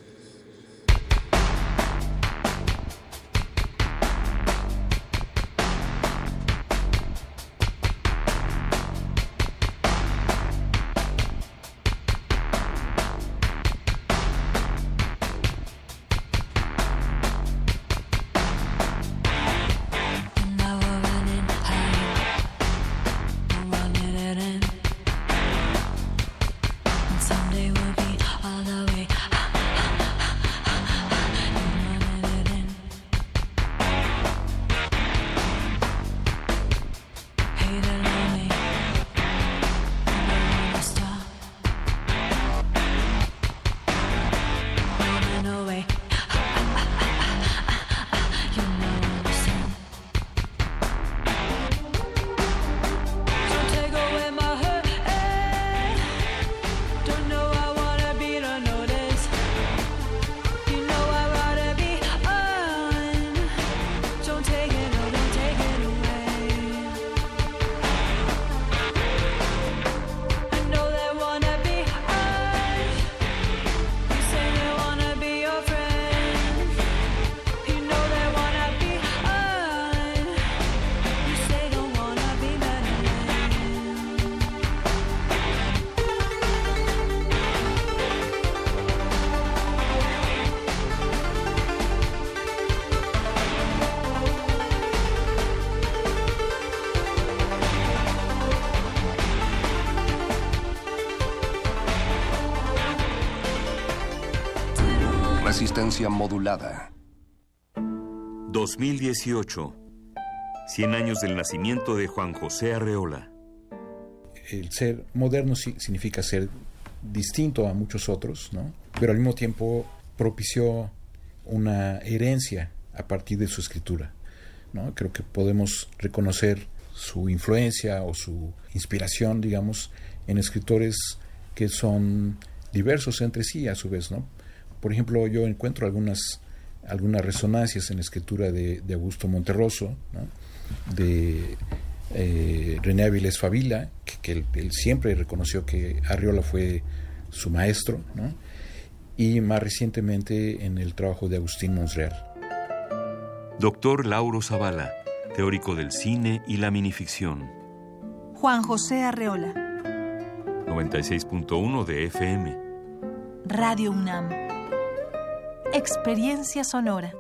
Modulada. 2018. 100 años del nacimiento de Juan José Arreola. El ser moderno significa ser distinto a muchos otros, ¿no? Pero al mismo tiempo propició una herencia a partir de su escritura, ¿no? Creo que podemos reconocer su influencia o su inspiración, digamos, en escritores que son diversos entre sí a su vez, ¿no? Por ejemplo, yo encuentro algunas, algunas resonancias en la escritura de, Augusto Monterroso, de eh, René Avilés Favila, que, él, siempre reconoció que Arriola fue su maestro, y más recientemente en el trabajo de Agustín Monsreal. Doctor Lauro Zavala, teórico del cine y la minificción. Juan José Arreola. 96.1 de FM. Radio UNAM. Experiencia sonora.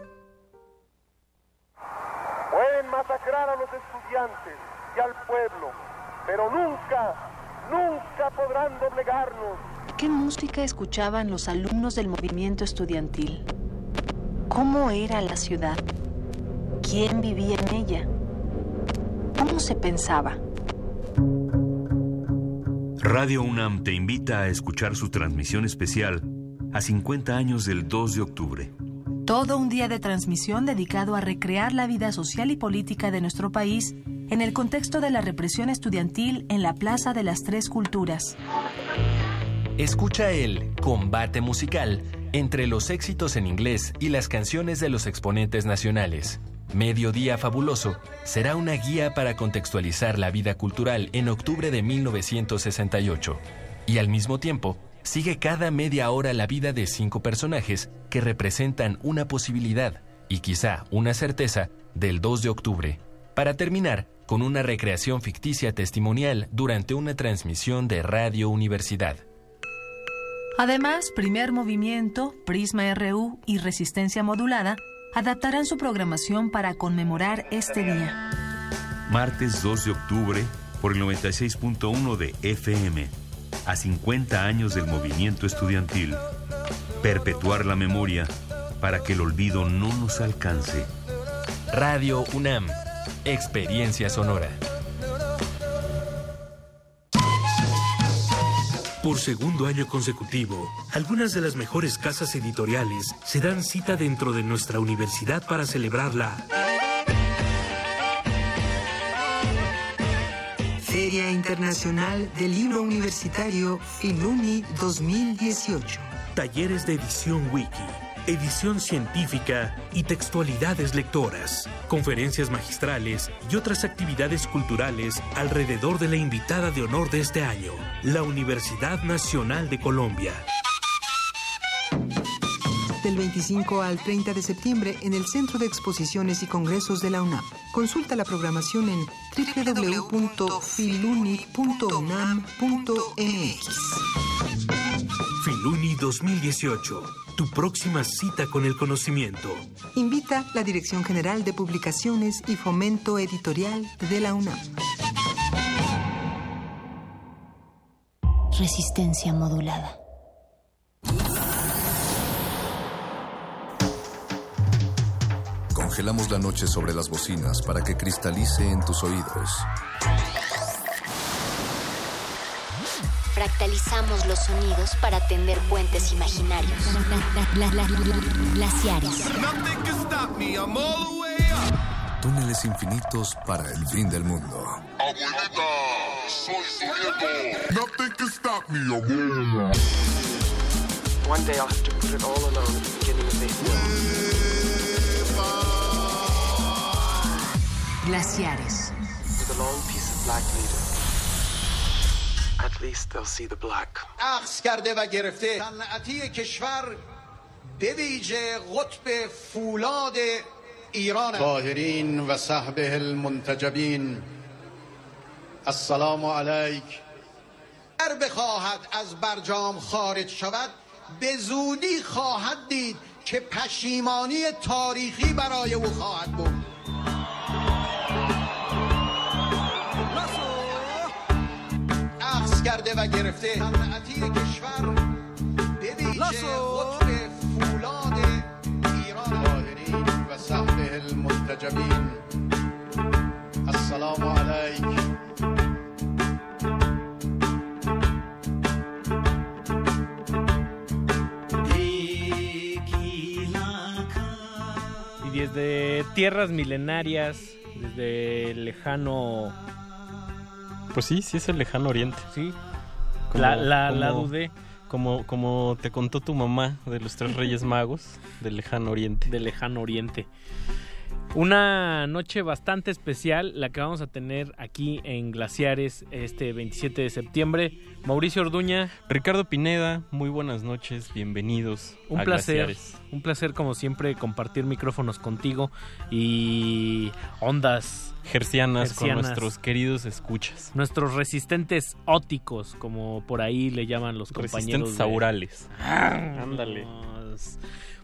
Pueden masacrar a los estudiantes y al pueblo, pero nunca, nunca podrán doblegarnos. ¿Qué música escuchaban los alumnos del movimiento estudiantil? ¿Cómo era la ciudad? ¿Quién vivía en ella? ¿Cómo se pensaba? Radio UNAM te invita a escuchar su transmisión especial a 50 años del 2 de octubre. Todo un día de transmisión dedicado a recrear la vida social y política de nuestro país en el contexto de la represión estudiantil en la Plaza de las Tres Culturas. Escucha el combate musical entre los éxitos en inglés y las canciones de los exponentes nacionales. Mediodía Fabuloso será una guía para contextualizar la vida cultural en octubre de 1968 y al mismo tiempo sigue cada media hora la vida de cinco personajes que representan una posibilidad y quizá una certeza del 2 de octubre, para terminar con una recreación ficticia testimonial durante una transmisión de Radio Universidad. Además, Primer Movimiento, Prisma RU y Resistencia Modulada adaptarán su programación para conmemorar este día. Martes 2 de octubre por el 96.1 de FM, a 50 años del movimiento estudiantil. Perpetuar la memoria para que el olvido no nos alcance. Radio UNAM, Experiencia Sonora. Por segundo año consecutivo, algunas de las mejores casas editoriales se dan cita dentro de nuestra universidad para celebrarla. Feria Internacional del Libro Universitario Filuni 2018. Talleres de edición wiki edición científica y textualidades lectoras, conferencias magistrales y otras actividades culturales alrededor de la invitada de honor de este año, la Universidad Nacional de Colombia. Del 25 al 30 de septiembre en el Centro de Exposiciones y Congresos de la UNAM. Consulta la programación en www.filuni.unam.mx. Filuni 2018 tu próxima cita con el conocimiento. Invita la Dirección General de Publicaciones y Fomento Editorial de la UNAM. Resistencia modulada. Congelamos la noche sobre las bocinas para que cristalice en tus oídos. Fractalizamos los sonidos para tender puentes imaginarios. Glaciares. Túneles infinitos para el fin del mundo. Abuelita, soy su nieto. Nothing can stop me, abuela. One day I'll have to put it all alone at the beginning of this black. اخذ کرده و گرفته. صنعتی کشور به ویژه قطب فولاد ایران طاهرین و صحبه المنتجبین. السلام علیک. هر بخواهد از برجام خارج شود به زودی خواهد دید که پشیمانی تاریخی برای او خواهد بود. کرده و گرفته. صنعتی کشور فولاد Y desde tierras milenarias, desde lejano pues sí, sí es el lejano oriente. Sí. La- la- la dudé. Como, como te contó tu mamá de los tres reyes magos del lejano oriente. Del lejano oriente. Una noche bastante especial la que vamos a tener aquí en Glaciares este 27 de septiembre. Mauricio Orduña. Ricardo Pineda, muy buenas noches, bienvenidos. Un a placer, Glaciares. un placer como siempre compartir micrófonos contigo y ondas Gercianas con nuestros queridos escuchas. nuestros resistentes óticos, como por ahí le llaman los compañeros. Resistentes de- aurales. Ándale.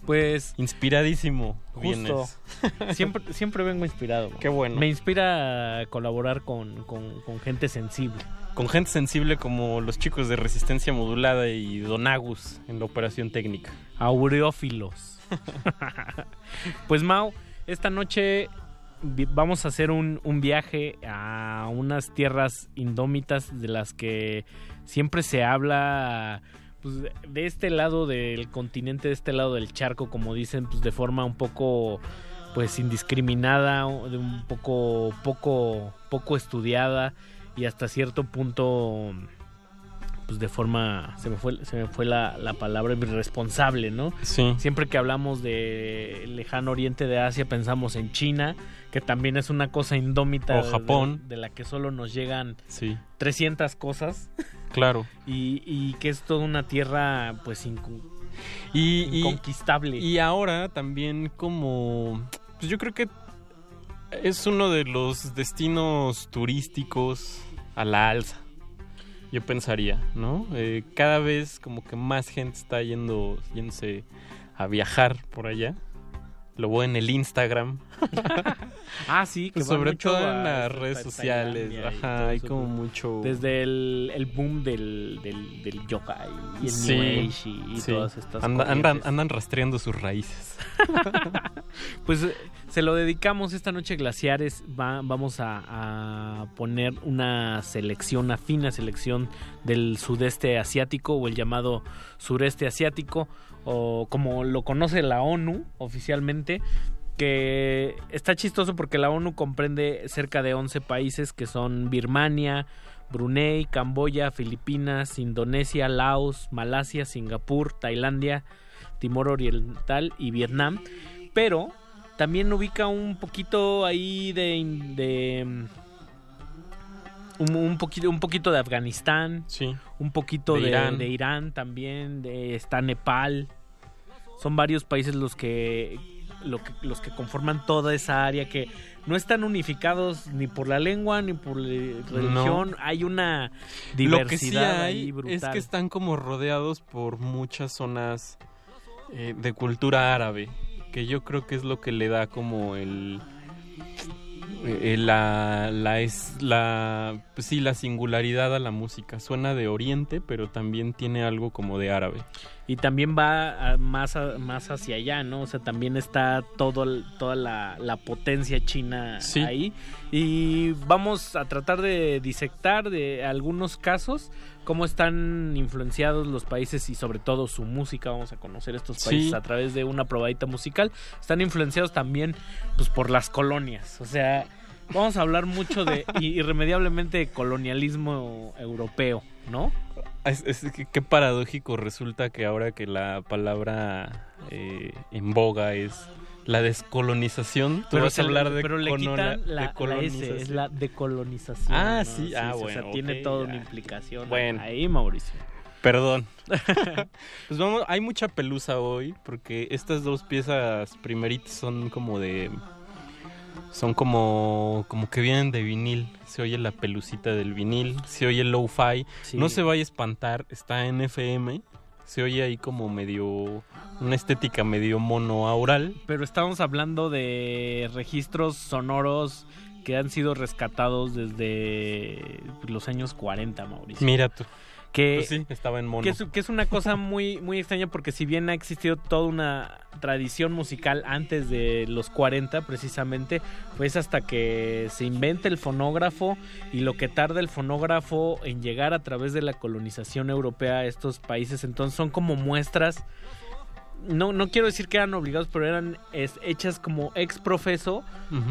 Pues inspiradísimo. Justo. vienes. siempre, siempre vengo inspirado. Qué bueno. Me inspira a colaborar con, con- con gente sensible. Con gente sensible como los chicos de resistencia modulada y Donagus en la operación técnica. Aureófilos. pues Mau, esta noche vamos a hacer un, un viaje a unas tierras indómitas de las que siempre se habla pues, de- este lado del continente, de este lado del charco, como dicen, pues de forma un poco pues indiscriminada, de un poco poco poco estudiada y hasta cierto punto pues de forma se me fue se me fue la, la palabra irresponsable, ¿no? Sí. Siempre que hablamos de lejano oriente de Asia pensamos en China, que también es una cosa indómita O de- Japón. de, de la que solo nos llegan Sí. 300 cosas Claro. y, y que es toda una tierra pues incu- Y, y- inconquistable. Y ahora también como... Pues yo creo que es uno de los destinos turísticos a la alza. Yo pensaría, ¿no? Eh, cada vez como que más gente está yendo, yéndose a viajar por allá. Lo veo en el Instagram. Ah, sí, que sobre mucho todo en las redes sociales. Ajá, hay como pues. mucho... Desde el, el boom del, del, del yoga y el Sí, New Age y, y sí. todas estas Anda- andan, andan rastreando sus raíces. Pues eh, se lo dedicamos esta noche Glaciares. Va- vamos a, a poner una selección, una fina selección del sudeste asiático o el llamado sureste asiático o como lo conoce la ONU oficialmente. Que está chistoso porque la ONU comprende cerca de 11 países que son Birmania, Brunei, Camboya, Filipinas, Indonesia, Laos, Malasia, Singapur, Tailandia, Timor Oriental y Vietnam. Pero también ubica un poquito ahí de, de un, un poquito un poquito de Afganistán, un poquito De de, Irán. de Irán también, de, está Nepal. Son varios países los que, lo que los que conforman toda esa área que no están unificados ni por la lengua ni por la religión. Hay una diversidad Lo que sí hay brutal. es que están como rodeados por muchas zonas eh, de cultura árabe, que yo creo que es lo que le da como el... eh, la, la es la pues sí la singularidad a la música suena de oriente pero también tiene algo como de árabe y también va a- más, a- más hacia allá, ¿no? O sea, también está todo, toda la, la potencia china Sí. ahí. Y vamos a tratar de disectar de algunos casos cómo están influenciados los países y sobre todo su música. Vamos a conocer estos Sí. países a través de una probadita musical. Están influenciados también pues, por las colonias. O sea, vamos a hablar mucho de irremediablemente de colonialismo europeo, ¿no? Es, es que- qué paradójico resulta que ahora que la palabra eh, en boga es la descolonización, tú vas se a hablar de, pero le quitan la, la. S, es la decolonización. Ah, ¿no? sí, ah, o bueno, sea, tiene toda una implicación Bueno. ahí, Mauricio. Perdón. pues vamos, hay mucha pelusa hoy porque estas dos piezas primeritas son como de son como como que vienen de vinil. Se oye la pelucita del vinil, se oye el lo-fi. Sí. No se vaya a espantar, está en FM. Se oye ahí como medio una estética medio monoaural. Pero estamos hablando de registros sonoros que han sido rescatados desde los años 40, Mauricio. Mira tú. Que, Pues sí, estaba en mono. que es, que es una cosa muy, muy extraña porque si bien ha existido toda una tradición musical antes de los 40 precisamente, pues hasta que se inventa el fonógrafo y lo que tarda el fonógrafo en llegar a través de la colonización europea a estos países, entonces son como muestras no, no quiero decir que eran obligados, pero eran es- hechas como ex profeso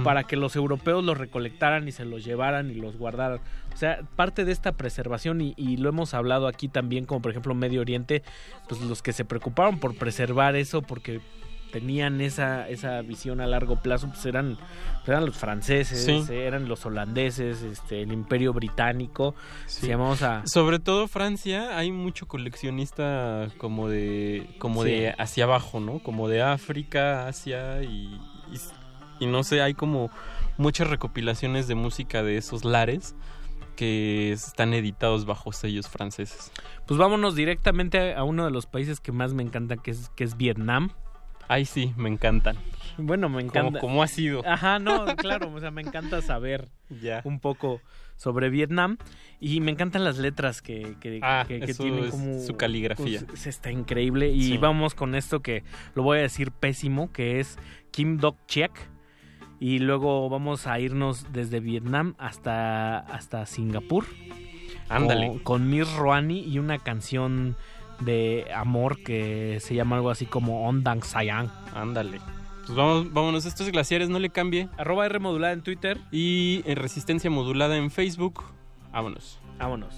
para que los europeos los recolectaran y se los llevaran y los guardaran. O sea, parte de esta preservación, y, y lo hemos hablado aquí también, como por ejemplo Medio Oriente, pues los que se preocuparon por preservar eso porque tenían esa, esa visión a largo plazo, pues eran, pues eran los franceses, Sí. eran los holandeses, este, el imperio británico. Si llamamos a... Sobre todo Francia, hay mucho coleccionista como de como Sí. de hacia abajo, ¿no? Como de África, Asia y, y, y no sé, hay como muchas recopilaciones de música de esos lares que están editados bajo sellos franceses. Pues vámonos directamente a uno de los países que más me encantan, que es, que es Vietnam. Ay, sí, me encantan. Bueno, me encanta. Como, ha sido. Ajá, no, claro, o sea, me encanta saber Ya. un poco sobre Vietnam y me encantan las letras que, que, Ah, que- que eso tienen es como su caligrafía. pues, está increíble y Sí. vamos con esto que lo voy a decir pésimo, que es Kim Dok Chiek y luego vamos a irnos desde Vietnam hasta hasta Singapur. Ándale. Con, con Miss Roani y una canción de amor que se llama algo así como On Dang Sayang. Ándale. Pues vamos, vámonos, estos glaciares no le cambie. Arroba R modulada en Twitter. Y en resistencia modulada en Facebook. Vámonos. Vámonos.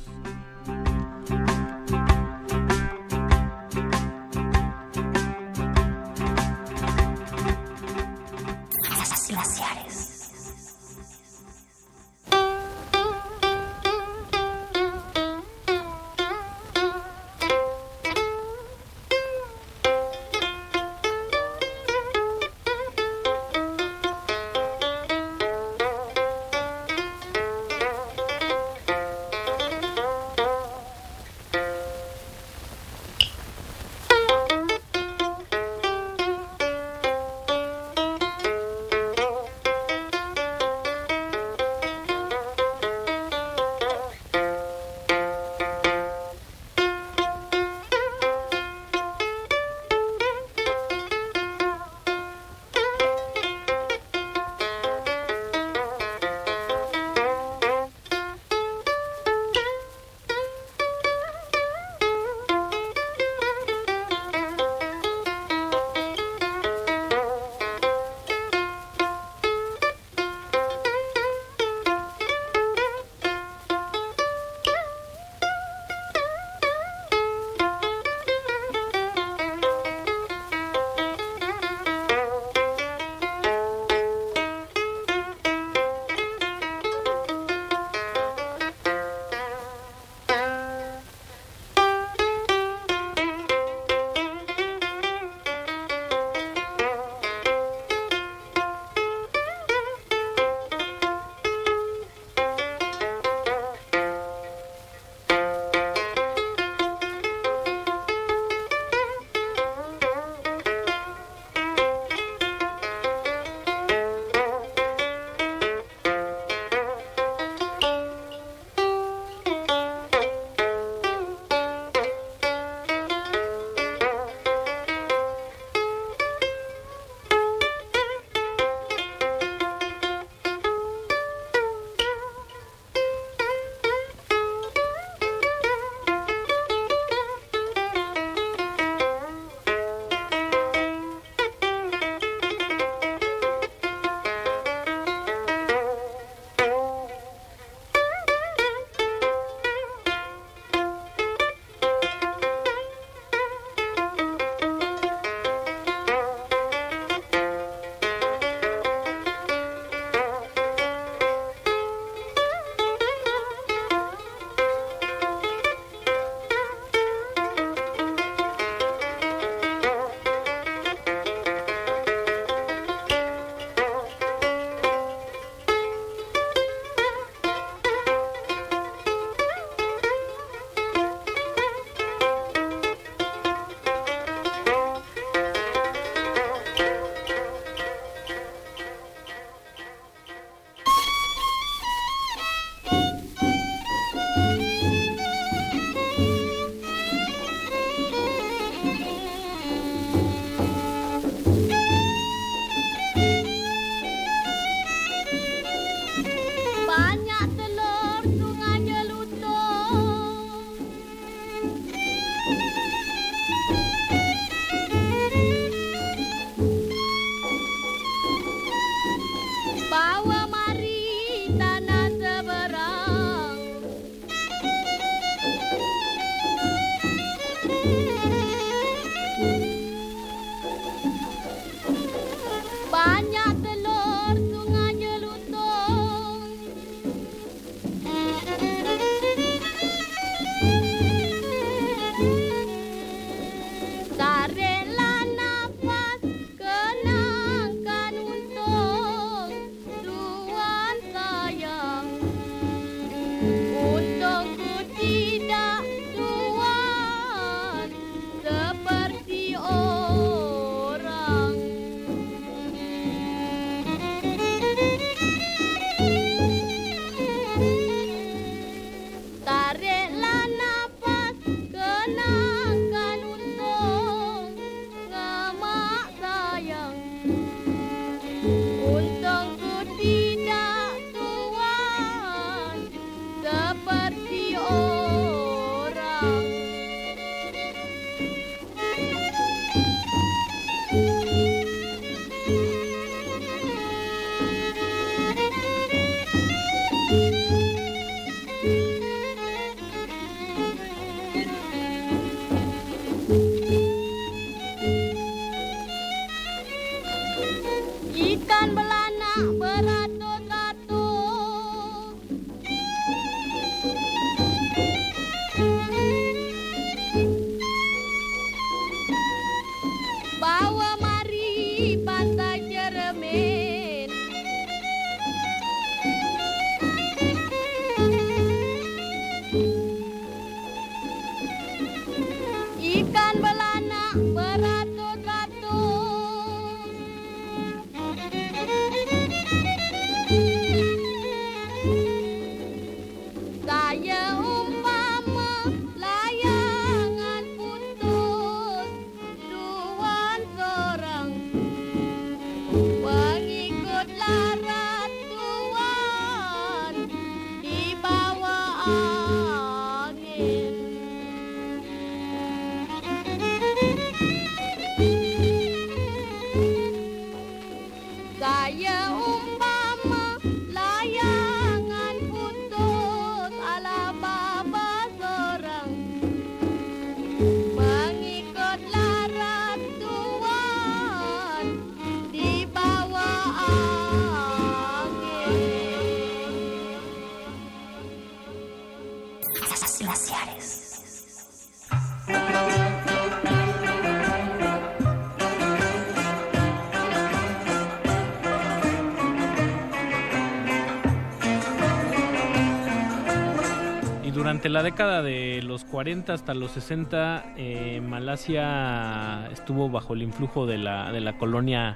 Durante la década de los 40 hasta los 60, eh, Malasia estuvo bajo el influjo de la, de la colonia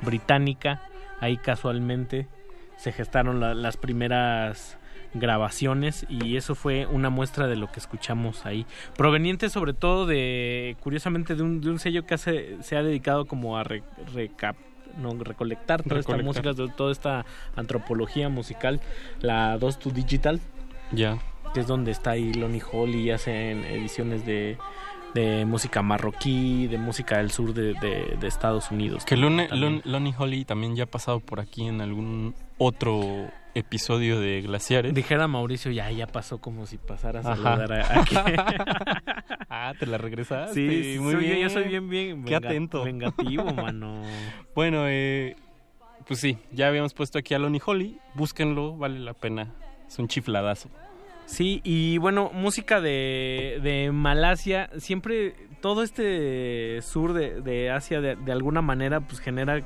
británica. Ahí casualmente se gestaron la- las primeras grabaciones y eso fue una muestra de lo que escuchamos ahí. Proveniente sobre todo de, curiosamente, de un, de un sello que hace, se ha dedicado como a re- recap- no, recolectar toda esta Recolectar. música, to- toda esta antropología musical, la 2 to Digital Ya. Que es donde está ahí Lonnie Hall y hacen ediciones de, de música marroquí, de música del sur de, de- de Estados Unidos. Que Lone-. Lon- Lonnie Holly también ya ha pasado por aquí en algún otro episodio de Glaciares. Dijera Mauricio, ya, ya pasó como si pasara a saludar a- aquí. ah, te la regresaste. Sí, sí, muy soy- bien. yo soy bien, bien Qué venga- atento. vengativo, mano. Bueno, eh, pues sí, ya habíamos puesto aquí a Lonnie Holly. Búsquenlo, vale la pena. Es un chifladazo. Sí, y bueno, música de, de Malasia, siempre todo este sur de, de Asia de, de alguna manera pues genera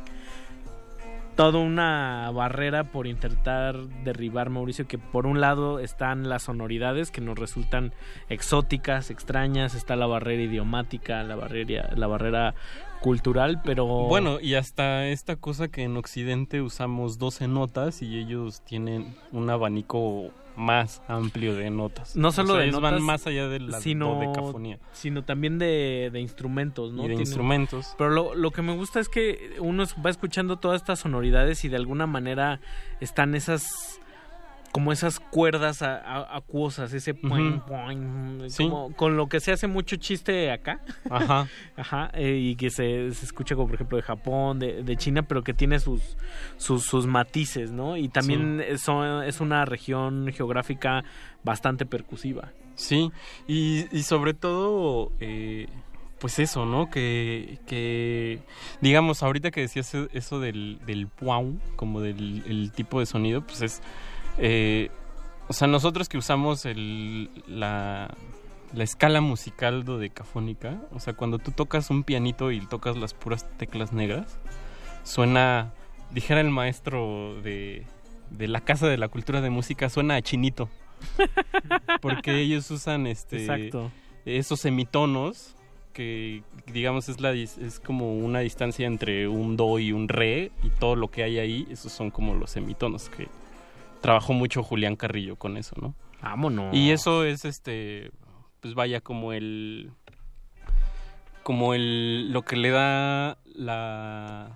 toda una barrera por intentar derribar Mauricio que por un lado están las sonoridades que nos resultan exóticas, extrañas, está la barrera idiomática, la barrera la barrera cultural, pero Bueno, y hasta esta cosa que en Occidente usamos 12 notas y ellos tienen un abanico más amplio de notas. no solo O sea, de ellos notas, van más allá de la sino, dodecafonía. sino también de, de instrumentos, ¿no? Y de Tienen- instrumentos. Pero lo, lo que me gusta es que uno va escuchando todas estas sonoridades y de alguna manera están esas como esas cuerdas a- a- acuosas, ese poing, Ujú. poing, Sí. como- con lo que se hace mucho chiste acá. Ajá. Ajá, eh, y que se, se escucha como por ejemplo de Japón, de, de China, pero que tiene sus, sus, sus matices, ¿no? Y también es, son- es una región geográfica bastante percusiva. Sí, y, y sobre todo, eh, pues eso, ¿no? Que, que, digamos, ahorita que decías e- eso del, del puau, como del el tipo de sonido, pues es, eh, o sea, nosotros que usamos el, la, la escala musical dodecafónica, o sea, cuando tú tocas un pianito y tocas las puras teclas negras, suena, dijera el maestro de, de la Casa de la Cultura de Música, suena a chinito. Porque ellos usan este Exacto. esos semitonos que digamos es la es como una distancia entre un do y un re y todo lo que hay ahí esos son como los semitonos que trabajó mucho Julián Carrillo con eso, ¿no? Vámonos. Y eso es este pues vaya como el como el lo que le da la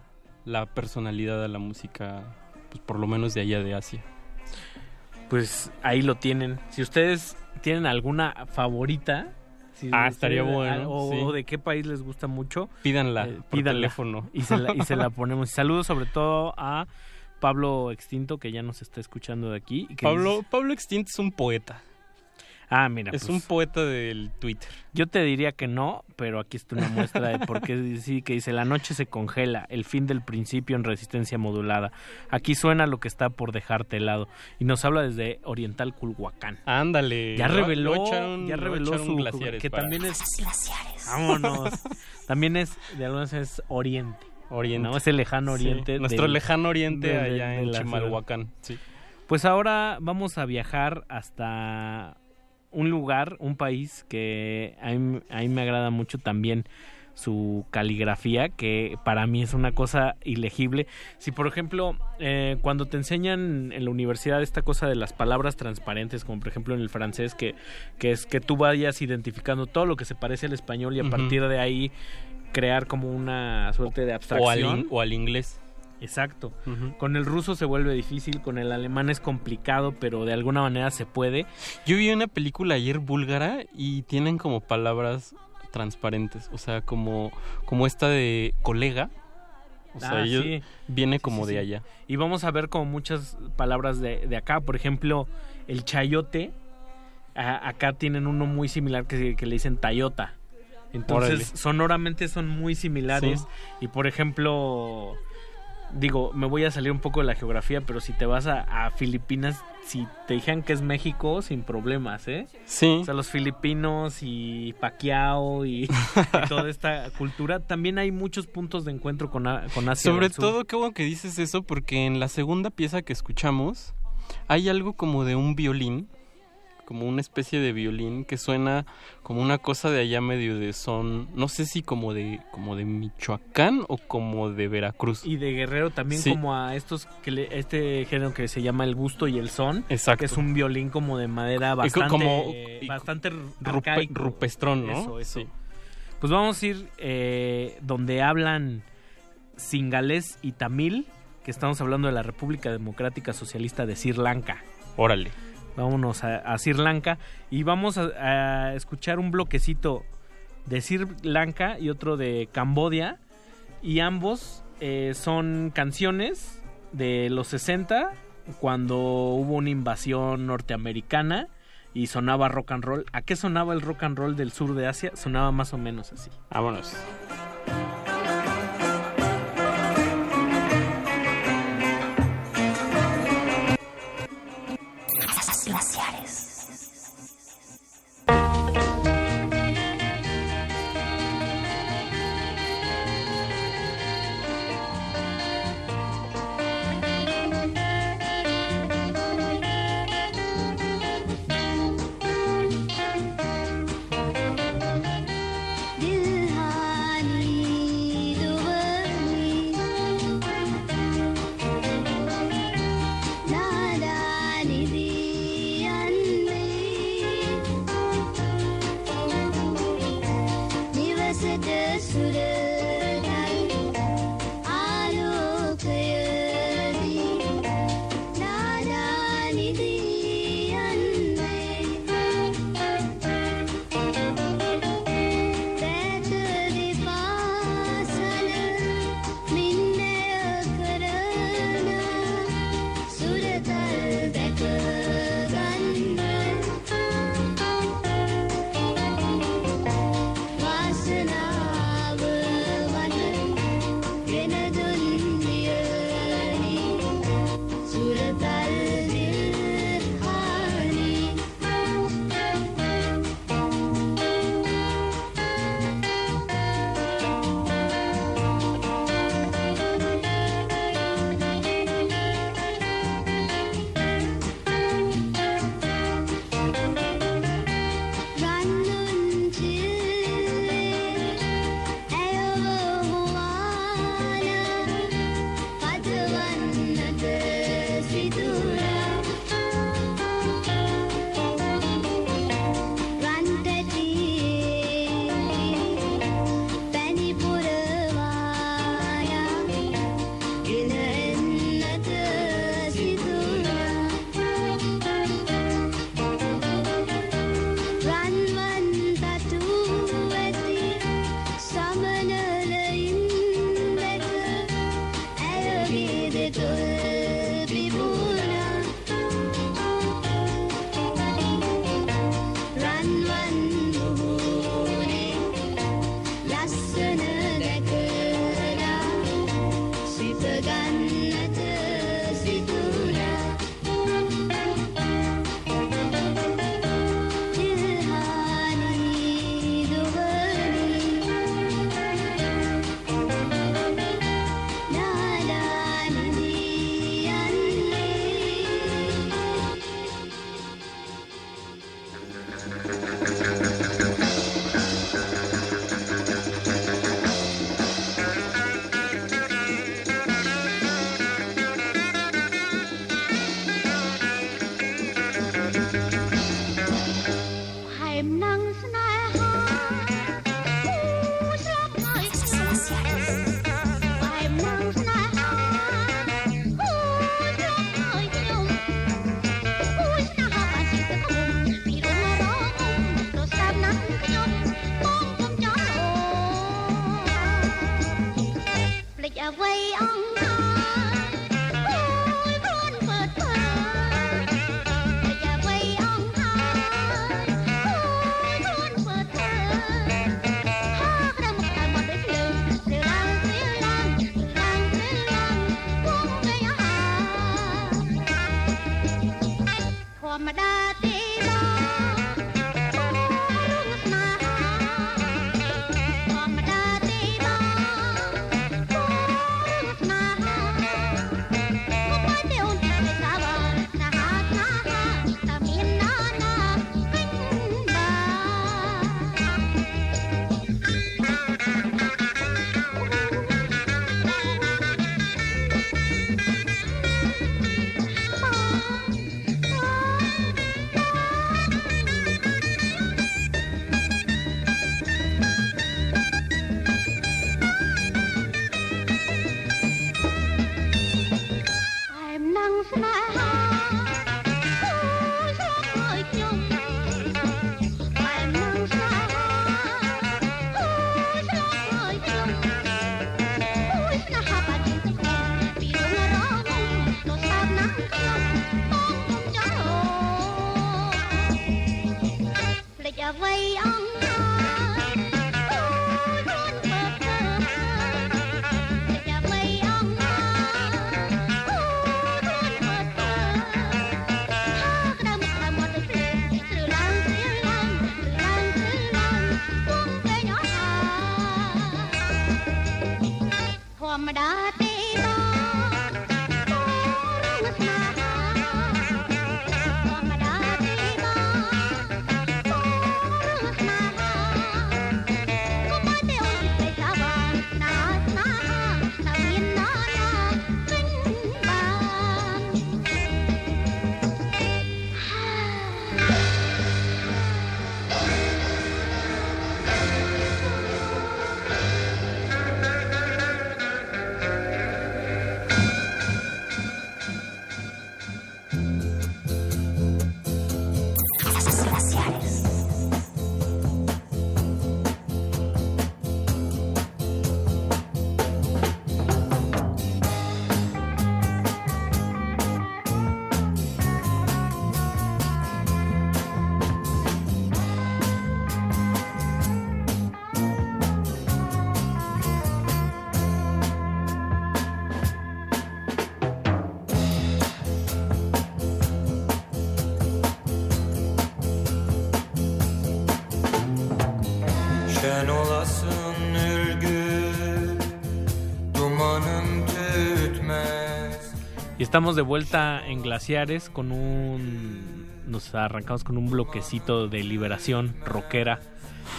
la personalidad a la música pues por lo menos de allá de Asia. Pues ahí lo tienen. Si ustedes tienen alguna favorita, si Ah, estaría bueno, O, sí. de qué país les gusta mucho, Pídanla eh, por pídanla. teléfono. Y se, la, y se la ponemos. Saludos sobre todo a Pablo Extinto, que ya nos está escuchando de aquí. y que Pablo dice- Pablo Extinto es un poeta. ah, mira. es pues, un poeta del Twitter. Yo te diría que no, pero aquí está una muestra de por qué sí, que dice, la noche se congela, el fin del principio en resistencia modulada. Aquí suena lo que está por dejarte helado. Y nos habla desde Oriental Culhuacán. Ándale. Ya reveló, lo echaron- ya reveló su glaciares que para- también es vámonos. También es, de algunas es Oriente. Oriente. ¿no? Es el lejano Sí, Oriente. nuestro del- lejano Oriente de- allá de en. Chimalhuacán. Sí. Pues ahora vamos a viajar hasta un lugar, un país que a mí, a mí me agrada mucho también su caligrafía, que para mí es una cosa ilegible. Si por ejemplo, eh, cuando te enseñan en la universidad esta cosa de las palabras transparentes, como por ejemplo en el francés, que, que es que tú vayas identificando todo lo que se parece al español y a partir de ahí crear como una suerte de O al, abstracción. in- o al inglés. Exacto. Con el ruso se vuelve difícil, con el alemán es complicado, pero de alguna manera se puede. Yo vi una película ayer búlgara y tienen como palabras transparentes, o sea, como, como esta de colega. O sea, Ah, ellos- sí. viene Sí, como sí, de allá. Y vamos a ver como muchas palabras de, de acá. Por ejemplo, el chayote. a- acá tienen uno muy similar que, que le dicen tayota. Entonces, Órale. sonoramente son muy similares. Sí. Y por ejemplo, digo, me voy a salir un poco de la geografía, pero si te vas a, a Filipinas, si te dijeran que es México, sin problemas, ¿eh? Sí. O sea, los filipinos y Paquiao y, y toda esta cultura, también hay muchos puntos de encuentro con, con Asia. Sobre del Sur. todo, qué bueno que dices eso, porque en la segunda pieza que escuchamos hay algo como de un violín, como una especie de violín que suena como una cosa de allá medio de son, no sé si como de como de Michoacán o como de Veracruz. Y de Guerrero también Sí. como a estos que le- este género que se llama el gusto y el son, Exacto. que es un violín como de madera bastante como- bastante rupe- rupestrón, ¿no? Eso, eso. Sí. Pues vamos a ir eh, donde hablan singalés y tamil, que estamos hablando de la República Democrática Socialista de Sri Lanka. Órale. Vámonos a, Sri Lanka y vamos a, a escuchar un bloquecito de Sri Lanka y otro de Cambodia. Y ambos eh, son canciones de los 60, cuando hubo una invasión norteamericana y sonaba rock and roll. ¿A qué sonaba el rock and roll del sur de Asia? Sonaba más o menos así. Vámonos. Glaciares. Estamos de vuelta en Glaciares con un... Nos arrancamos con un bloquecito de liberación rockera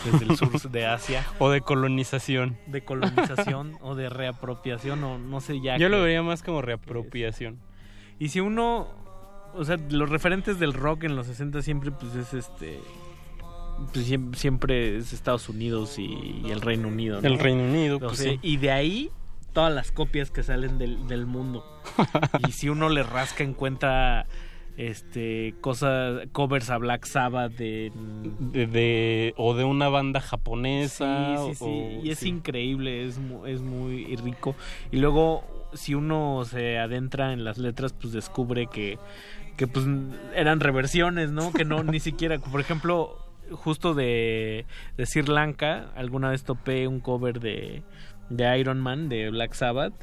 desde el sur de Asia. O de colonización. De colonización o de reapropiación o no sé ya. Yo lo vería más como reapropiación. Y si uno... O sea, los referentes del rock en los 60 siempre pues es este... pues, siem- siempre es Estados Unidos y, y el Reino Unido. ¿no? El Reino Unido, O pues sea, sí. Y de ahí todas las copias que salen del, del mundo. y si uno le rasca encuentra este cosas covers a Black Sabbath de, De, de- o de una banda japonesa. sí, sí, sí. o- y es increíble es es muy rico y luego si uno se adentra en las letras pues descubre que que pues eran reversiones no que no ni siquiera por ejemplo justo de de Sri Lanka alguna vez topé un cover de de Iron Man de Black Sabbath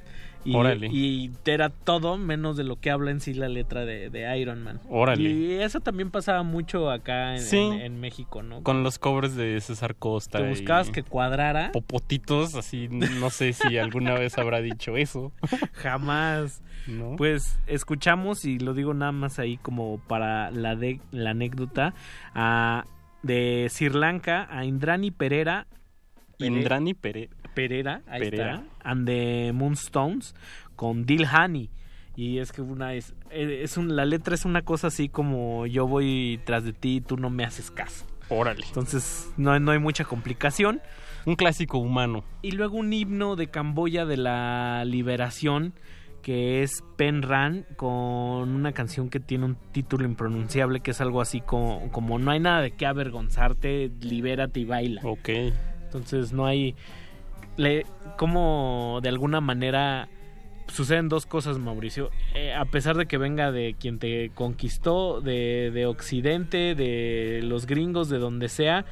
y, era todo menos de lo que habla en sí la letra de, de Iron Man. Órale. Y eso también pasaba mucho acá en, Sí. en- en México, ¿no? Con los covers de César Costa. Te y buscabas que cuadrara. Popotitos, así, no sé si alguna vez habrá dicho eso. Jamás. ¿No? Pues escuchamos, y lo digo nada más ahí como para la, de, la anécdota, a, de Sri Lanka a Indrani Pereira. Pere- Indrani Pere- Pereira, ahí Pereira. está, and the Moonstones con Dilhani. Y es que una es, es un, la letra es una cosa así como yo voy tras de ti y tú no me haces caso. Órale. Entonces no, no hay mucha complicación. Un clásico humano. Y luego un himno de Camboya de la liberación que es Pen Ran con una canción que tiene un título impronunciable que es algo así como, como no hay nada de qué avergonzarte, libérate y baila. Ok. Entonces no hay le como de alguna manera suceden dos cosas, Mauricio. Eh, a pesar de que venga de quien te conquistó, de, de Occidente, de los gringos, de donde sea,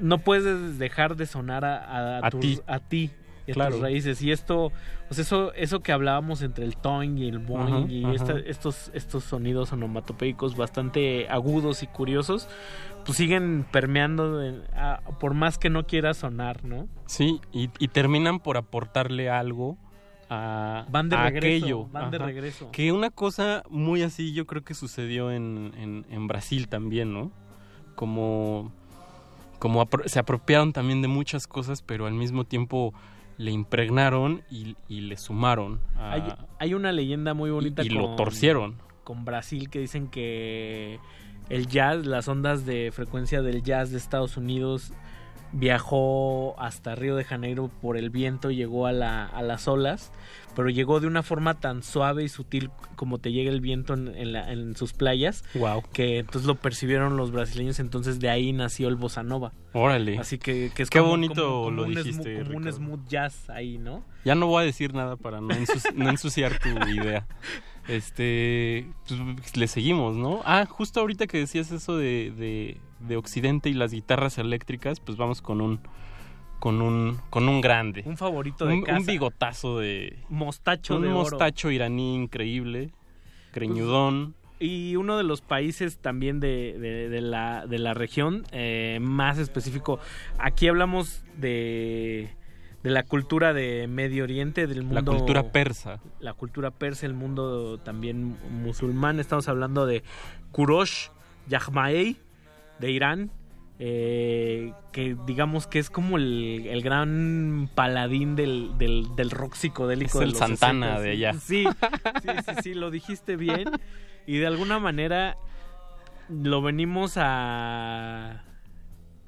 no puedes dejar de sonar a, a, A tus- ti. a ti y a tus raíces. Y esto, sea, eso, eso que hablábamos entre el toing y el boing y esta- estos, estos sonidos onomatopéicos bastante agudos y curiosos, pues siguen permeando a- por más que no quiera sonar, ¿no? Sí, y, y terminan por aportarle algo a, Van de a regreso, aquello. van de regreso. Que una cosa muy así yo creo que sucedió en, en- en Brasil también, ¿no? Como, como apro- se apropiaron también de muchas cosas, pero al mismo tiempo le impregnaron y, y le sumaron. a- Hay, hay una leyenda muy bonita y lo con- torcieron. Con Brasil que dicen que el jazz, las ondas de frecuencia del jazz de Estados Unidos viajó hasta Río de Janeiro por el viento, llegó a, la- a las olas, pero llegó de una forma tan suave y sutil como te llega el viento en, en la- en sus playas, Wow. que entonces lo percibieron los brasileños, entonces de ahí nació el bossa nova. Órale. Así que, que es Qué como- bonito como- como lo un dijiste, smu- como un smooth jazz ahí, ¿no? Ya no voy a decir nada para no, ensuci- no ensuciar tu idea. Este, pues, le seguimos, ¿no? Ah, justo ahorita que decías eso de, de, de Occidente y las guitarras eléctricas, pues vamos con un con un con un grande. Un favorito de un, casa. un bigotazo de Mostacho un de oro. mostacho iraní increíble, greñudón. Y uno de los países también de, de- de la, de la región, eh, más específico, aquí hablamos de, de la cultura de Medio Oriente, del mundo... La cultura persa. La cultura persa, el mundo también musulmán. Estamos hablando de Kurosh Yahmaei, de Irán, eh, que digamos que es como el, el gran paladín del, del, del rock psicodélico. Es de el los Santana 60s. de allá. Sí, sí, sí, sí, lo dijiste bien. Y de alguna manera lo venimos a,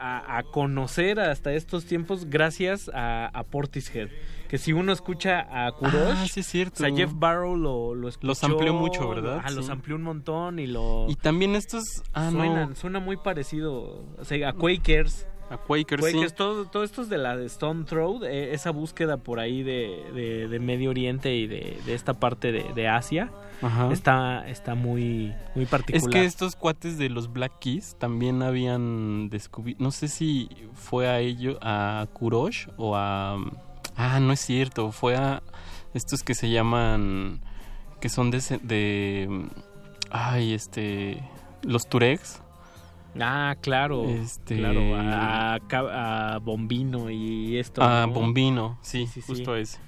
a, a conocer hasta estos tiempos gracias a, a Portishead. Que si uno escucha a Kurosh, Ah, sí es cierto. o sea, Jeff Barrow lo, lo escuchó. Los amplió mucho, ¿verdad? Ah, los amplió un montón y lo... Y también estos ah, no. suenan, suena muy parecido o sea, a Quakers. A Quakers, sí. todo, todo esto es de la de Stone Throw, eh, esa búsqueda por ahí de, de- de Medio Oriente y de, de esta parte de, de Asia, Ajá. está, está muy, muy particular. Es que estos cuates de los Black Keys también habían descubierto, no sé si fue a ellos, a Kurosh o a... Ah, no es cierto, fue a estos que se llaman, que son de... de ay, este... Los Turegs. Ah, claro. Este- Claro, a, Bombino y esto. Ah, ¿no? Bombino, sí, Sí, sí, justo sí. ese.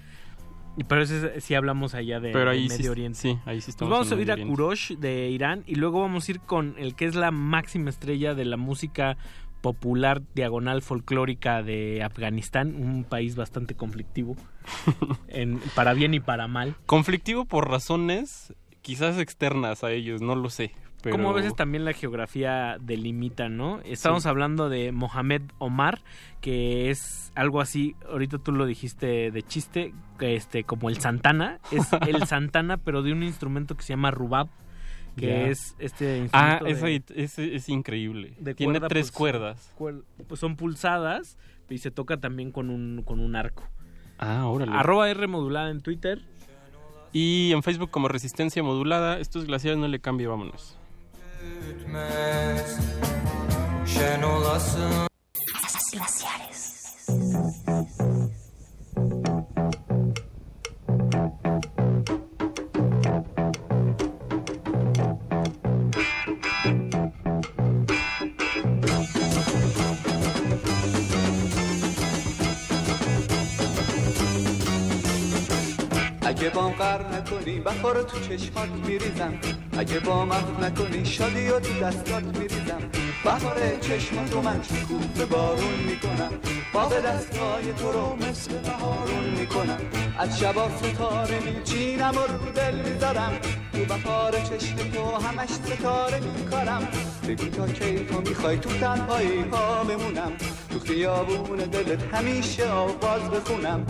Y Pero ese sí hablamos allá de, Pero ahí Medio Oriente. sí, ahí sí Pues estamos vamos en a ir a. Kurosh de Irán y luego vamos a ir con el que es la máxima estrella de la música popular diagonal folclórica de Afganistán, un país bastante conflictivo, en, para bien y para mal. Conflictivo por razones quizás externas a ellos, no lo sé. Pero... Como a veces también la geografía delimita, ¿no? Estamos Sí. hablando de Mohamed Omar, que es algo así, ahorita tú lo dijiste de chiste, este como el Santana, es el Santana pero de un instrumento que se llama rubab, que es este Ah, instrumento de- ese, ese es increíble. de Tiene cuerda, tres pues, cuerdas. cuer- pues son pulsadas y se toca también con un, con un arco. Ah, órale. Arroba R modulada en Twitter. Y en Facebook como Resistencia Modulada. Estos glaciares no le cambie, vámonos. اگه بام قر نکنی بخار تو چشمات میریزم اگه بام اف نکنی شادی و تو دستات میریزم. بهار چشماتو من شکوفه بارون می‌کنم. باغ دستای تو رو مثل بهارون می‌کنم. از شبا ستاره میچینم و رو دل می‌ذارم. تو بهار چشم تو همش ستاره میکارم. بگو تا کی تو می‌خوای تو تنهایی ها بمونم. تو خیابون دلت همیشه آواز بخونم.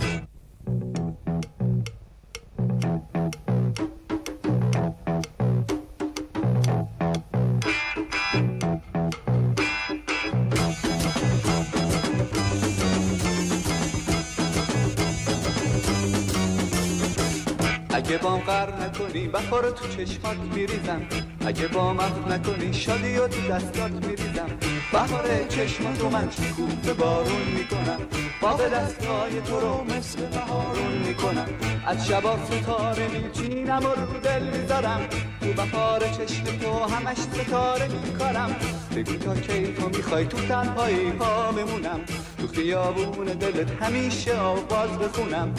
اگه بام قر نکنی بخار تو چشمات میریزم. اگه بام اف نکنی شادی و تو دستات میریزم. بهار چشماتو من شکوفه بارون می‌کنم. باغ دستای تو رو مثل بهارون می‌کنم. از شبا ستاره میچینم و رو دل می‌ذارم. تو بهار چشم تو همش ستاره میکارم. بگو تا کی تو می‌خوای تو تنهایی ها بمونم. تو خیابون دلت همیشه آواز بخونم.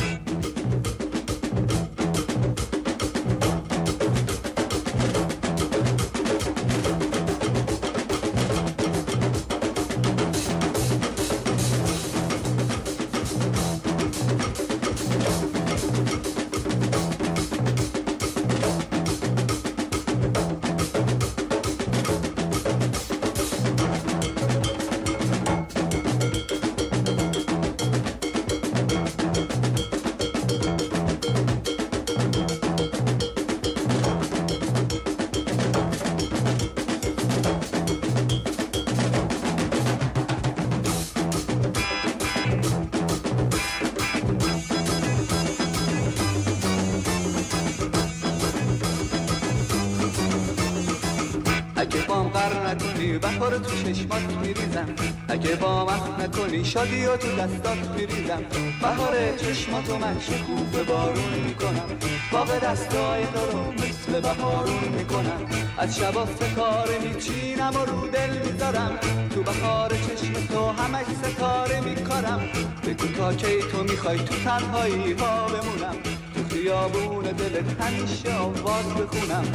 اگه با من نکنی شادی و تو دستات میریزم بهار چشماتو من شکوفه بارون می‌کنم. باغ دستای تو رو مثل بهارون می‌کنم. از شبا ستاره میچینم و رو دل می‌ذارم. تو بهار چشم تو همش ستاره میکارم. بگو تا کی تو می‌خوای تو تنهایی ها بمونم. تو خیابون دلت همیشه آواز بخونم.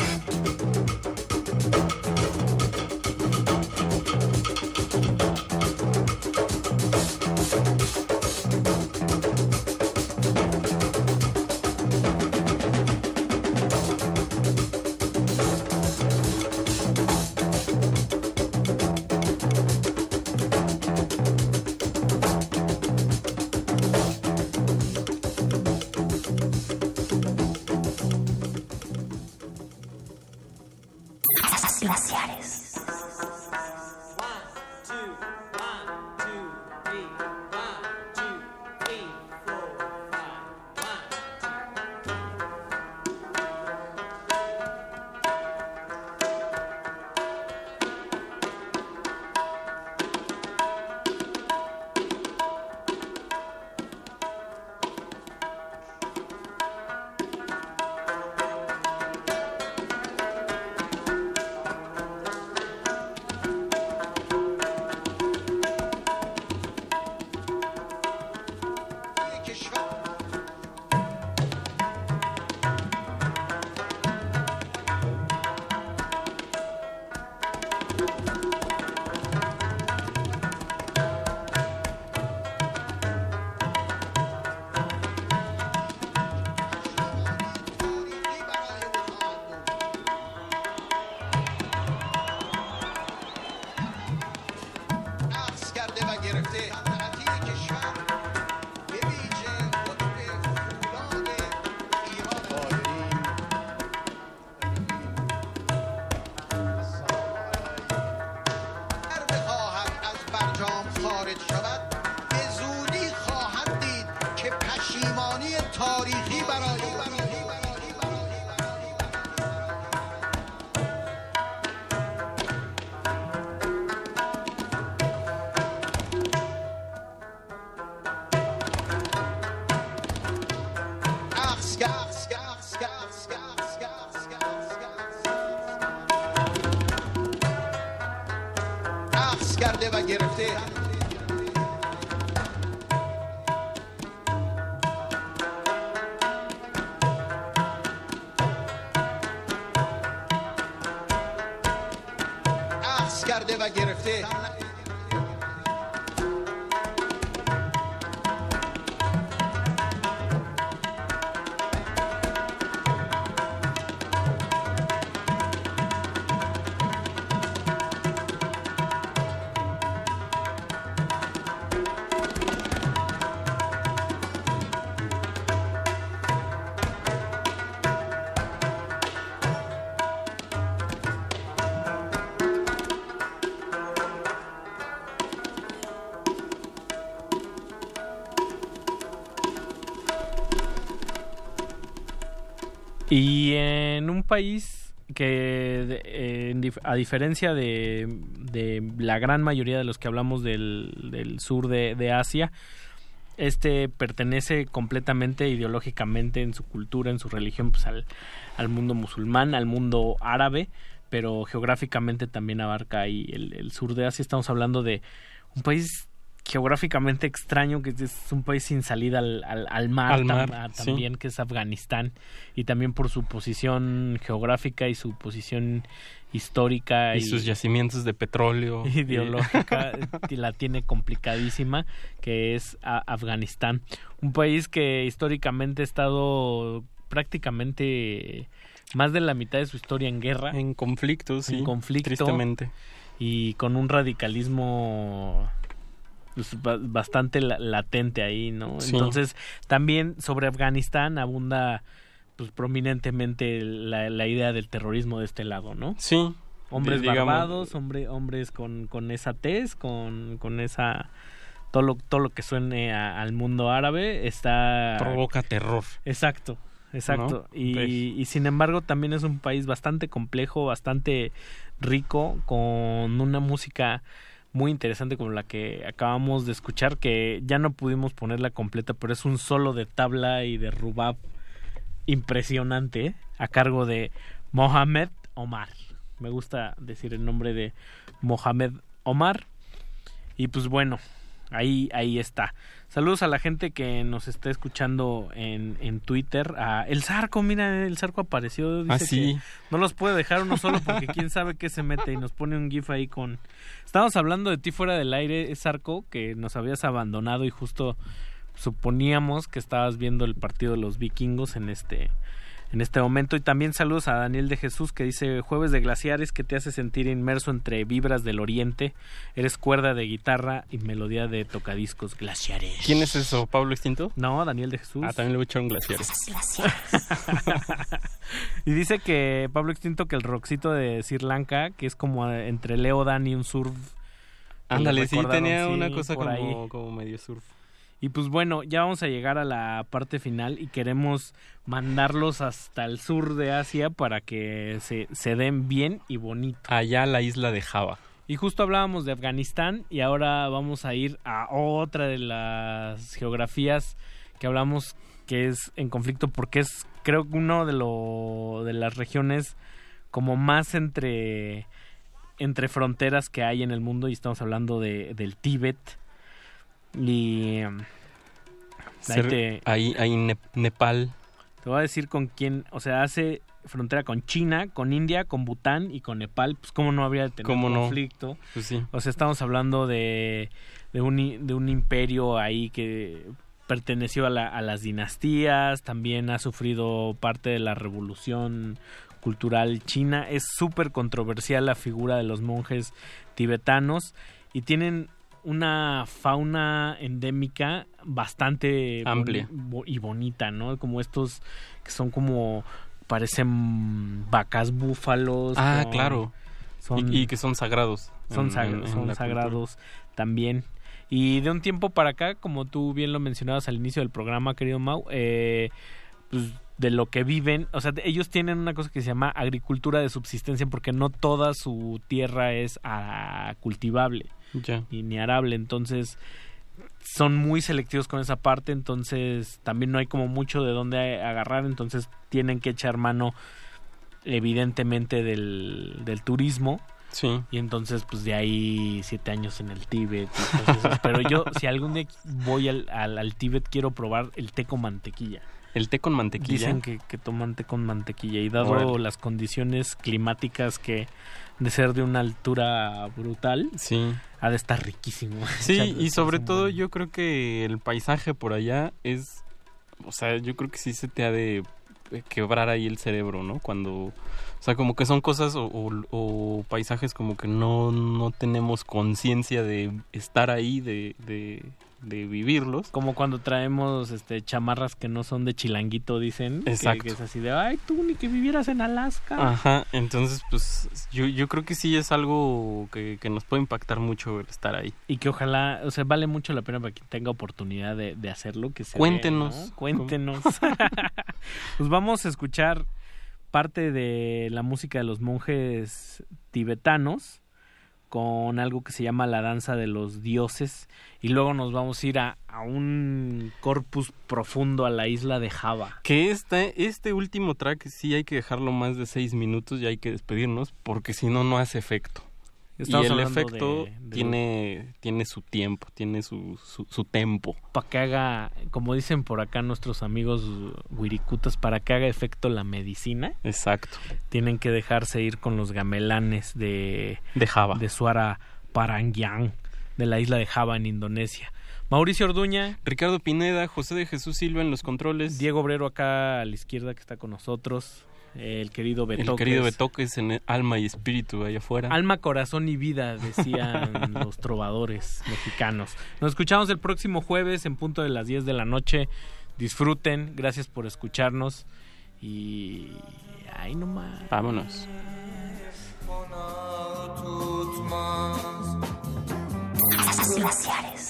Y en un país que, a diferencia de, la gran mayoría de los que hablamos del, sur de, Asia, este pertenece completamente ideológicamente en su cultura, en su religión, pues al, mundo musulmán, al mundo árabe, pero geográficamente también abarca ahí el sur de Asia. Estamos hablando de un país geográficamente extraño, que es un país sin salida al, al, al mar, Al tam- mar, sí. también, que es Afganistán, y también por su posición geográfica y su posición histórica Y sus yacimientos de petróleo. ideológica y la tiene complicadísima que es Afganistán un país que históricamente ha estado prácticamente más de la mitad de su historia en guerra en conflictos sí, en conflicto tristemente. y con un radicalismo pues, ba- bastante la- latente ahí no Sí. entonces también sobre Afganistán abunda pues prominentemente la, la idea del terrorismo de este lado no Sí. hombres digamos- barbados, hombre, hombres con, con esa tez, con, con esa todo lo, todo lo que suene a- al mundo árabe está Provoca terror. Exacto. exacto. ¿no? Y, Pues, y sin embargo también es un país bastante complejo, bastante rico, con una música muy interesante como la que acabamos de escuchar, que ya no pudimos ponerla completa, pero es un solo de tabla y de rubab impresionante, a cargo de Mohamed Omar. Me gusta decir el nombre de Mohamed Omar. Y pues bueno, ahí, ahí está. Saludos a la gente que nos está escuchando en, en Twitter. A el Zarco, mira, el Zarco apareció. Dice Ah, sí. que no los puede dejar uno solo porque quién sabe qué se mete y nos pone un GIF ahí con... Estábamos hablando de ti fuera del aire, Zarco, que nos habías abandonado y justo suponíamos que estabas viendo el partido de los vikingos en este en este momento y también saludos a Daniel de Jesús que dice jueves de glaciares que te hace sentir inmerso entre vibras del oriente eres cuerda de guitarra y melodía de tocadiscos glaciares ¿Quién es eso? ¿Pablo Extinto? no Daniel de Jesús Ah, también le voy a echar un glaciar. y dice que Pablo Extinto que el rockcito de Sri Lanka que es como eh, entre Leo Dan y un surf Ándale, sí, tenía sí, una cosa como, como medio surf. Y pues bueno, ya vamos a llegar a la parte final y queremos mandarlos hasta el sur de Asia para que se, se den bien y bonito. Allá la isla de Java. Y justo hablábamos de Afganistán y ahora vamos a ir a otra de las geografías que hablamos que es en conflicto porque es creo que uno de lo de las regiones como más entre entre fronteras que hay en el mundo y estamos hablando de, del Tíbet y ahí te- ahí, ahí Ne- Nepal. te voy a decir con quién, o sea, hace frontera con China, con India, con Bután y con Nepal, pues cómo no habría de tener ¿Cómo no? conflicto. Pues sí. O sea, estamos hablando de, de, un, de un imperio ahí que perteneció a, la- a las dinastías, también ha sufrido parte de la revolución cultural china. Es súper controversial la figura de los monjes tibetanos y tienen una fauna endémica bastante Amplia. y bonita, ¿no? Como estos que son como parecen vacas búfalos. Ah, claro. son- y, y que son sagrados. son, en- sag- en- en son la sagrados también. Y de un tiempo para acá, como tú bien lo mencionabas al inicio del programa, querido Mau, eh, pues de lo que viven, o sea, ellos tienen una cosa que se llama agricultura de subsistencia porque no toda su tierra es ah, cultivable Ya. y ni arable, entonces son muy selectivos con esa parte, entonces también no hay como mucho de dónde agarrar, entonces tienen que echar mano evidentemente del, del turismo. Sí. Y entonces, pues de ahí siete años en el Tíbet. y cosas. Pero yo, si algún día voy al, al, al Tíbet, quiero probar el té con mantequilla. El té con mantequilla. Dicen que, que toman té con mantequilla. Y dado las condiciones climáticas que de ser de una altura brutal, Sí. ha de estar riquísimo. Sí, y sobre todo yo creo que el paisaje por allá es, o sea, yo creo que sí se te ha de eh, quebrar ahí el cerebro, ¿no? Cuando, o sea, como que son cosas o, o- o paisajes como que no, no tenemos conciencia de estar ahí, de, de, de vivirlos. Como cuando traemos este chamarras que no son de chilanguito, dicen. Exacto. Que, es así de, ay, tú ni que vivieras en Alaska. Ajá, entonces pues yo, yo creo que sí es algo que, que nos puede impactar mucho el estar ahí. Y que ojalá, o sea, vale mucho la pena para quien tenga oportunidad de, de hacerlo. Que se Cuéntenos. Cuéntenos. pues vamos a escuchar parte de la música de los monjes tibetanos con algo que se llama la danza de los dioses y luego nos vamos a ir a, un corpus profundo a la isla de Java. Que este, este último track sí hay que dejarlo más de seis minutos y hay que despedirnos porque si no, no hace efecto. Estamos y el efecto de- de- tiene, tiene su tiempo, tiene su, su, su tempo. Para que haga, como dicen por acá nuestros amigos wirikutas, para que haga efecto la medicina. Exacto. tienen que dejarse ir con los gamelanes de, De Java. de Suara Parangyang, de la isla de Java en Indonesia. Mauricio Orduña, Ricardo Pineda, José de Jesús Silva en los controles. Diego Obrero acá a la izquierda que está con nosotros, el querido el Betoques. querido Betoques en el alma y espíritu allá afuera. Alma, corazón y vida, decían los trovadores mexicanos. Nos escuchamos el próximo jueves en punto de las 10 de la noche. Disfruten, gracias por escucharnos y ahí nomás. Vámonos. Glaciares.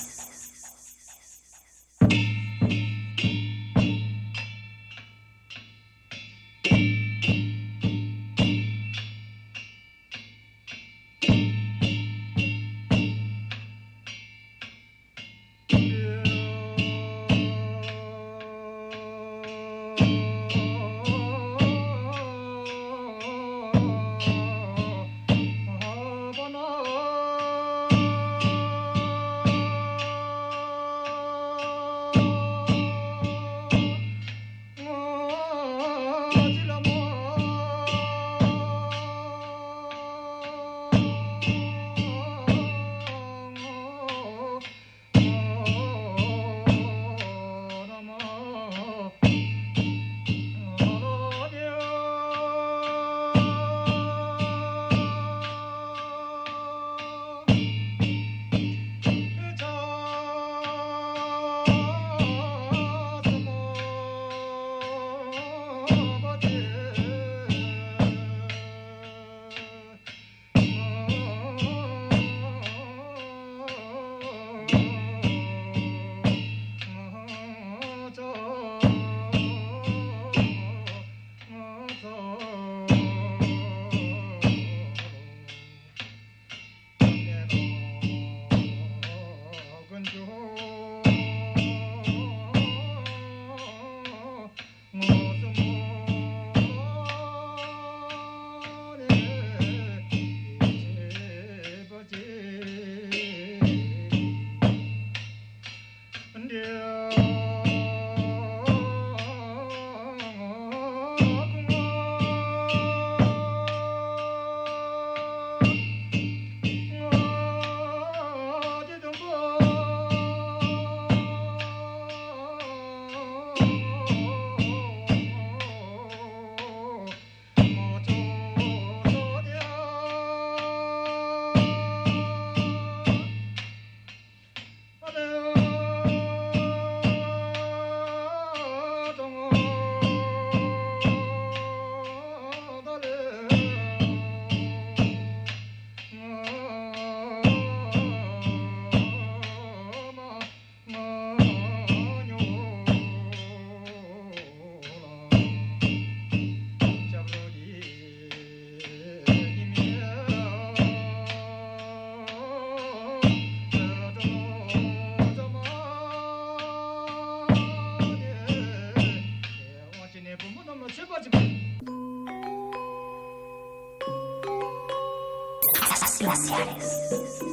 glaciares.